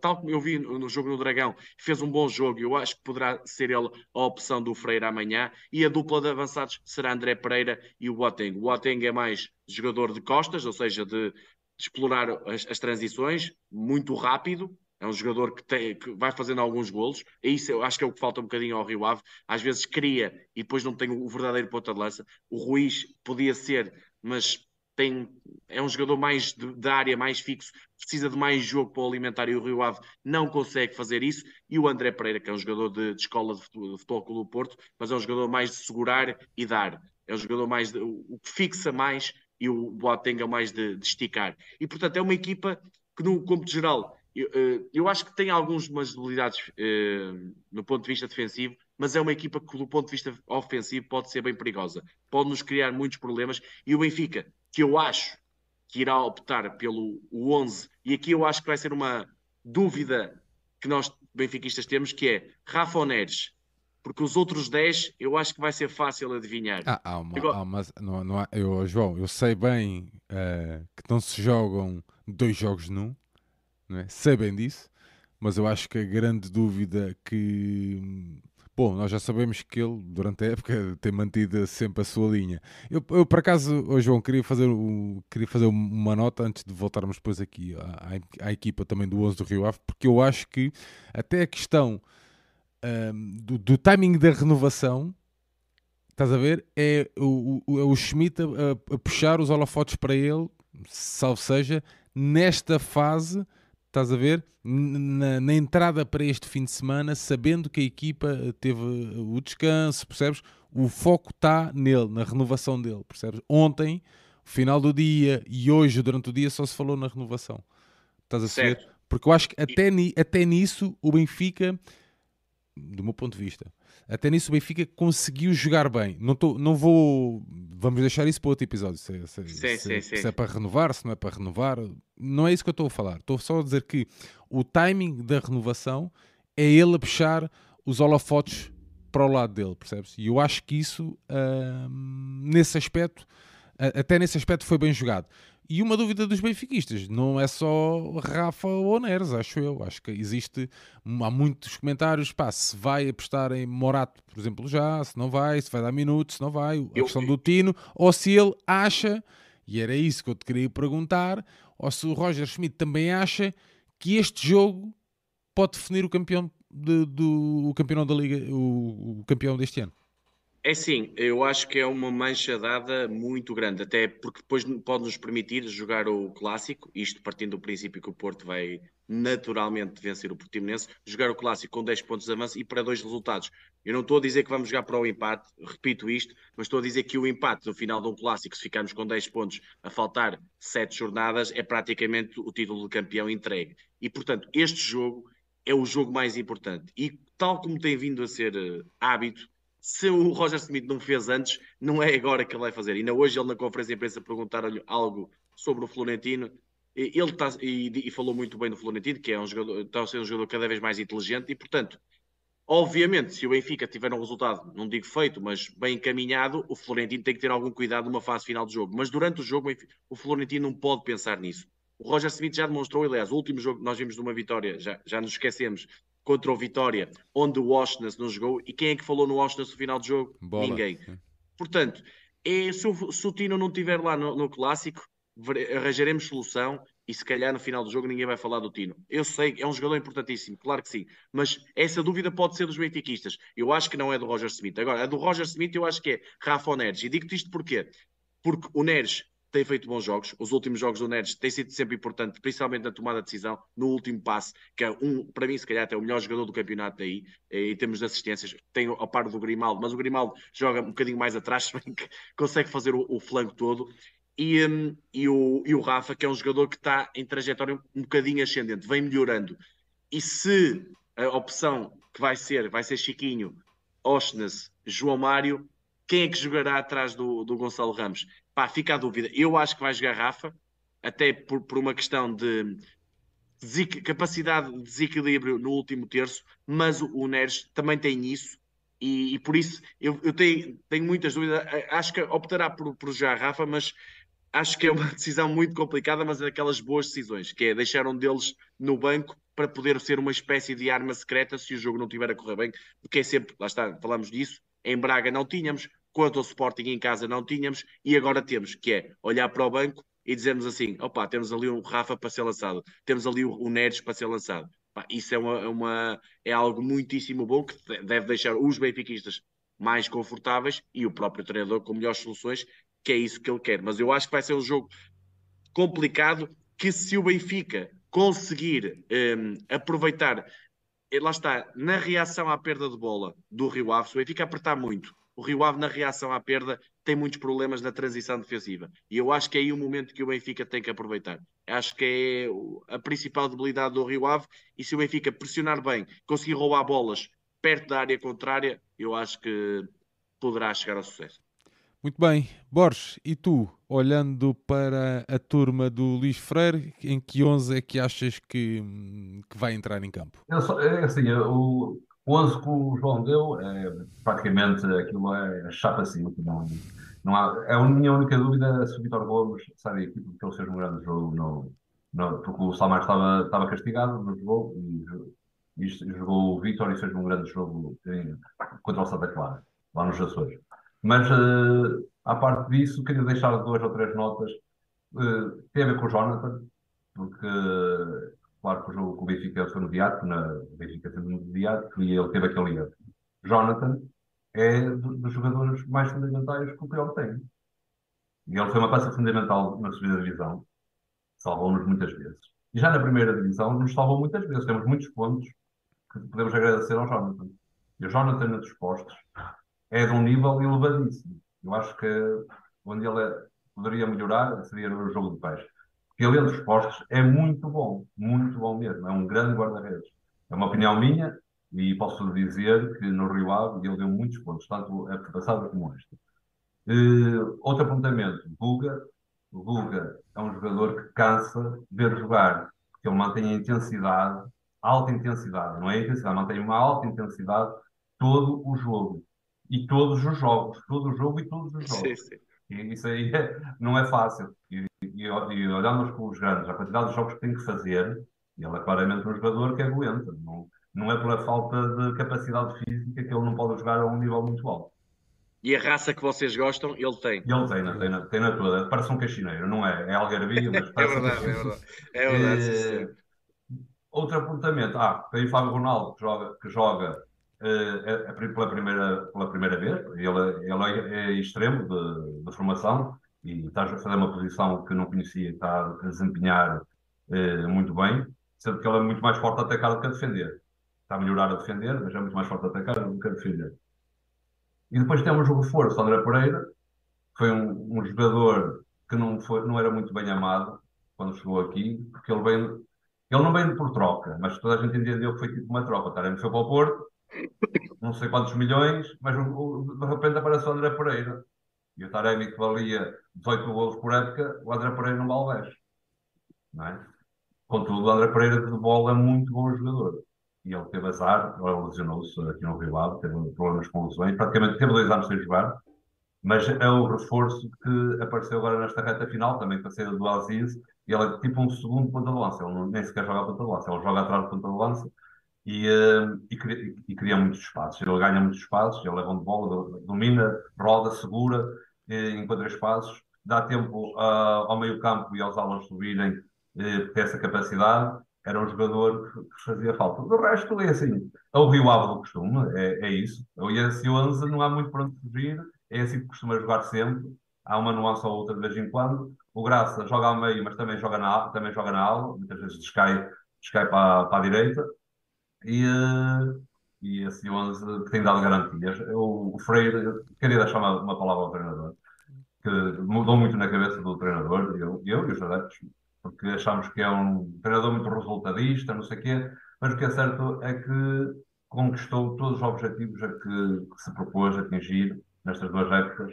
tal como eu vi no jogo no Dragão, fez um bom jogo. Eu acho que poderá ser ele a opção do Freire amanhã. E a dupla de avançados será André Pereira e o Boateng. O Boateng é mais jogador de costas, ou seja, de, de explorar as, as, transições, muito rápido. É um jogador que, tem, que vai fazendo alguns golos. E isso eu acho que é o que falta um bocadinho ao Rio Ave. Às vezes cria e depois não tem o verdadeiro ponta de lança. O Ruiz podia ser, mas tem, é um jogador mais da área, mais fixo, precisa de mais jogo para alimentar e o Rio Ave não consegue fazer isso. E o André Pereira, que é um jogador de, de escola de futebol, de futebol do Porto, mas é um jogador mais de segurar e dar. É um jogador mais de, o que fixa mais e o Boateng é mais de, de, esticar. E portanto é uma equipa que no cômputo geral eu, eh, eu acho que tem algumas debilidades uh, no ponto de vista defensivo, mas é uma equipa que do ponto de vista ofensivo pode ser bem perigosa. Pode nos criar muitos problemas e o Benfica que eu acho que irá optar pelo 11, e aqui eu acho que vai ser uma dúvida que nós benfiquistas temos, que é Rafa Oneres, porque os outros 10 eu acho que vai ser fácil adivinhar. Ah, há uma, há uma, não, não há, eu, João, eu sei bem uh, que não se jogam dois jogos num, não é? sei bem disso, mas eu acho que a grande dúvida que Bom, nós já sabemos que ele, durante a época, tem mantido sempre a sua linha. Eu, eu por acaso, oh, João, queria fazer, o, queria fazer uma nota antes de voltarmos depois aqui à, à, equipa também do 11 do Rio Ave, porque eu acho que até a questão um, do, do, timing da renovação, estás a ver, é o, o, é o Schmidt a, a puxar os holofotes para ele, salvo seja, nesta fase estás a ver? Na, na, entrada para este fim de semana, sabendo que a equipa teve o descanso, percebes? O foco está nele, na renovação dele, percebes? Ontem, final do dia e hoje, durante o dia, só se falou na renovação. Estás a ser? Porque eu acho que até, até nisso o Benfica, do meu ponto de vista, até nisso o Benfica conseguiu jogar bem. Não, tô, não vou. Vamos deixar isso para outro episódio. Se, se, sim, se, sim, se é para renovar, se não é para renovar. Não é isso que eu estou a falar. Estou só a dizer que o timing da renovação é ele a puxar os holofotes para o lado dele, percebes? E eu acho que isso, uh, nesse aspecto, até nesse aspecto foi bem jogado. E uma dúvida dos benfiquistas, não é só Rafa ou Neres, acho eu. Acho que existe, há muitos comentários, pá, se vai apostar em Morato, por exemplo, já, se não vai, se vai dar minutos, se não vai, a eu, questão do Tino, ou se ele acha, e era isso que eu te queria perguntar, ou se o Roger Schmidt também acha que este jogo pode definir o campeão de, do o campeão da Liga, o, o campeão deste ano. É sim, eu acho que é uma mancha dada muito grande, até porque depois pode nos permitir jogar o clássico, isto partindo do princípio que o Porto vai naturalmente vencer o Portimonense, jogar o clássico com 10 pontos de avanço e para dois resultados. Eu não estou a dizer que vamos jogar para o empate, repito isto, mas estou a dizer que o empate no final de um clássico, se ficarmos com 10 pontos a faltar 7 jornadas, é praticamente o título de campeão entregue. E portanto, este jogo é o jogo mais importante. E tal como tem vindo a ser uh, hábito, se o Roger Smith não fez antes, não é agora que ele vai fazer. Ainda hoje ele na conferência de imprensa perguntaram-lhe algo sobre o Florentino. Ele está e, e, falou muito bem do Florentino, que é um jogador, está a ser um jogador cada vez mais inteligente e, portanto, obviamente, se o Benfica tiver um resultado, não digo feito, mas bem encaminhado, o Florentino tem que ter algum cuidado numa fase final do jogo. Mas durante o jogo, o Florentino não pode pensar nisso. O Roger Smith já demonstrou, aliás, o último jogo que nós vimos de uma vitória, já, já nos esquecemos, contra o Vitória, onde o Washington não jogou. E quem é que falou no Washington no final do jogo? Bola. Ninguém. Portanto, é, se, o, se o Tino não estiver lá no, no clássico, arranjaremos solução e se calhar no final do jogo ninguém vai falar do Tino. Eu sei, é um jogador importantíssimo, claro que sim, mas essa dúvida pode ser dos benfiquistas. Eu acho que não é do Roger Smith. Agora, a do Roger Smith eu acho que é Rafa Neres. E digo-te isto porquê? Porque o Neres tem feito bons jogos. Os últimos jogos do Neres têm sido sempre importantes, principalmente na tomada de decisão, no último passe, que é um, para mim, se calhar, até o melhor jogador do campeonato aí, eh, em termos de assistências. Tem ao par do Grimaldo, mas o Grimaldo joga um bocadinho mais atrás, <laughs> consegue fazer o, o flanco todo. E, um, e, o, e o Rafa, que é um jogador que está em trajetória um bocadinho ascendente, vem melhorando. E se a opção que vai ser, vai ser Chiquinho, Osnes, João Mário, quem é que jogará atrás do, do Gonçalo Ramos? Pá, fica a dúvida. Eu acho que vai jogar Rafa, até por, por uma questão de capacidade de desequilíbrio no último terço, mas o, o Neres também tem isso. E, e por isso eu, eu tenho, tenho, muitas dúvidas. Acho que optará por, por jogar Rafa, mas acho que é uma <laughs> decisão muito complicada, mas é daquelas boas decisões, que é deixar um deles no banco para poder ser uma espécie de arma secreta se o jogo não estiver a correr bem, porque é sempre, lá está, falamos disso, em Braga não tínhamos, quanto ao Sporting em casa não tínhamos, e agora temos, que é olhar para o banco e dizermos assim: opa, temos ali um Rafa para ser lançado, temos ali o, Neres para ser lançado. Pá, isso é, uma, é uma, é algo muitíssimo bom que deve deixar os benfiquistas mais confortáveis e o próprio treinador com melhores soluções, que é isso que ele quer. Mas eu acho que vai ser um jogo complicado que se o Benfica conseguir um, aproveitar, lá está, na reação à perda de bola do Rio Ave, se o Benfica apertar muito o Rio Ave, na reação à perda, tem muitos problemas na transição defensiva. E eu acho que é aí o momento que o Benfica tem que aproveitar. Acho que é a principal debilidade do Rio Ave. E se o Benfica pressionar bem, conseguir roubar bolas perto da área contrária, eu acho que poderá chegar ao sucesso. Muito bem. Borges, e tu, olhando para a turma do Luís Freire, em que 11 é que achas que, que vai entrar em campo? é assim, o, o 11 que o João deu, é, praticamente aquilo é chapa 5. Não, não há, é a minha única dúvida se o Vitor Gomes sai da equipe porque ele fez um grande jogo, no, porque o Salmar estava, estava castigado, não jogou, e, e jogou o Vitor e fez um grande jogo em, contra o Santa Clara, lá nos Açores. Mas, uh, à parte disso, queria deixar duas ou três notas. Uh, tem a ver com o Jonathan, porque Claro que o jogo com o Benfica foi no mediático, na o Benfica no mediático e ele teve aquele erro. Jonathan é dos jogadores mais fundamentais que o Peor tem. E ele foi uma peça fundamental na subida da divisão. Salvou-nos muitas vezes. E já na primeira divisão nos salvou muitas vezes. Temos muitos pontos que podemos agradecer ao Jonathan. E o Jonathan nos postos é de um nível elevadíssimo. Eu acho que onde ele é, poderia melhorar seria no jogo de peixe ele entre os postos é muito bom, muito bom mesmo. É um grande guarda-redes. É uma opinião minha e posso dizer que no Rio Ave ele deu muitos pontos, tanto a passada como esta. Uh, outro apontamento, Guga. O Guga é um jogador que cansa ver jogar, porque ele mantém a intensidade, alta intensidade, não é intensidade, mantém uma alta intensidade todo o jogo. E todos os jogos, todo o jogo e todos os jogos. Sim, sim. E isso aí é, não é fácil. E, e, e olhamos com os grandes, a quantidade de jogos que tem que fazer, ele é claramente um jogador que aguenta. Não, não é pela falta de capacidade física que ele não pode jogar a um nível muito alto. E a raça que vocês gostam, ele tem. Ele tem, tem, na, tem na toda. Parece um cachineiro, não é? É algarvio, mas <laughs> é parece é verdade, um é verdade. É verdade, é... Outro apontamento. Ah, tem o Fábio Ronaldo, que joga, que joga é, é pela, primeira, pela primeira vez. Ele, ele é, extremo de, de, formação e está a fazer uma posição que não conhecia e está a desempenhar muito bem, sendo que ele é muito mais forte a atacar do que a defender. Está a melhorar a defender, mas é muito mais forte a atacar do que a defender. E depois temos o reforço, André Pereira, que foi um, um jogador que não, foi, não era muito bem amado quando chegou aqui, porque ele veio, ele não veio por troca, mas toda a gente entendeu que foi tipo uma troca. O Taremi foi para o Porto, não sei quantos milhões, mas de repente aparece o André Pereira. E o Taremi que valia 18 golos por época, o André Pereira não vale 10. Não é? Contudo, o André Pereira de bola é muito bom jogador e ele teve azar, ele lesionou-se aqui no Rio Ave, teve problemas com lesões, praticamente teve dois anos sem jogar, mas é o reforço que apareceu agora nesta reta final, também com a saída do Aziz, e ele é tipo um segundo ponta de lança, ele nem sequer joga ponta de lança, ele joga atrás do ponta de lança e, uh, e, cria, e, cria, muitos espaços, ele ganha muitos espaços, ele é bom de bola, domina, roda, segura, encontra espaços, dá tempo uh, ao meio campo e aos alas subirem, uh, ter essa capacidade, era um jogador que fazia falta. Do resto, é assim, é o Rio Ave do costume, é, é isso. E esse 11 não há muito para onde fugir, é assim que costuma jogar sempre. Há uma nuance ou outra de vez em quando. O Graça joga ao meio, mas também joga na, também joga na ala, muitas vezes descai, descai para, para a direita. E, eh, e esse 11 que tem dado garantias. O, o Freire, queria deixar uma, uma palavra ao treinador, que mudou muito na cabeça do treinador, eu, eu e os adeptos porque achamos que é um treinador muito resultadista, não sei o quê, mas o que é certo é que conquistou todos os objetivos a que, que se propôs atingir nestas duas épocas,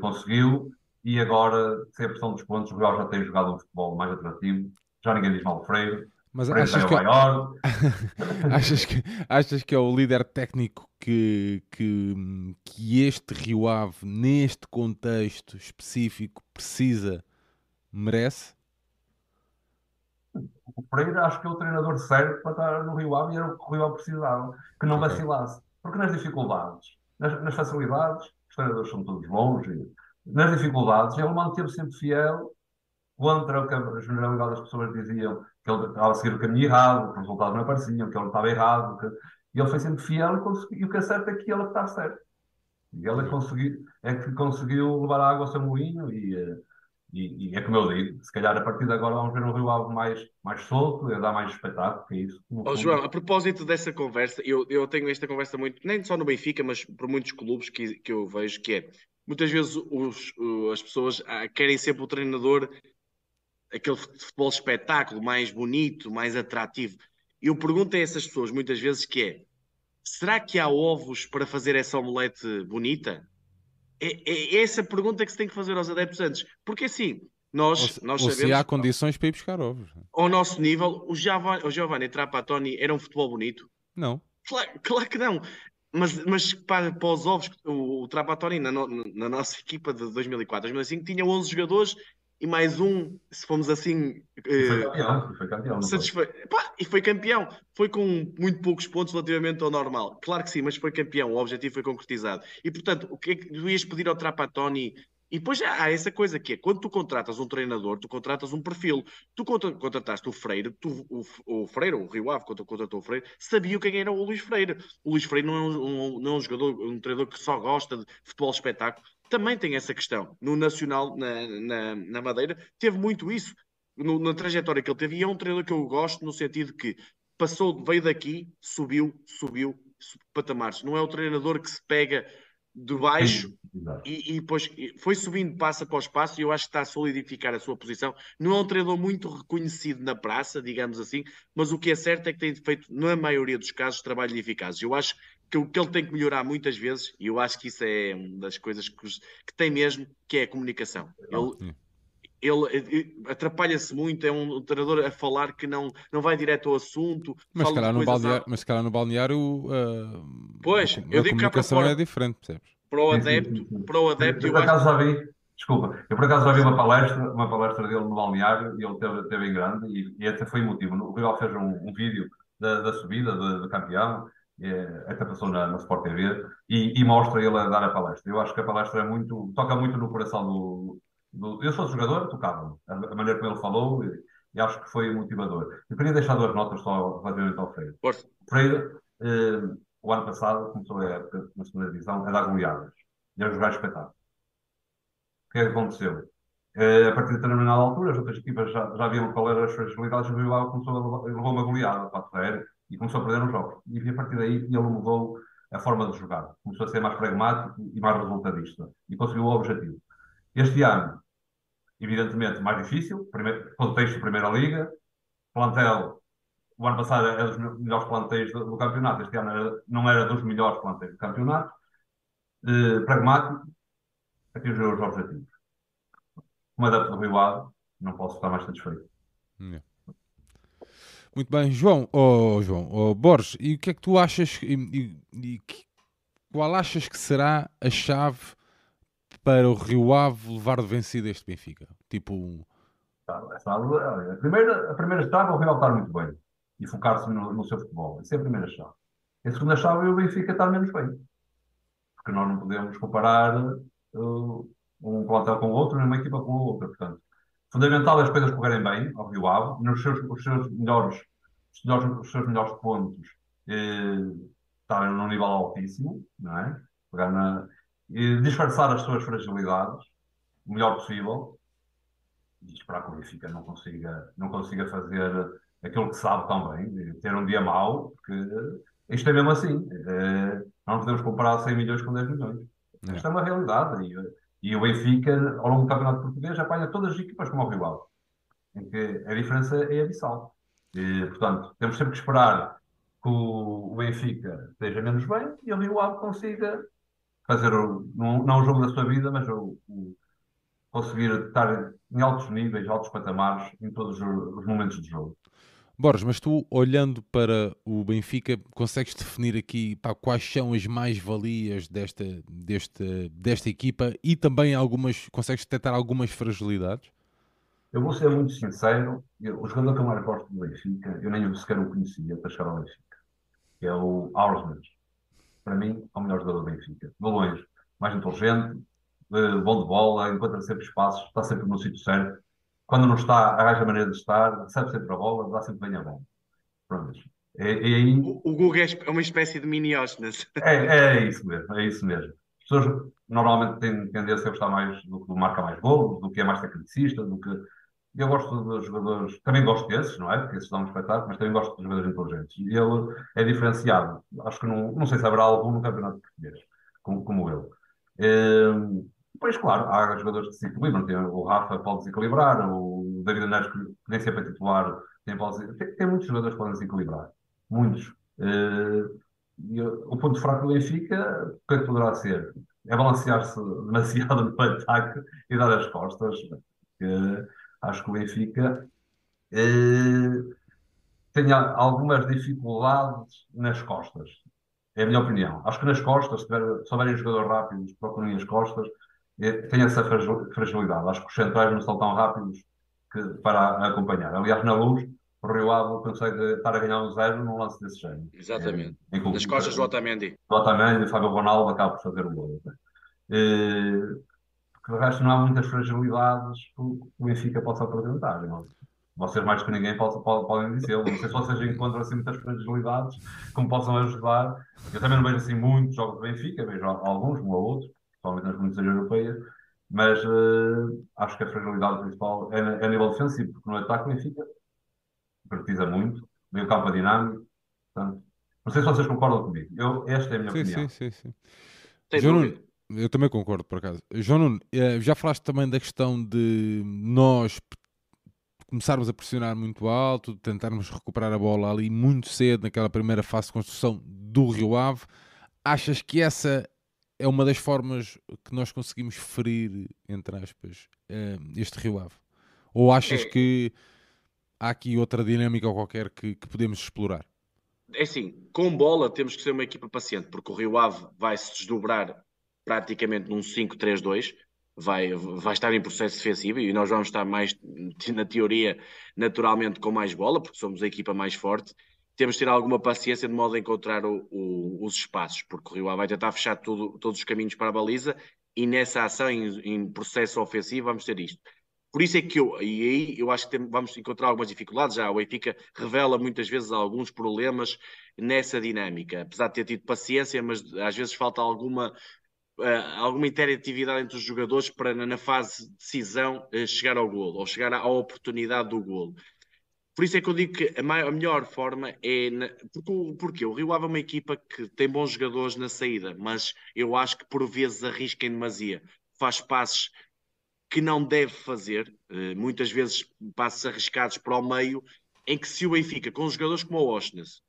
conseguiu, e agora, sem a pressão dos pontos, o Real já tem jogado um futebol mais atrativo, já ninguém diz mal Freire, mas achas que, é... <laughs> achas, que, achas que é o líder técnico que, que, que este Rio Ave, neste contexto específico, precisa, merece? o Pereira acho que é o treinador certo para estar no Rio Ave e era o que o Rio Ave precisava, que não okay. vacilasse. Porque nas dificuldades, nas, nas, facilidades, os treinadores são todos bons, nas dificuldades ele manteve sempre fiel contra o que a generalidade das pessoas diziam que ele estava a seguir o caminho errado, que os resultados não apareciam, que ele estava errado, que... e ele foi sempre fiel e, e o que é certo é que ele está certo. E ele é, é que conseguiu levar a água ao seu moinho e, eh, e, e, é como eu digo, se calhar a partir de agora vamos ver um Rio algo mais, mais solto, a dar mais espetáculo, que é isso. Oh, João, a propósito dessa conversa, eu, eu tenho esta conversa muito, nem só no Benfica, mas por muitos clubes que, que eu vejo, que é, muitas vezes os, as pessoas ah, querem sempre o treinador, aquele futebol espetáculo mais bonito, mais atrativo. Eu pergunto a essas pessoas muitas vezes que é, será que há ovos para fazer essa omelete bonita? É, é, essa pergunta que se tem que fazer aos adeptos antes. Porque assim, nós, ou, nós ou sabemos. se há condições para ir buscar ovos. Ao nosso nível, o Giovanni, o Giovanni Trapattoni era um futebol bonito? Não. Claro, claro que não. Mas, mas para, para os ovos, o, o Trapattoni na, no, na nossa equipa de 2004, 2005 tinha 11 jogadores e mais um, se fomos assim. E foi campeão, foi campeão. Pá, e foi campeão. Foi com muito poucos pontos relativamente ao normal. Claro que sim, mas foi campeão. O objetivo foi concretizado. E portanto, o que é que tu ias pedir ao Trapattoni? E depois há essa coisa que é, quando tu contratas um treinador, tu contratas um perfil. Tu contrataste o Freire, tu, o, o Freire, o Rio Ave, quando contratou o Freire, sabia quem era o Luís Freire. O Luís Freire não é um, um, não é um jogador, um treinador que só gosta de futebol espetáculo também tem essa questão. No Nacional, na, na, na Madeira, teve muito isso. No, na trajetória que ele teve, e é um treinador que eu gosto no sentido que passou, veio daqui, subiu, subiu, patamares. Não é o treinador que se pega de baixo e, e, depois foi subindo passo após passo e eu acho que está a solidificar a sua posição. Não é um treinador muito reconhecido na praça, digamos assim, mas o que é certo é que tem feito, na maioria dos casos, trabalho eficaz. Eu acho que que ele tem que melhorar muitas vezes, e eu acho que isso é uma das coisas que, que tem mesmo, que é a comunicação. Ele, ele atrapalha-se muito, é um treinador a falar que não, não vai direto ao assunto. Mas se calhar no balneário, mas calhar no balneário uh, pois, a, eu digo comunicação fora, é diferente, percebes? Para o adepto, para o adepto eu, por acaso já vi, desculpa, eu por acaso já vi uma palestra, uma palestra dele no balneário e ele teve, teve em grande e, e até foi o motivo. O Rio fez um, um vídeo da, da subida do campeão é, até passou na, na Sport TV, e, e, mostra ele a dar a palestra. Eu acho que a palestra é muito, toca muito no coração do. do eu sou jogador, tocava a, a, maneira como ele falou, e, e, acho que foi motivador. Eu queria deixar duas notas só relativamente ao Freire. Força. Freire, eh, o ano passado começou a época na segunda divisão a dar goleadas e a jogar espetáculo. O que é que aconteceu? Uh, a partir de determinada altura, as outras equipas já, já viam qual eram as fragilidades, o Bilbao começou a levar uma goleada, 4 e começou a perder os jogos. E a partir daí ele mudou a forma de jogar. Começou a ser mais pragmático e mais resultadista. E conseguiu o objetivo. Este ano, evidentemente, mais difícil, primeiro, contexto de Primeira Liga, plantel, o ano passado era dos melhores plantéis do, do campeonato, este ano era, não era dos melhores plantéis do campeonato, eh, pragmático, atingiu os objetivos. Como adepto do Rio Ave, não posso estar mais satisfeito. Yeah. Muito bem, João, oh, João, oh, Borges, e o que é que tu achas e, e, e qual achas que será a chave para o Rio Ave levar de vencido este Benfica? Tipo, a primeira, a primeira chave é o Rio Ave estar muito bem e focar-se no, no, seu futebol. Essa é a primeira chave. A segunda chave é o Benfica estar menos bem. Porque nós não podemos comparar uh, um plantel com o outro, nem uma equipa com a outra. Portanto, fundamental as coisas correrem bem ao Rio Ave, nos seus, os seus melhores, os, melhores, os seus melhores pontos eh, estarem num nível altíssimo, não é? Pegar na, e disfarçar as suas fragilidades o melhor possível e esperar que o Benfica não consiga, não consiga fazer aquilo que sabe tão bem, ter um dia mau, porque isto é mesmo assim. É, não podemos comparar 100 milhões com 10 milhões. É. Isto é uma realidade. E, e o Benfica, ao longo do Campeonato Português, apanha todas as equipas como o rival, em que a diferença é abissal. E, portanto, temos sempre que esperar que o, Benfica esteja menos bem e o Rio Ave consiga fazer, o, não, não o jogo da sua vida, mas o, o, conseguir estar em altos níveis, altos patamares em todos os momentos de jogo. Borges, mas tu olhando para o Benfica, consegues definir aqui pá, quais são as mais-valias desta, desta, desta equipa e também algumas, consegues detectar algumas fragilidades? Eu vou ser muito sincero, eu, o jogador que eu mais gosto do Benfica, eu nem sequer o conhecia para chegar ao Benfica, é o Aursmans. Para mim, é o melhor jogador do Benfica. De longe, mais inteligente, bom de bola, encontra sempre espaços, está sempre no sítio certo quando não está, arranja maneira de estar, recebe sempre a bola, dá sempre bem a bola. Pronto. E, e aí... o, o Google é uma espécie de mini Oshness. É, é isso mesmo, é isso mesmo. As pessoas normalmente têm tendência a gostar mais do que marca mais gols, do que é mais tecnicista, do que. Eu gosto dos jogadores, também gosto desses, não é? Porque esses dão um espetáculo, mas também gosto dos jogadores inteligentes. E ele é diferenciado. Acho que não, não sei se haverá algum no campeonato português, como, como ele. Pois, claro, há jogadores que se equilibram. Tem, o Rafa pode desequilibrar, o David Neres, que nem sempre é titular, tem, tem, tem muitos jogadores que podem desequilibrar. Muitos. Uh, o ponto fraco do Benfica, o que é que poderá ser? É balancear-se demasiado no ataque e dar as costas. Uh, acho que o Benfica uh, tem algumas dificuldades nas costas. É a minha opinião. Acho que nas costas, se, tiver, se houverem jogadores rápidos, procurem as costas, tem essa fragilidade. Acho que os centrais não são tão rápidos que, para acompanhar. Aliás, na luz, o Rio Ave consegue estar a ganhar um zero num lance desse género. Exatamente. É, Nas costas do Otamendi. Do Otamendi, Fábio Ronaldo acaba por fazer o gol. É, porque de resto não há muitas fragilidades que o Benfica possa apresentar. Não? Vocês mais que ninguém podem, podem dizer. Não sei se vocês encontram assim muitas fragilidades que me possam ajudar. Eu também não vejo assim muitos jogos do Benfica, vejo alguns, um ou outro principalmente nas competições europeias, mas uh, acho que a fragilidade principal é, é a nível defensivo, porque no ataque o Benfica precisa muito, meio campo dinâmico, portanto, não sei se vocês concordam comigo, eu, esta é a minha sim, opinião. Sim, sim, sim. João Nuno, eu também concordo, por acaso. João Nuno, eh, já falaste também da questão de nós começarmos a pressionar muito alto, tentarmos recuperar a bola ali muito cedo, naquela primeira fase de construção do Rio Ave. Achas que essa é uma das formas que nós conseguimos ferir, entre aspas, eh, este Rio Ave? Ou achas é, que há aqui outra dinâmica qualquer que, que, podemos explorar? É assim, com bola temos que ser uma equipa paciente, porque o Rio Ave vai se desdobrar praticamente num 5-3-2, vai, vai estar em processo defensivo e nós vamos estar mais, na teoria, naturalmente com mais bola, porque somos a equipa mais forte temos de ter alguma paciência de modo a encontrar o, o, os espaços, porque o Rio Ave vai tentar fechar tudo, todos os caminhos para a baliza e nessa ação, em, em, processo ofensivo, vamos ter isto. Por isso é que eu, e aí eu acho que tem, vamos encontrar algumas dificuldades já. O Benfica revela muitas vezes alguns problemas nessa dinâmica, apesar de ter tido paciência, mas às vezes falta alguma uh, alguma interatividade entre os jogadores para, na fase de decisão, uh, chegar ao golo ou chegar à, à, oportunidade do golo. Por isso é que eu digo que a, maior, a melhor forma é. Na, porque, porque o Rio Ave é uma equipa que tem bons jogadores na saída, mas eu acho que por vezes arrisca em demasia. Faz passes que não deve fazer, uh, muitas vezes passos arriscados para o meio, em que se o Benfica, com jogadores como o Oshness,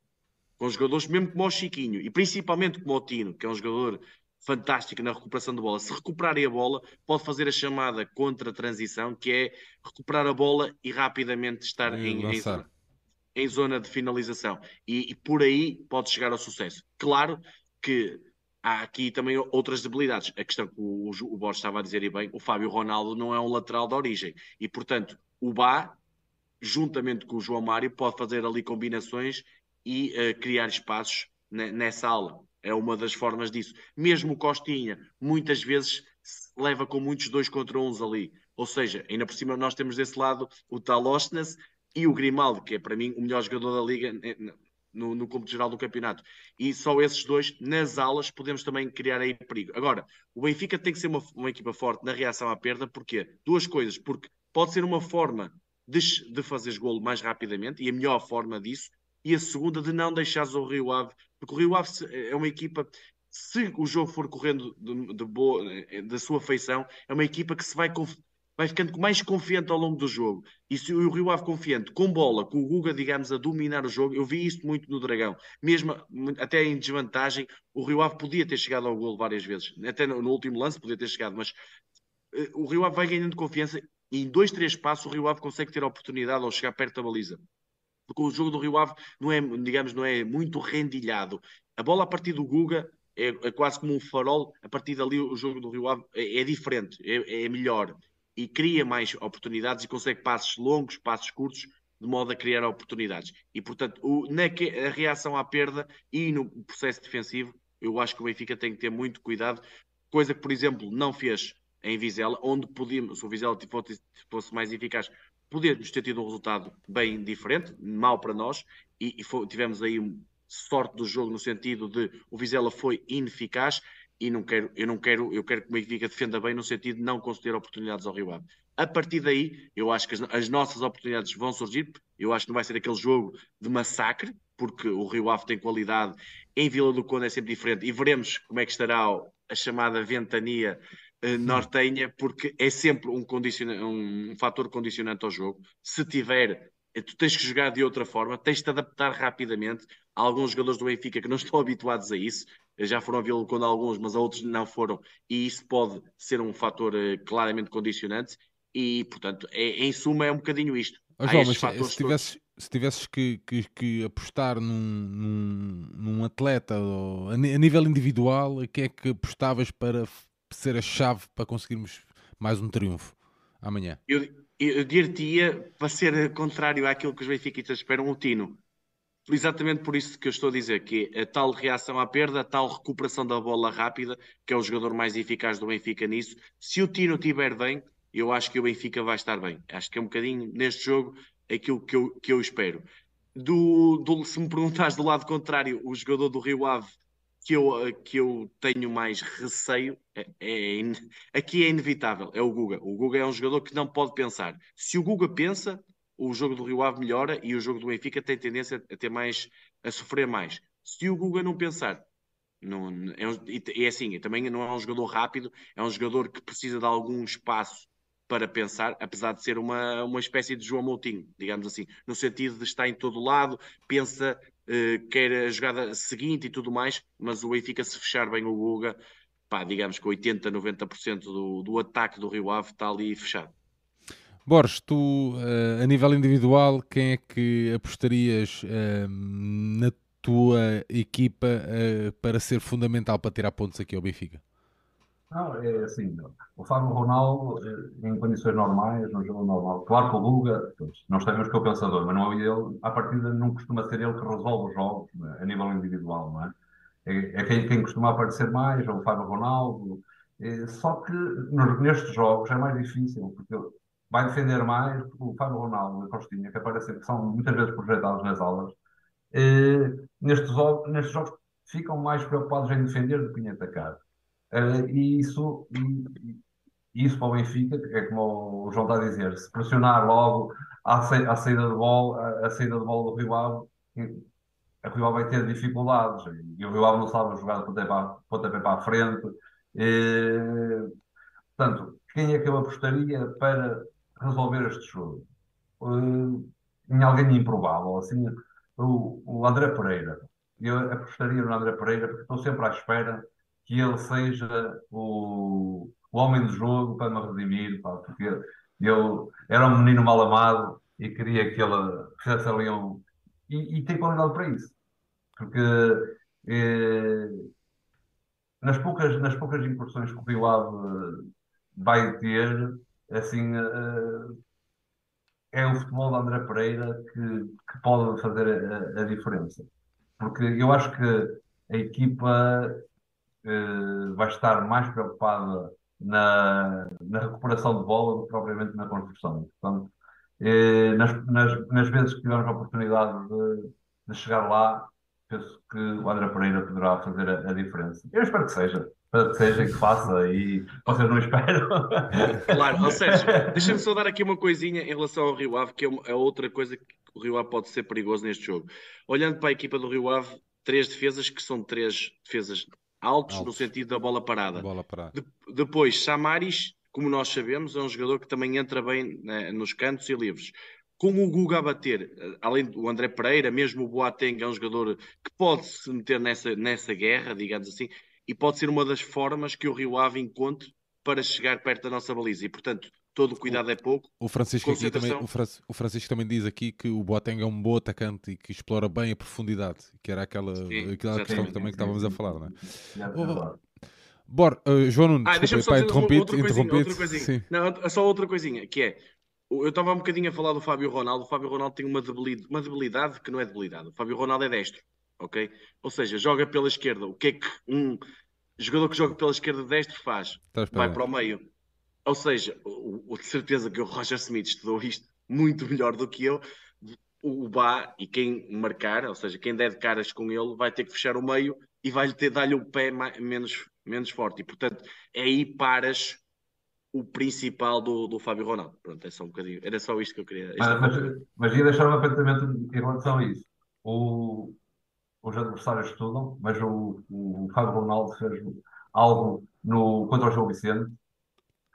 com jogadores mesmo como o Chiquinho, e principalmente como o Tino, que é um jogador fantástica na recuperação de bola. Se recuperarem a bola, pode fazer a chamada contra-transição, que é recuperar a bola e rapidamente estar em, em, zona, em, zona, de finalização. E, e, por aí pode chegar ao sucesso. Claro que há aqui também outras debilidades. A questão que o, o Borges estava a dizer e bem, o Fábio Ronaldo não é um lateral de origem. E, portanto, o Bá, juntamente com o João Mário, pode fazer ali combinações e uh, criar espaços nessa aula é uma das formas disso. Mesmo o Costinha, muitas vezes leva com muitos dois contra uns ali. Ou seja, ainda por cima nós temos desse lado o Talosnes e o Grimaldo, que é para mim o melhor jogador da liga no, no cômputo geral do campeonato. E só esses dois, nas alas, podemos também criar aí perigo. Agora, o Benfica tem que ser uma, uma equipa forte na reação à perda, porque Duas coisas, porque pode ser uma forma de, de fazeres golo mais rapidamente, e a melhor forma disso, e a segunda de não deixares o Rio Ave porque o Rio Ave é uma equipa, se o jogo for correndo de, de boa, da sua feição, é uma equipa que se vai, vai ficando mais confiante ao longo do jogo. E se o Rio Ave confiante, com bola, com o Guga, digamos, a dominar o jogo, eu vi isto muito no Dragão. Mesmo até em desvantagem, o Rio Ave podia ter chegado ao golo várias vezes. Até no, no último lance podia ter chegado, mas uh, o Rio Ave vai ganhando confiança e em dois, três passos o Rio Ave consegue ter a oportunidade ao chegar perto da baliza porque o jogo do Rio Ave não é, digamos, não é muito rendilhado. A bola a partir do Guga é, é quase como um farol, a partir dali o jogo do Rio Ave é, é diferente, é, é, melhor e cria mais oportunidades e consegue passos longos, passos curtos, de modo a criar oportunidades. E portanto, o, na que, a reação à perda e no processo defensivo, eu acho que o Benfica tem que ter muito cuidado, coisa que, por exemplo, não fez em Vizela, onde podíamos, se o Vizela fosse, fosse mais eficaz, podíamos ter tido um resultado bem diferente, mal para nós, e, e foi, tivemos aí sorte do jogo no sentido de o Vizela foi ineficaz e não quero, eu não quero, eu quero que o Benfica defenda bem no sentido de não conceder oportunidades ao Rio Ave. A partir daí, eu acho que as, as, nossas oportunidades vão surgir. Eu acho que não vai ser aquele jogo de massacre, porque o Rio Ave tem qualidade. Em Vila do Conde é sempre diferente e veremos como é que estará a chamada ventania uh, nortenha, porque é sempre um, condiciona um fator condicionante ao jogo. Se tiver, eh, tu tens que jogar de outra forma, tens de te adaptar rapidamente. Há alguns jogadores do Benfica que não <laughs> estão habituados a isso, eh, já foram vê-lo quando alguns, mas a outros não foram, e isso pode ser um fator uh, claramente condicionante. E, portanto, é, em suma, é um bocadinho isto. Oh, João, mas se tivesses, se tivesses que, que, que apostar num, num, num, atleta a nível individual, o que é que apostavas para ser a chave para conseguirmos mais um triunfo amanhã? Eu, eu para ser contrário àquilo que os benfiquistas esperam, o Tino. Exatamente por isso que eu estou a dizer, que a tal reação à perda, a tal recuperação da bola rápida, que é o jogador mais eficaz do Benfica nisso. Se o Tino estiver bem, eu acho que o Benfica vai estar bem. Acho que é um bocadinho neste jogo aquilo que eu, que eu espero. Do, do, se me perguntares do lado contrário, o jogador do Rio Ave que eu, que eu tenho mais receio é, é, aqui é inevitável, é o Guga. O Guga é um jogador que não pode pensar. Se o Guga pensa, o jogo do Rio Ave melhora e o jogo do Benfica tem tendência a ter mais a sofrer mais. Se o Guga não pensar, não, é, é assim, também não é um jogador rápido, é um jogador que precisa de algum espaço para pensar, apesar de ser uma, uma espécie de João Moutinho, digamos assim, no sentido de estar em todo lado, pensa quer a jogada seguinte e tudo mais, mas o Benfica se fechar bem o Guga, pá, digamos que 80, 90% do, do ataque do Rio Ave está ali fechado. Borges, tu, uh, a nível individual, quem é que apostarias uh, na tua equipa para ser fundamental para tirar pontos aqui ao Benfica? Não, é assim, o Fábio Ronaldo, eh, em condições normais, no jogo normal, claro que o Luga, nós sabemos que é o pensador, mas não é ele, à partida não costuma ser ele que resolve os jogos né, a nível individual, não é? É, é quem, quem, costuma aparecer mais, é o Fábio Ronaldo, é, só que nos, nestes jogos é mais difícil, porque vai defender mais o Fábio Ronaldo e a Costinha, que aparecem, que são muitas vezes projetados nas aulas, eh, nestes, nestes jogos ficam mais preocupados em defender do que em atacar. Eh, e isso, isso para o Benfica, é como o João está a dizer, se pressionar logo à, à saída de bola, a saída de bola do Rio a Rio vai ter dificuldades. E o Rio não sabe jogar de pontapé para, a frente. E, portanto, quem é que eu apostaria para resolver este jogo? Uh, em alguém improvável, assim, o, o André Pereira. Eu apostaria no André Pereira porque estou sempre à espera que ele seja o, o homem do jogo para me redimir, pá, porque eu era um menino mal amado e queria que ele fizesse ali um. E, e tem qualidade para isso. Porque eh, nas, poucas, nas poucas incursões que o Rio Ave vai ter, assim, eh, é o futebol de André Pereira que, que pode fazer a, a, diferença. Porque eu acho que a equipa vai estar mais preocupada na, na recuperação de bola do que propriamente na construção. Portanto, eh, nas, nas, nas vezes que tivermos a oportunidade de, de chegar lá, penso que o André Pereira poderá fazer a, a diferença. Eu espero que seja. Espero que seja, que faça e vocês não esperam. <laughs> Claro, ou seja, <laughs> deixa-me só dar aqui uma coisinha em relação ao Rio Ave, que é, é outra coisa que o Rio Ave pode ser perigoso neste jogo. Olhando para a equipa do Rio Ave, três defesas que são três defesas altos, altos. no sentido da bola parada. Bola parada. De, depois, Samaris, como nós sabemos, é um jogador que também entra bem né, nos cantos e livres com o Guga a bater, além do André Pereira, mesmo o Boateng é um jogador que pode se meter nessa, nessa guerra, digamos assim, e pode ser uma das formas que o Rio Ave encontre para chegar perto da nossa baliza. E, portanto, todo o cuidado é pouco. O Francisco, também, o, o Francisco também diz aqui que o Boateng é um bom atacante e que explora bem a profundidade, que era aquela, Sim, aquela questão que também que estávamos a falar, não é? Oh, Bor, uh, João Nuno, ah, desculpa, pá, interrompido, outra coisinha, outra coisinha. Não, só outra coisinha, que é, eu estava um bocadinho a falar do Fábio Ronaldo. O Fábio Ronaldo tem uma debilidade, uma debilidade que não é debilidade. O Fábio Ronaldo é destro, ok? Ou seja, joga pela esquerda. O que é que um jogador que joga pela esquerda destro faz? Vai para o meio. Ou seja, o, o, de certeza que o Roger Smith estudou isto muito melhor do que eu. O Bá e quem marcar, ou seja, quem der de caras com ele, vai ter que fechar o meio e vai-lhe ter dar-lhe o pé mais, menos, menos forte. E portanto, é aí paras o principal do, do Fábio Ronaldo. Pronto, é só um bocadinho. Era só isto que eu queria. Mas, mas, mas ia deixar um apontamento em relação a isso. O, os adversários estudam, mas o, o Fábio Ronaldo fez algo no, contra o João Vicente,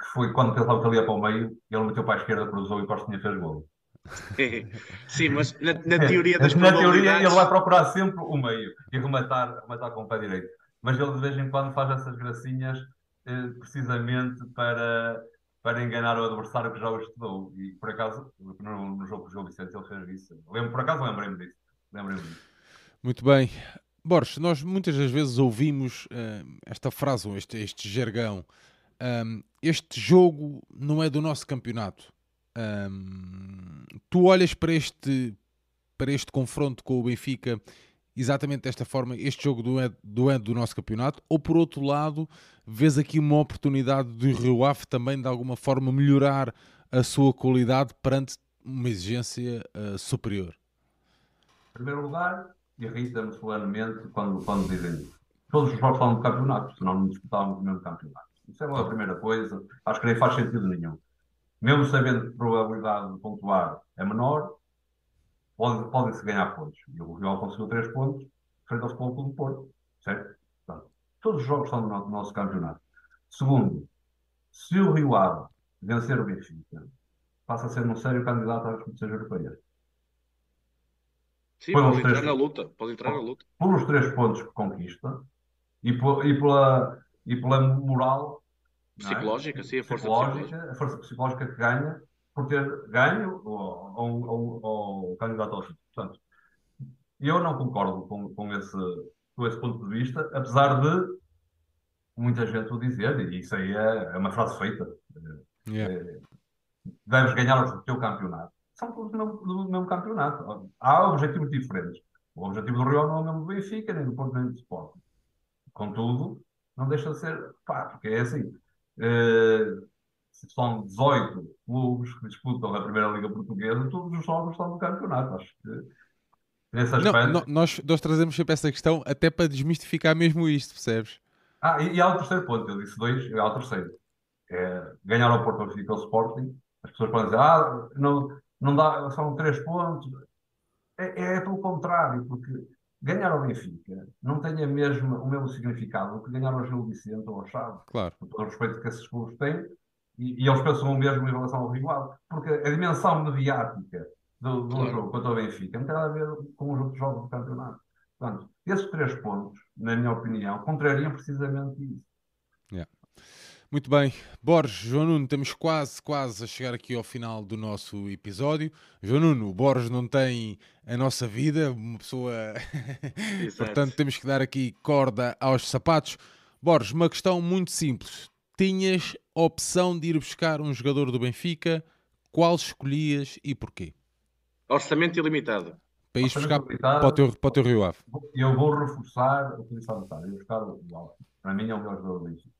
que foi quando ele estava ali para o meio, ele meteu para a esquerda, cruzou e Costinha fez gol. <laughs> Sim, mas na, na teoria das Na teoria ele vai procurar sempre o meio e rematar, rematar com o pé direito. Mas ele de vez em quando faz essas gracinhas eh, precisamente para, para enganar o adversário que já o estudou. E por acaso, no, no jogo com o João Vicente, ele fez isso. Lembro, por acaso lembrei-me disso. Lembrei-me disso. Muito bem. Borges, nós muitas das vezes ouvimos uh, esta frase, este, este jargão. Um, este jogo não é do nosso campeonato. Um, tu olhas para este, para este confronto com o Benfica exatamente desta forma, este jogo do é, do é do nosso campeonato, ou por outro lado, vês aqui uma oportunidade do Rio Ave também de alguma forma melhorar a sua qualidade perante uma exigência uh, superior? Em primeiro lugar, irrita-me solenemente quando, quando dizem todos os jogos são do campeonato, senão não disputávamos o mesmo campeonato. Isso é uma primeira coisa, acho que nem faz sentido nenhum. Mesmo sabendo que a probabilidade de pontuar é menor, podem pode ganhar pontos. E o Rio conseguiu 3 pontos frente ao Futebol do Porto, certo? Portanto, todos os jogos são do nosso campeonato. Segundo, se o Rio Ave vencer o Benfica, passa a ser um sério candidato às competições europeias. Sim, pode entrar três, na luta. Pode entrar na luta. Pelos três pontos que conquista e, por, e, pela, e pela moral? Psicológica, é? sim, a força psicológica, a força psicológica que ganha por ter ganho ao, candidato ao título. Portanto, eu não concordo com, com, esse, com esse ponto de vista, apesar de muita gente o dizer, e isso aí é, é uma frase feita. Yeah. É, deves ganhar o teu campeonato. São todos do mesmo, do mesmo campeonato. Há objetivos diferentes. O objetivo do Rio não é o mesmo do Benfica, nem do Porto, nem do Sport. Contudo, não deixa de ser, pá, porque é assim. Uh, são 18 clubes que disputam a Primeira Liga Portuguesa, todos os jogos estão no campeonato. Acho que nesse aspecto. Não, não, nós, nós trazemos sempre essa questão até para desmistificar mesmo isto, percebes? Ah, e, e há o terceiro ponto, eu disse dois, e há o terceiro. É, ganhar ao Porto Benfica o Sporting. As pessoas podem dizer, ah, não, não dá, são três pontos. É, é pelo contrário, porque ganhar ao Benfica não tem a mesma, o mesmo significado que ganhar ao Gil Vicente ou ao Chaves. Claro. Com todo o respeito que esses clubes têm, e, e eles pensam o mesmo em relação ao rival. Porque a dimensão mediática do, do Claro. jogo contra o Benfica não tem nada a ver com os outros jogos do campeonato. Portanto, esses três pontos, na minha opinião, contrariam precisamente isso. Muito bem. Borges, João Nuno, estamos quase, quase a chegar aqui ao final do nosso episódio. João Nuno, o Borges não tem a nossa vida, uma pessoa. <laughs> Exato. Portanto, temos que dar aqui corda aos sapatos. Borges, uma questão muito simples. Tinhas a opção de ir buscar um jogador do Benfica, qual escolhias e porquê? Orçamento ilimitado. Para ir Orçamento buscar limitado. para o teu, para o teu Rio Ave. Eu vou reforçar o que disse bocado. Eu buscar o. Para mim é o melhor jogador do Benfica.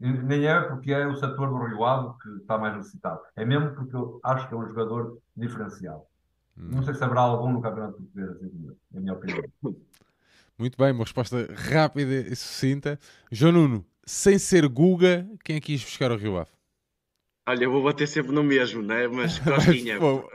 Nem é porque é o setor do Rio Ave que está mais necessitado. É mesmo porque eu acho que é um jogador diferenciado. Não sei se haverá algum no Campeonato Português, assim na minha opinião. Muito bem, uma resposta rápida e sucinta. João Nuno, sem ser Guga, quem é que ias buscar o Rio Ave? Olha, eu vou bater sempre no mesmo, né? Mas <laughs> Costinha. Bom,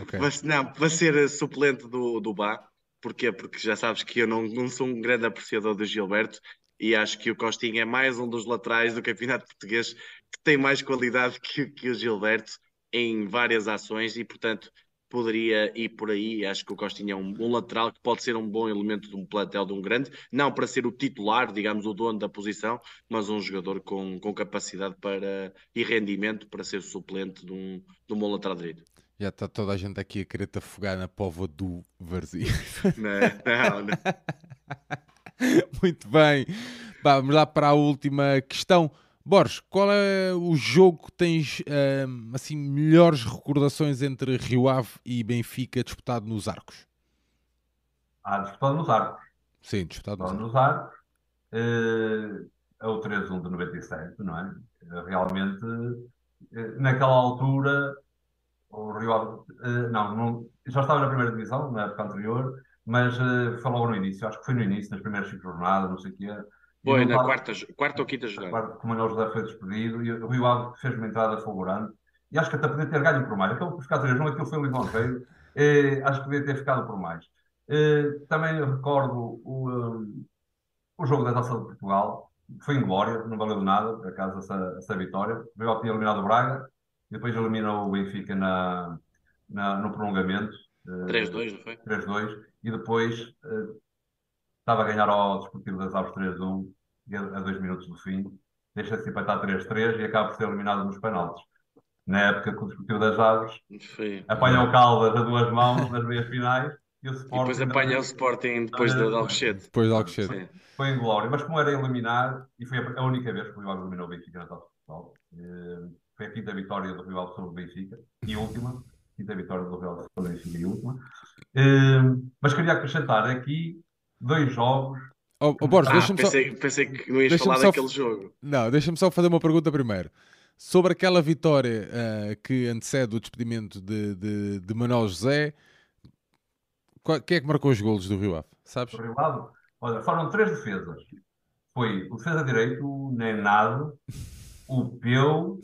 ok. Mas não, para ser suplente do, do Bá, porquê? Porque já sabes que eu não, não sou um grande apreciador do Gilberto e acho que o Costinha é mais um dos laterais do Campeonato Português que tem mais qualidade que, que o Gilberto em várias ações e, portanto, poderia ir por aí. Acho que o Costinha é um, um lateral que pode ser um bom elemento de um plantel de um grande, não para ser o titular, digamos, o dono da posição, mas um jogador com, com capacidade para e rendimento para ser suplente de um, de um bom lateral direito. Já está toda a gente aqui a querer te afogar na pova do Varzim. Não, não. <laughs> <laughs> Muito bem. Vamos lá para a última questão. Borges, qual é o jogo que tens ahm, assim, melhores recordações entre Rio Ave e Benfica disputado nos arcos? Há disputado nos arcos. Sim, disputado nos Disputado arcos. nos arcos. Eh, É o 3-1 de 97, não é? Eh, Realmente, eh, naquela altura, o Rio Ave, eh, não, não, já estava na primeira divisão, na época anterior, mas foi logo no início, acho que foi no início, nas primeiras cinco jornadas, não sei o quê. Foi na quarta, quarta ou quinta jogada. Agora, como o Manuel José foi despedido, e o Rio Ave fez uma entrada fulgurante, e acho que até podia ter ganho por mais. Acabou por ficar 3 1 aquilo foi o Livão Feio, eh, acho que podia ter ficado por mais. Eh, também recordo o, eh, o jogo da Taça de Portugal, foi em Glória, não valeu de nada, por acaso, essa, essa vitória. O Rio Ave tinha eliminado o Braga, depois eliminou o Benfica na, na- no prolongamento. Eh, 3-2, não foi? 3-2 e depois eh, estava a ganhar ao Desportivo das Aves 3-1 e a, a dois minutos do fim deixa-se empatar 3-3 e acaba por ser eliminado nos penaltis. Na época que o Desportivo das Aves Foi. apanha o Caldas a duas mãos nas meias finais e o E Sporting depois apanha o Sporting depois de de Alcochete. Depois de Alcochete. Foi em glória, mas como era eliminar, e foi a única vez que o Rio Ave eliminou o Benfica na Taça de Portugal, eh, foi a quinta vitória do Rio Ave sobre o Benfica e última, quinta vitória do sobre o Benfica e última. Eh, mas queria acrescentar aqui dois jogos Oh, oh, Borges, Ah, deixa-me só... pensei, pensei que não ias falar só- daquele jogo. Não, deixa-me só fazer uma pergunta primeiro. Sobre aquela vitória ah, que antecede o despedimento de, de, de Manuel José, qual- quem é que marcou os golos do Rio Ave? Sabes? do Rio Ave. Olha, foram três defesas. Foi o defesa direito, o Nenado, o Peu,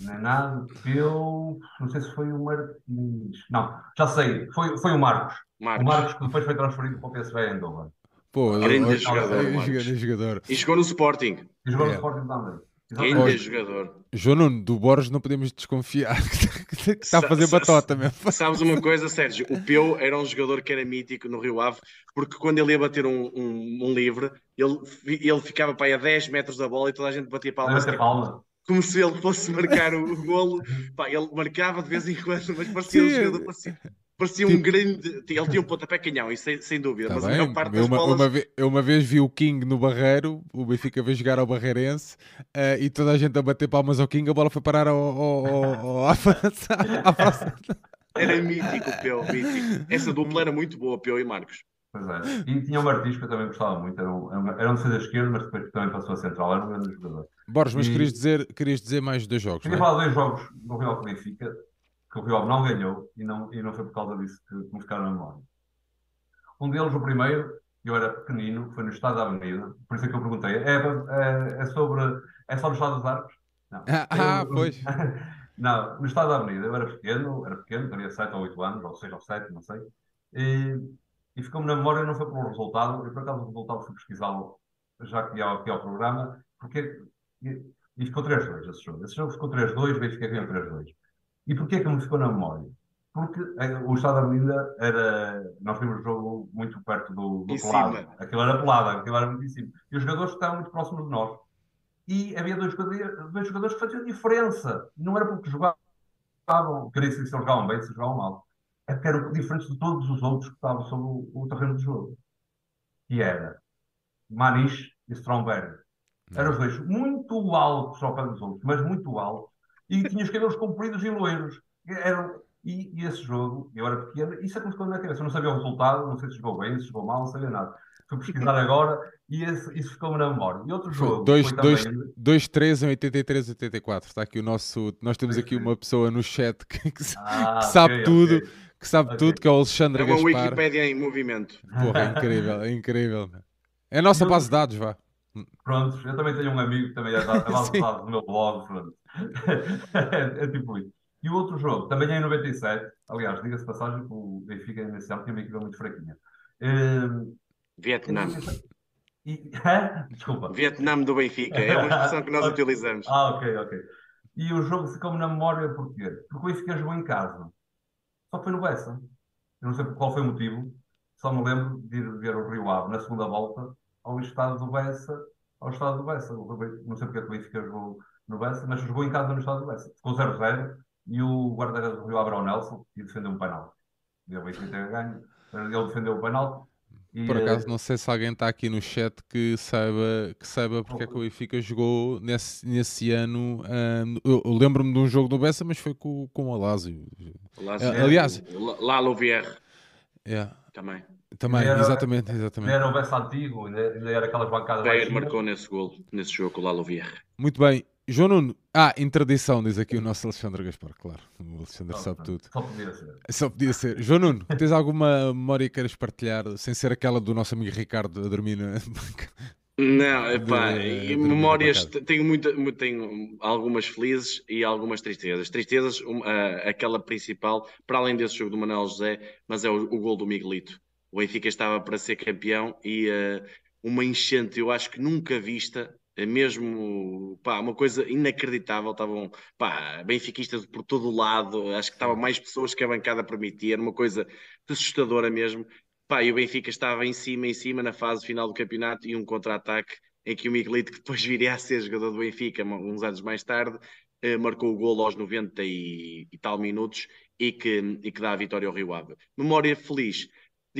Nenado, Peu, não sei se foi o Martins. Não, já sei, foi, foi o Marcos. O Marcos. Marcos que depois foi transferido para o PSV Eindhoven. Pô, Grande oh, jogador, Marcos. grande jogador. E jogou no Sporting. E jogou no É. Sporting também. Grande Exatamente. jogador. João Nuno, do Borges não podemos desconfiar <laughs> que está a Sa- fazer sa- batota mesmo. <laughs> Sabes uma coisa, Sérgio? O Peu era um jogador que era mítico no Rio Ave, porque quando ele ia bater um, um, um livre, ele, ele ficava para aí a 10 metros da bola e toda a gente batia palmas, Olha, palma. Como se ele fosse marcar o, o golo. Pá, ele marcava de vez em quando, mas parecia um jogador, parecia, parecia um tipo- grande. Ele tinha um pontapé canhão, isso sem, sem dúvida, Tá mas a bem, maior parte eu das uma, bolas. uma eu uma vez vi o King no Barreiro, o Benfica veio jogar ao Barreirense eh, e toda a gente a bater palmas ao King, a bola foi parar ao, ao, ao, ao, à França- à França. Era mítico Peu, mítico. Essa dupla era muito boa, Peu e Marcos. Pois é. E tinha o Martins que eu também gostava muito. Era um, era um defesa esquerdo, mas depois também passou a central. Era um grande jogador. Borges, mas E- querias, dizer, querias dizer mais dois jogos, Queria não é? falar de dois jogos do Real com o Benfica, que o Real não ganhou e não, e não foi por causa disso que me ficaram na memória. Um deles, o primeiro, eu era pequenino, foi no Estado da Avenida, por isso é que eu perguntei, é, é, é sobre, é só no Estado dos Arcos? Não. Ah, Eu- pois. <laughs> Não, no Estado da Avenida, eu era pequeno, era pequeno, teria 7 ou 8 anos, ou 6 ou 7, não sei, e, e ficou-me na memória, não foi pelo resultado, eu por acaso o resultado fui pesquisá-lo, já que ia ia ao programa, porque e, ficou 3-2 esse jogo. Esse jogo ficou 3-2, Benfica ganhou 3-2. E porquê que me ficou na memória? Porque eh, o Estado da Avenida era. Nós vimos o jogo muito perto do, do pelado. Aquilo era pelado, aquilo era muito em cima. E os jogadores estavam muito próximos de nós. E havia dois jogadores, dois jogadores que faziam diferença. Não era porque jogavam, queria dizer se eles jogavam bem, se jogavam mal. É porque eram diferentes de todos os outros que estavam sobre o, o terreno do jogo. E era Maniche e Stromberg. Eram os dois muito altos ao pé dos outros, mas muito altos. E tinham os cabelos compridos e loiros. Eram, e, e esse jogo, eu era pequeno, isso é que me ficou na minha cabeça. Eu não sabia o resultado, não sei se jogou bem, se jogou mal, não sabia nada. Fui pesquisar <laughs> agora e esse, isso ficou-me na memória. E outro jogo Dois, foi dois, também... dois, três em 83 84. Está aqui o nosso. Nós temos aqui três. uma pessoa no chat que, que Ah, que sabe ok, tudo, ok. que sabe Ok. tudo, que é o Alexandre É uma Gaspar. Wikipédia em movimento. Porra, é incrível, é incrível. É a nossa base de dados, vá. Prontos, eu também tenho um amigo que também é dados <laughs> do meu blog, pronto. É, <laughs> é tipo isso. E o outro jogo, também é em 97, aliás, diga-se passagem que o Benfica nesse ano tinha uma equipa muito fraquinha. Ehm, Vietnã. e? Desculpa. Vietnã do Benfica. É uma expressão que nós <laughs> utilizamos. Ah, ok, ok. E o jogo ficou-me na memória porquê? Porque o Benfica jogou em casa. Só foi no Bessa. Eu não sei qual foi o motivo. Só me lembro de ir ver o Rio Ave na segunda volta ao estado do Bessa. Ao estado do Bessa. Não sei porque é que o Benfica jogou no Bessa, mas jogou em casa no estado do Bessa. Ficou 0-0 e o guarda-redes do Rio Ave era o Nelson e defendeu um penalti. E o Benfica teve ganho. Ele defendeu o penalti. E, Por eh, acaso, não sei se alguém está aqui no chat que saiba, que saiba porque é que o Benfica jogou nesse, nesse ano. eu eu lembro-me de um jogo do Bessa, mas foi com, com o Alásio. Lá, Eh, aliás- Lalo Vierre Yeah. também. Também, Era- exatamente, ainda exatamente. era o Bessa antigo, ainda, era aquelas bancadas Bayer baixinhas. marcou nesse gol, nesse jogo, o Lalo Vierre. Muito bem. João Nuno. Ah, interdição, diz aqui o nosso Alexandre Gaspar, claro. O Alexandre Não, sabe não, tudo. Só podia ser. Só podia ser. João Nuno, tens alguma memória que queiras partilhar, sem ser aquela do nosso amigo Ricardo a dormir na banca? Não, epá, De- e de memórias, tenho, muita, mu- tenho algumas felizes e algumas tristezas. Tristezas, um, ah, aquela principal, para além desse jogo do Manuel José, mas é o, o gol do Miguelito. O Benfica estava para ser campeão e ah, uma enchente, eu acho que nunca vista, é mesmo, pá, uma coisa inacreditável. Estavam, pá, benfiquistas por todo o lado, acho que estava mais pessoas que a bancada permitia, era uma coisa assustadora mesmo. Pá, e o Benfica estava em cima, em cima, na fase final do campeonato e um contra-ataque em que o Miguelito, que depois <laughs> viria a ser jogador do Benfica uns anos mais tarde, eh, marcou o golo aos 90 e, e tal minutos e que, e que dá a vitória ao Rio Ave. Memória feliz,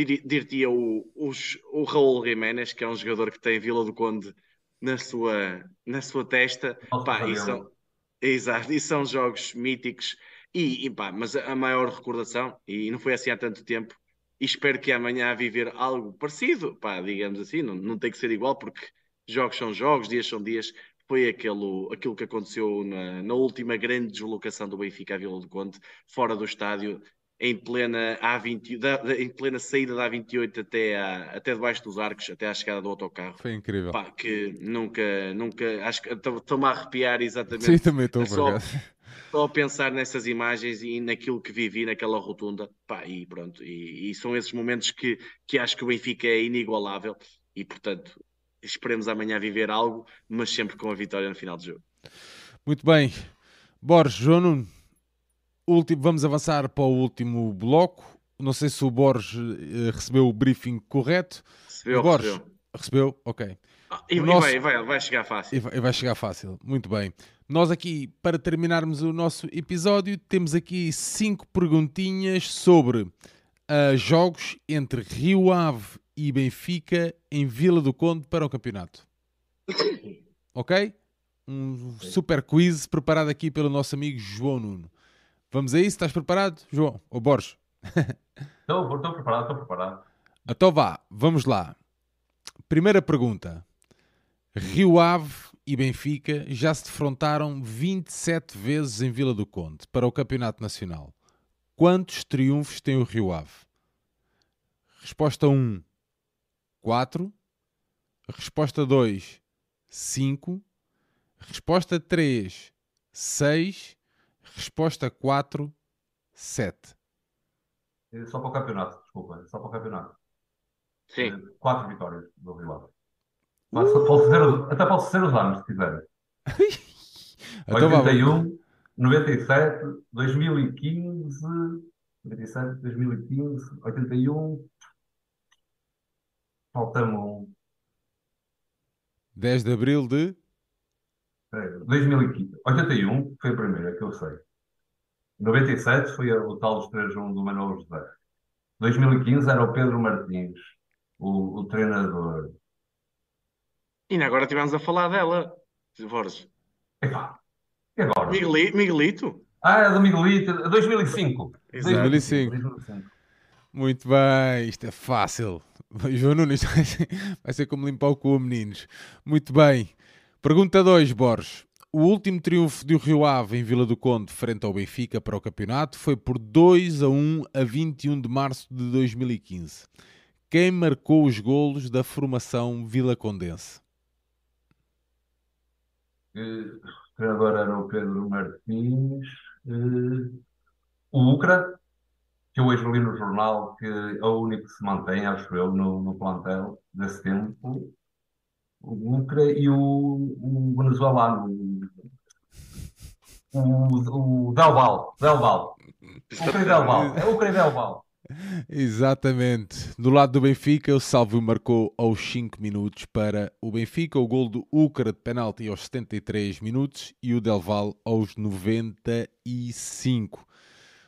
dir-te-ia o, os- o Raul Jiménez, que é um jogador que tem Vila do Conde na sua, na sua testa. Pá, e são, exato, e são jogos míticos. E, e pá, mas a maior recordação, e não foi assim há tanto tempo, e espero que amanhã a viver algo parecido, pá, digamos assim, não, não tem que ser igual, porque jogos são jogos, dias são dias. Foi aquele, aquilo que aconteceu na, na última grande deslocação do Benfica à Vila do Conde, fora do estádio, em plena, A20, da- da- em plena saída da A28 até, à- até debaixo dos arcos, até à chegada do autocarro. Foi incrível. Pá, que nunca, nunca, acho que estou- estou-me a arrepiar exatamente Sim, também estou É só- só a pensar nessas imagens e naquilo que vivi naquela rotunda, pá, e pronto, e, e são esses momentos que, que acho que o Benfica é inigualável e portanto esperemos amanhã viver algo, mas sempre com a vitória no final do jogo. Muito bem. Borges, João Nuno, último, vamos avançar para o último bloco. Não sei se o Borges eh, recebeu o briefing correto. Recebeu, Borges, recebeu. recebeu? Ok. Ah, e, e vai, vai, vai chegar fácil. E vai vai chegar fácil. Muito bem. Nós aqui, para terminarmos o nosso episódio, temos aqui cinco perguntinhas sobre ah, jogos entre Rio Ave e Benfica em Vila do Conde para o campeonato. Ok? Um super quiz preparado aqui pelo nosso amigo João Nuno. Vamos a isso? Estás preparado, João? Ou Borges? <laughs> Estou, estou preparado, estou preparado. Então vá, vamos lá. Primeira pergunta. Rio Ave e Benfica já se defrontaram 27 vezes em Vila do Conde para o Campeonato Nacional. Quantos triunfos tem o Rio Ave? Resposta 1, 4. Resposta 2, 5. Resposta 3, 6. Resposta 4, 7. É Só para o campeonato, desculpa, é só para o campeonato. Sim. Eh, Quatro vitórias do Rio Ave. Mas posso dizer até posso ser os anos, se quiserem. <laughs> Então vá, 81, 97, 2015, 97, 2015, 81. Falta-me um. 10 de Abril de... Espera aí, 2015. 81 foi a primeira que eu sei. 97 foi o tal dos 3-1 do Manuel José. 2015 era o Pedro Martins, o, o treinador. E ainda agora estivemos a falar dela, Borges. Epá, e agora? Migueli- Miguelito? Ah, é do Miguelito, 2005. Exato. 2005. 2005. Muito bem, isto é fácil. <laughs> João Nunes vai ser, vai ser como limpar o cu, meninos. Muito bem. Pergunta 2, Borges. O último triunfo do Rio Ave em Vila do Conde frente ao Benfica para o campeonato foi por 2 a 1 a 21 de março de 2015. Quem marcou os golos da formação Vila Condense? Eh, treinador era o Pedro Martins. eh, O Ucra, que eu hoje li no jornal, que é o único que se mantém, acho eu, no, no plantel desse tempo. O Ucra e o, o venezuelano, o, o. O Ucra e Del Val. É o Ucra e Del Val. Exatamente. Do lado do Benfica, o Salvio marcou aos 5 minutos para o Benfica, o gol do Úcara de penalti aos 73 minutos e o Del Val aos 95.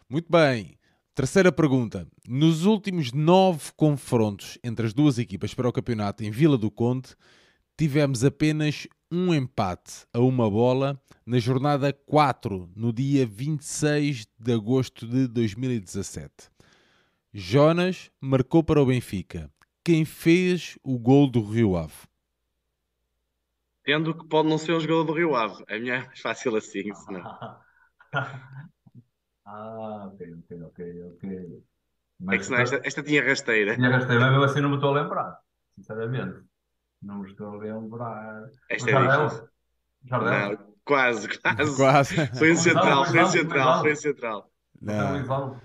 Muito bem. Terceira pergunta. Nos últimos nove confrontos entre as duas equipas para o campeonato em Vila do Conde, tivemos apenas um empate a uma bola na jornada 4, no dia 26 de agosto de 2017. Jonas marcou para o Benfica. Quem fez o gol do Rio Ave? Tendo que pode não ser um jogador do Rio Ave. É minha- é mais fácil assim, <laughs> senão. Ah, ok, ok, ok, ok. É que Mas senão esta, esta tinha rasteira. tinha gastei, mas mesmo assim não me estou a lembrar. Sinceramente. Não me estou a lembrar. Esta é Jardel? difícil. Jardel? Não, quase, quase. <laughs> Quase. Foi um central, foi um Não, central, não. foi um central. Não.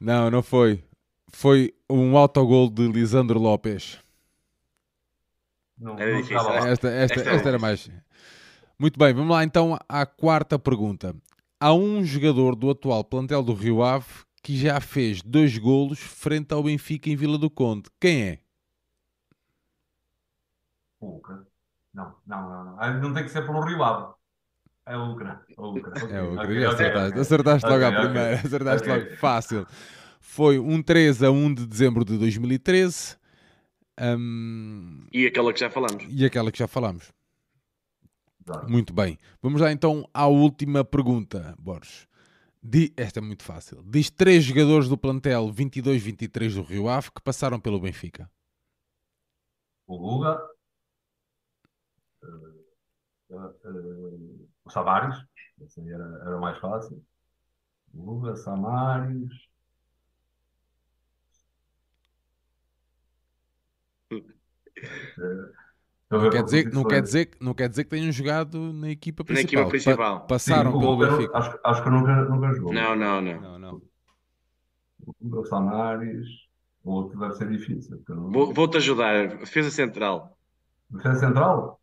Não, não, foi. Foi um autogol de Lisandro Lopes. Não, Era não difícil. Esta, esta, Esta esta era era mais. Muito bem, vamos lá então à quarta pergunta. Há um jogador do atual plantel do Rio Ave que já fez dois golos frente ao Benfica em Vila do Conde. Quem é? O Ucra. Não, não, não, não. Não tem que ser pelo Rio Ave. É o Ucra. O Ucra. <laughs> É o Ok, que ok, acertaste. ok. Acertaste logo à primeira. Acertaste logo. Fácil. Foi um 3 a 1 de dezembro de 2013. Hum, E aquela que já falamos. e aquela que já falamos. Exato. Muito bem. Vamos lá então à última pergunta, Borges. Di- Esta é muito fácil. Diz três jogadores do plantel 22-23 do Rio Ave que passaram pelo Benfica. O Guga. Eh, o Samaris. Esse aí era, era mais fácil. O Guga, Samaris. Eh, estou a ver Quer dizer, não, quer dizer, não quer dizer que tenham jogado na equipa Na principal. equipa Pa- principal. passaram Sim, o pelo Benfica. Acho, acho que nunca, nunca jogou. Não, não, não. Não, não. O Samaris. O outro deve ser difícil. não- Vou- Vou-te ajudar. Defesa central. Defesa central?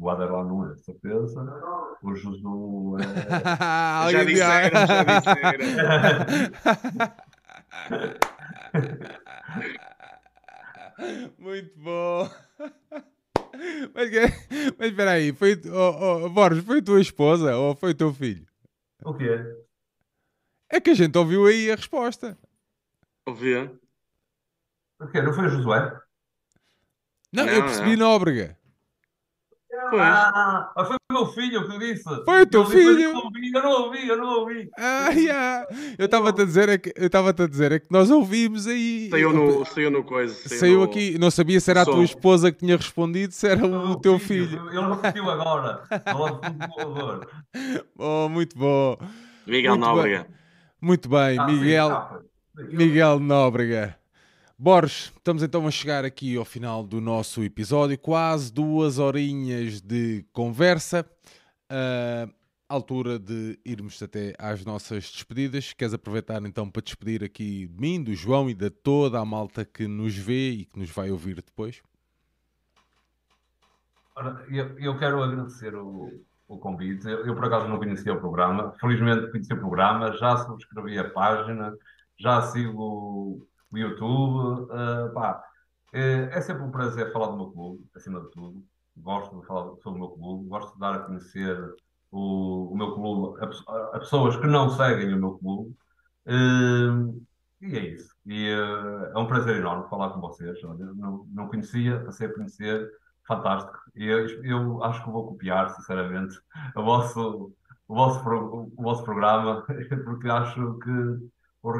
O Aderlan não é, de certeza. O Josu é. <laughs> Já disseram, já <laughs> disseram. Muito bom. <laughs> Mas, que- mas espera aí, foi, oh, oh, Borges, foi tua esposa ou foi teu filho? O quê? É que a gente ouviu aí a resposta. Ouvi? O quê? Não foi o Josué? Não, Não, eu percebi não. Nóbrega. Ah, foi o meu filho que disse. Foi o teu filho? Eu não ouvi, eu não ouvi, eu não ouvi. Ah, yeah. Eu estava-te a dizer é que eu estava a dizer é que nós ouvimos aí. Saiu no, saiu no coisa. Saiu, saiu no... aqui, não sabia se era a tua esposa que tinha respondido, se era o, o teu filho. Ele repetiu agora. oh, <laughs> muito bom. Miguel muito Nóbrega. Bem. Muito bem, ah, Miguel. Sim, ah, Miguel Nóbrega. Borges, estamos então a chegar aqui ao final do nosso episódio, quase duas horinhas de conversa. Uh, altura de irmos até às nossas despedidas. Queres aproveitar então para despedir aqui de mim, do João e de toda a malta que nos vê e que nos vai ouvir depois? Eu, eu quero agradecer o, o convite. Eu, eu, por acaso não conhecia o programa. Felizmente conheci o programa, já subscrevi a página, já sigo o YouTube. Uh, pá, é, é, sempre um prazer falar do meu clube, acima de tudo. Gosto de falar sobre o meu clube, gosto de dar a conhecer o, o meu clube a, a, pessoas que não seguem o meu clube. Uh, e é isso. E uh, é um prazer enorme falar com vocês. Não, não conhecia, passei a conhecer. Fantástico. Eu, eu acho que vou copiar, sinceramente, o vosso, o vosso, o vosso programa, <laughs> porque acho que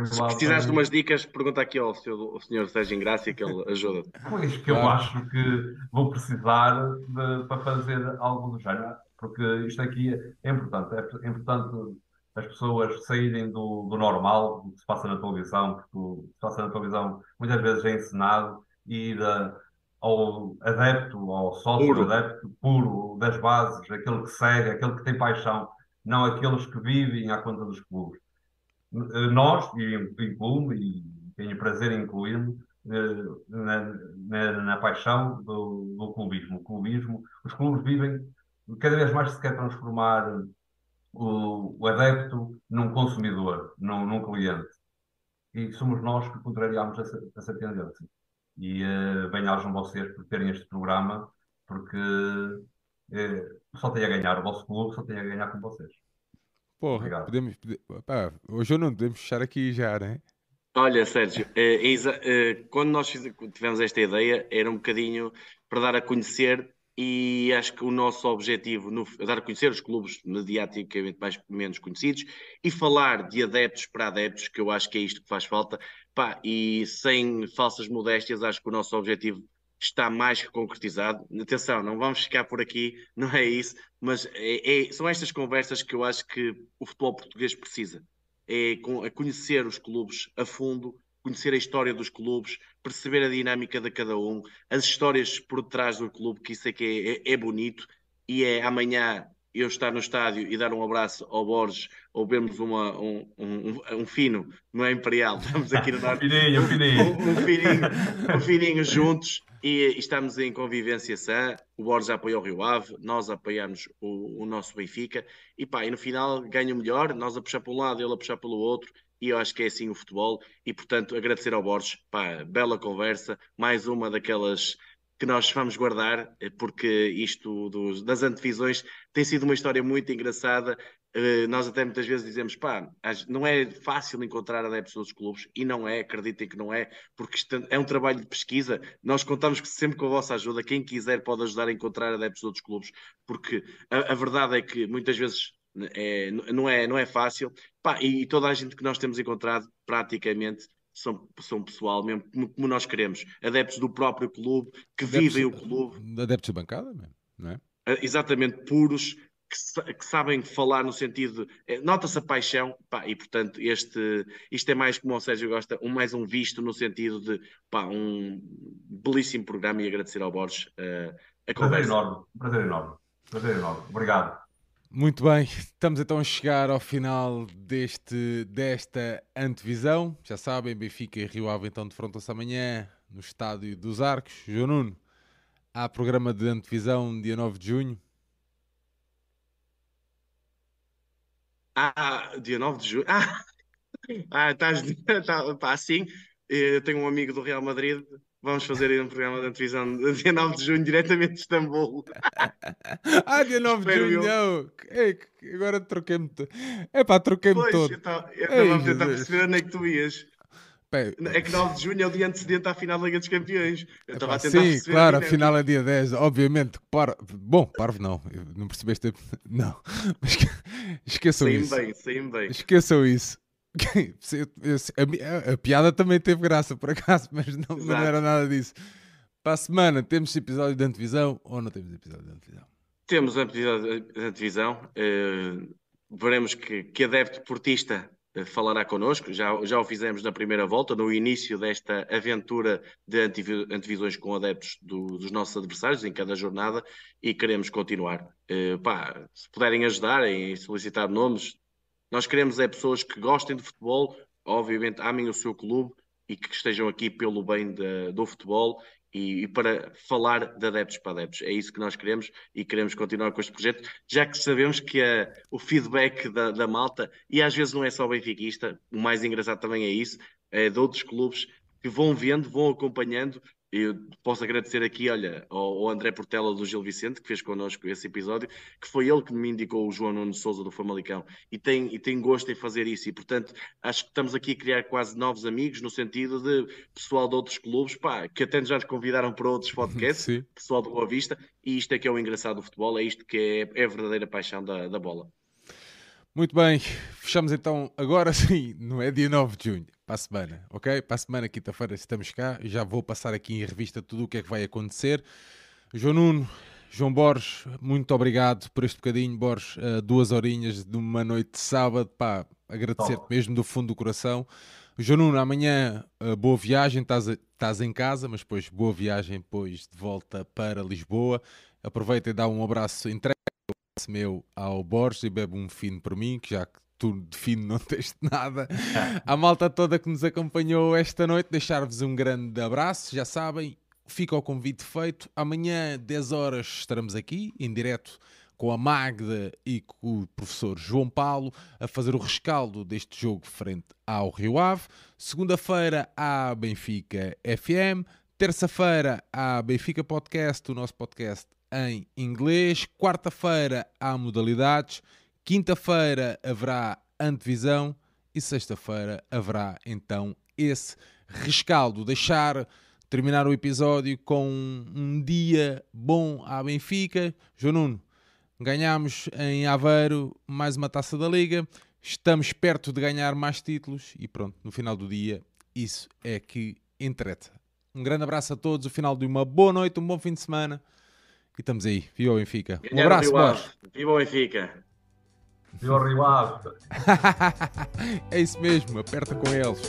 se precisares de umas dicas, pergunta aqui ao senhor, ao senhor Sérgio Ingrácia que ele ajuda. <laughs> Pois que eu ah. acho que vou precisar de, para fazer algo do género, porque isto aqui é importante. É, importante as pessoas saírem do, do normal, do que se passa na televisão, porque o que se passa na televisão muitas vezes é ensinado, e ir ao adepto, ao sócio puro. adepto puro das bases, aquele que segue, aquele que tem paixão, não aqueles que vivem à conta dos clubes. Eh, nós, e incluo e tenho prazer em incluir-me, eh, na, na, na, paixão do, do, clubismo. O clubismo, os clubes vivem, cada vez mais se quer transformar o, o adepto num consumidor, num, num, cliente. E somos nós que contrariamos essa, essa tendência. E uh, bem-ajam vocês por terem este programa, porque uh, só tem a ganhar o vosso clube, só tem a ganhar com vocês. Porra, Obrigado. podemos. Pá, hoje eu não podemos fechar aqui já, né? Olha, Sérgio, eh, Isa, eh, quando nós tivemos esta ideia, era um bocadinho para dar a conhecer e acho que o nosso objetivo no, é dar a conhecer os clubes mediaticamente mais menos conhecidos e falar de adeptos para adeptos, que eu acho que é isto que faz falta. Pá, e sem falsas modéstias, acho que o nosso objetivo está mais que concretizado. Atenção, não vamos ficar por aqui, não é isso, mas é, é, são estas conversas que eu acho que o futebol português precisa. É, é conhecer os clubes a fundo, conhecer a história dos clubes, perceber a dinâmica de cada um, as histórias por trás do clube, que isso é que é, é, é bonito, e é amanhã eu estar no estádio e dar um abraço ao Borges ou vermos uma, um, um, um, fino, não é Imperial, <laughs> estamos aqui no norte. fininho, fininho. Um, um, fininho, um fininho juntos e, e, estamos em convivência sã. O Borges apoia o Rio Ave, nós apoiamos o, o, nosso Benfica e pá, e no final ganha o melhor, nós a puxar para um lado, ele a puxar pelo outro. E eu acho que é assim o futebol. E portanto, agradecer ao Borges, pá, bela conversa, mais uma daquelas que nós vamos guardar, eh, porque isto dos, das antevisões tem sido uma história muito engraçada. Uh, nós até muitas vezes dizemos, pá, não é fácil encontrar adeptos dos clubes, e não é, acreditem que não é, porque é um trabalho de pesquisa. Nós contamos sempre com a vossa ajuda. Quem quiser pode ajudar a encontrar adeptos de outros clubes, porque a, a verdade é que muitas vezes é, não, é, não é fácil. Pá, e, e toda a gente que nós temos encontrado, praticamente, são, são pessoal mesmo como, como, nós queremos, adeptos do próprio clube, que adeptos, vivem o clube. Adeptos de bancada, não é? Ah, exatamente, puros, que, que sabem falar no sentido, é, nota-se a paixão, pá, e portanto este, isto é mais como o Sérgio gosta, um, mais um visto no sentido de, pá, um belíssimo programa e agradecer ao Borges uh, a conversa. Prazer enorme, prazer enorme, prazer enorme, obrigado. Muito bem, estamos então a chegar ao final deste, desta antevisão. Já sabem, Benfica e Rio Ave então defrontam-se amanhã no Estádio dos Arcos. João Nuno, há programa de antevisão dia 9 de junho. Ah, dia 9 de junho. Ah, <laughs> ah estás <laughs> tá, pá, assim. Eu tenho um amigo do Real Madrid Vamos fazer aí um programa de televisão <laughs> dia 9 de junho, diretamente de Istambul. <laughs> ah, dia 9 de junho, não. Ei, agora troquei-me. É pá, troquei-me todo. Eu estava a tentar perceber onde é que tu ias. É que 9 de junho é o dia antecedente à final da Liga dos Campeões. Eu estava Epá, a tentar sim, perceber claro, a dinâmica. final é dia 10, obviamente. Par... Bom, parvo não, não percebeste. <laughs> Não, mas esqueçam Saí-me isso. bem, saí-me bem. Esqueçam isso. <laughs> A, a- piada também teve graça, por acaso, <laughs> mas não, não era nada disso. Para a semana, temos episódio de antevisão ou não temos episódio de antevisão? Temos episódio da divisão. veremos que, que adepto portista eh, falará connosco. Já, já o fizemos na primeira volta, no início desta aventura de antevisões com adeptos do- dos nossos adversários em cada jornada e queremos continuar. Eh, pá, se puderem ajudar em solicitar nomes, nós queremos é pessoas que gostem de futebol, obviamente amem o seu clube e que estejam aqui pelo bem da- do futebol e, e para falar de adeptos para adeptos. É isso que nós queremos e queremos continuar com este projeto, já que sabemos que eh, o feedback da, da malta, e às vezes não é só benfiquista, o mais engraçado também é isso, é de outros clubes que vão vendo, vão acompanhando. Eu posso agradecer aqui, olha, ao, ao André Portela do Gil Vicente, que fez connosco esse episódio, que foi ele que me indicou o João Nuno Souza do Famalicão, e tem, e tem gosto em fazer isso, e portanto acho que estamos aqui a criar quase novos amigos, no sentido de pessoal de outros clubes, pá, que até já nos convidaram para outros podcasts, <laughs> Sim. pessoal do Boa Vista, e isto é que é o engraçado do futebol, é isto que é, é a verdadeira paixão da, da bola. Muito bem, fechamos então agora <laughs> sim, não é dia 9 de junho, para a semana, ok? Para a semana, quinta-feira, estamos cá. Já vou passar aqui em revista tudo o que é que vai acontecer. João Nuno, João Borges, muito obrigado por este bocadinho, Borges, eh, duas horinhas de uma noite de sábado, pá, agradecer-te mesmo do fundo do coração. João Nuno, amanhã eh, boa viagem, estás, estás em casa, mas depois boa viagem depois de volta para Lisboa. Aproveita e dá um abraço, abraço meu ao Borges e bebe um fino por mim, que já que tu de fino não <laughs> tens nada. A malta toda que nos acompanhou esta noite, deixar-vos um grande abraço, já sabem, fica o convite feito. Amanhã, 10 horas, estaremos aqui, em direto com a Magda e com o professor João Paulo, a fazer o rescaldo deste jogo frente ao Rio Ave. Segunda-feira, há Benfica FM. Terça-feira, há Benfica Podcast, o nosso podcast em inglês. Quarta-feira, há modalidades. Quinta-feira, haverá antevisão. E sexta-feira, haverá então esse rescaldo. Deixar terminar o episódio com um dia bom à Benfica. João Nuno, ganhámos em Aveiro mais uma taça da Liga. Estamos perto de ganhar mais títulos e pronto, no final do dia, isso é que interessa. Um grande abraço a todos, o final de uma boa noite, um bom fim de semana e estamos aí. Viva o Benfica. Um abraço. Borges. Viva o Benfica! Viu o Rio Ave. <laughs> é isso mesmo, aperta com eles.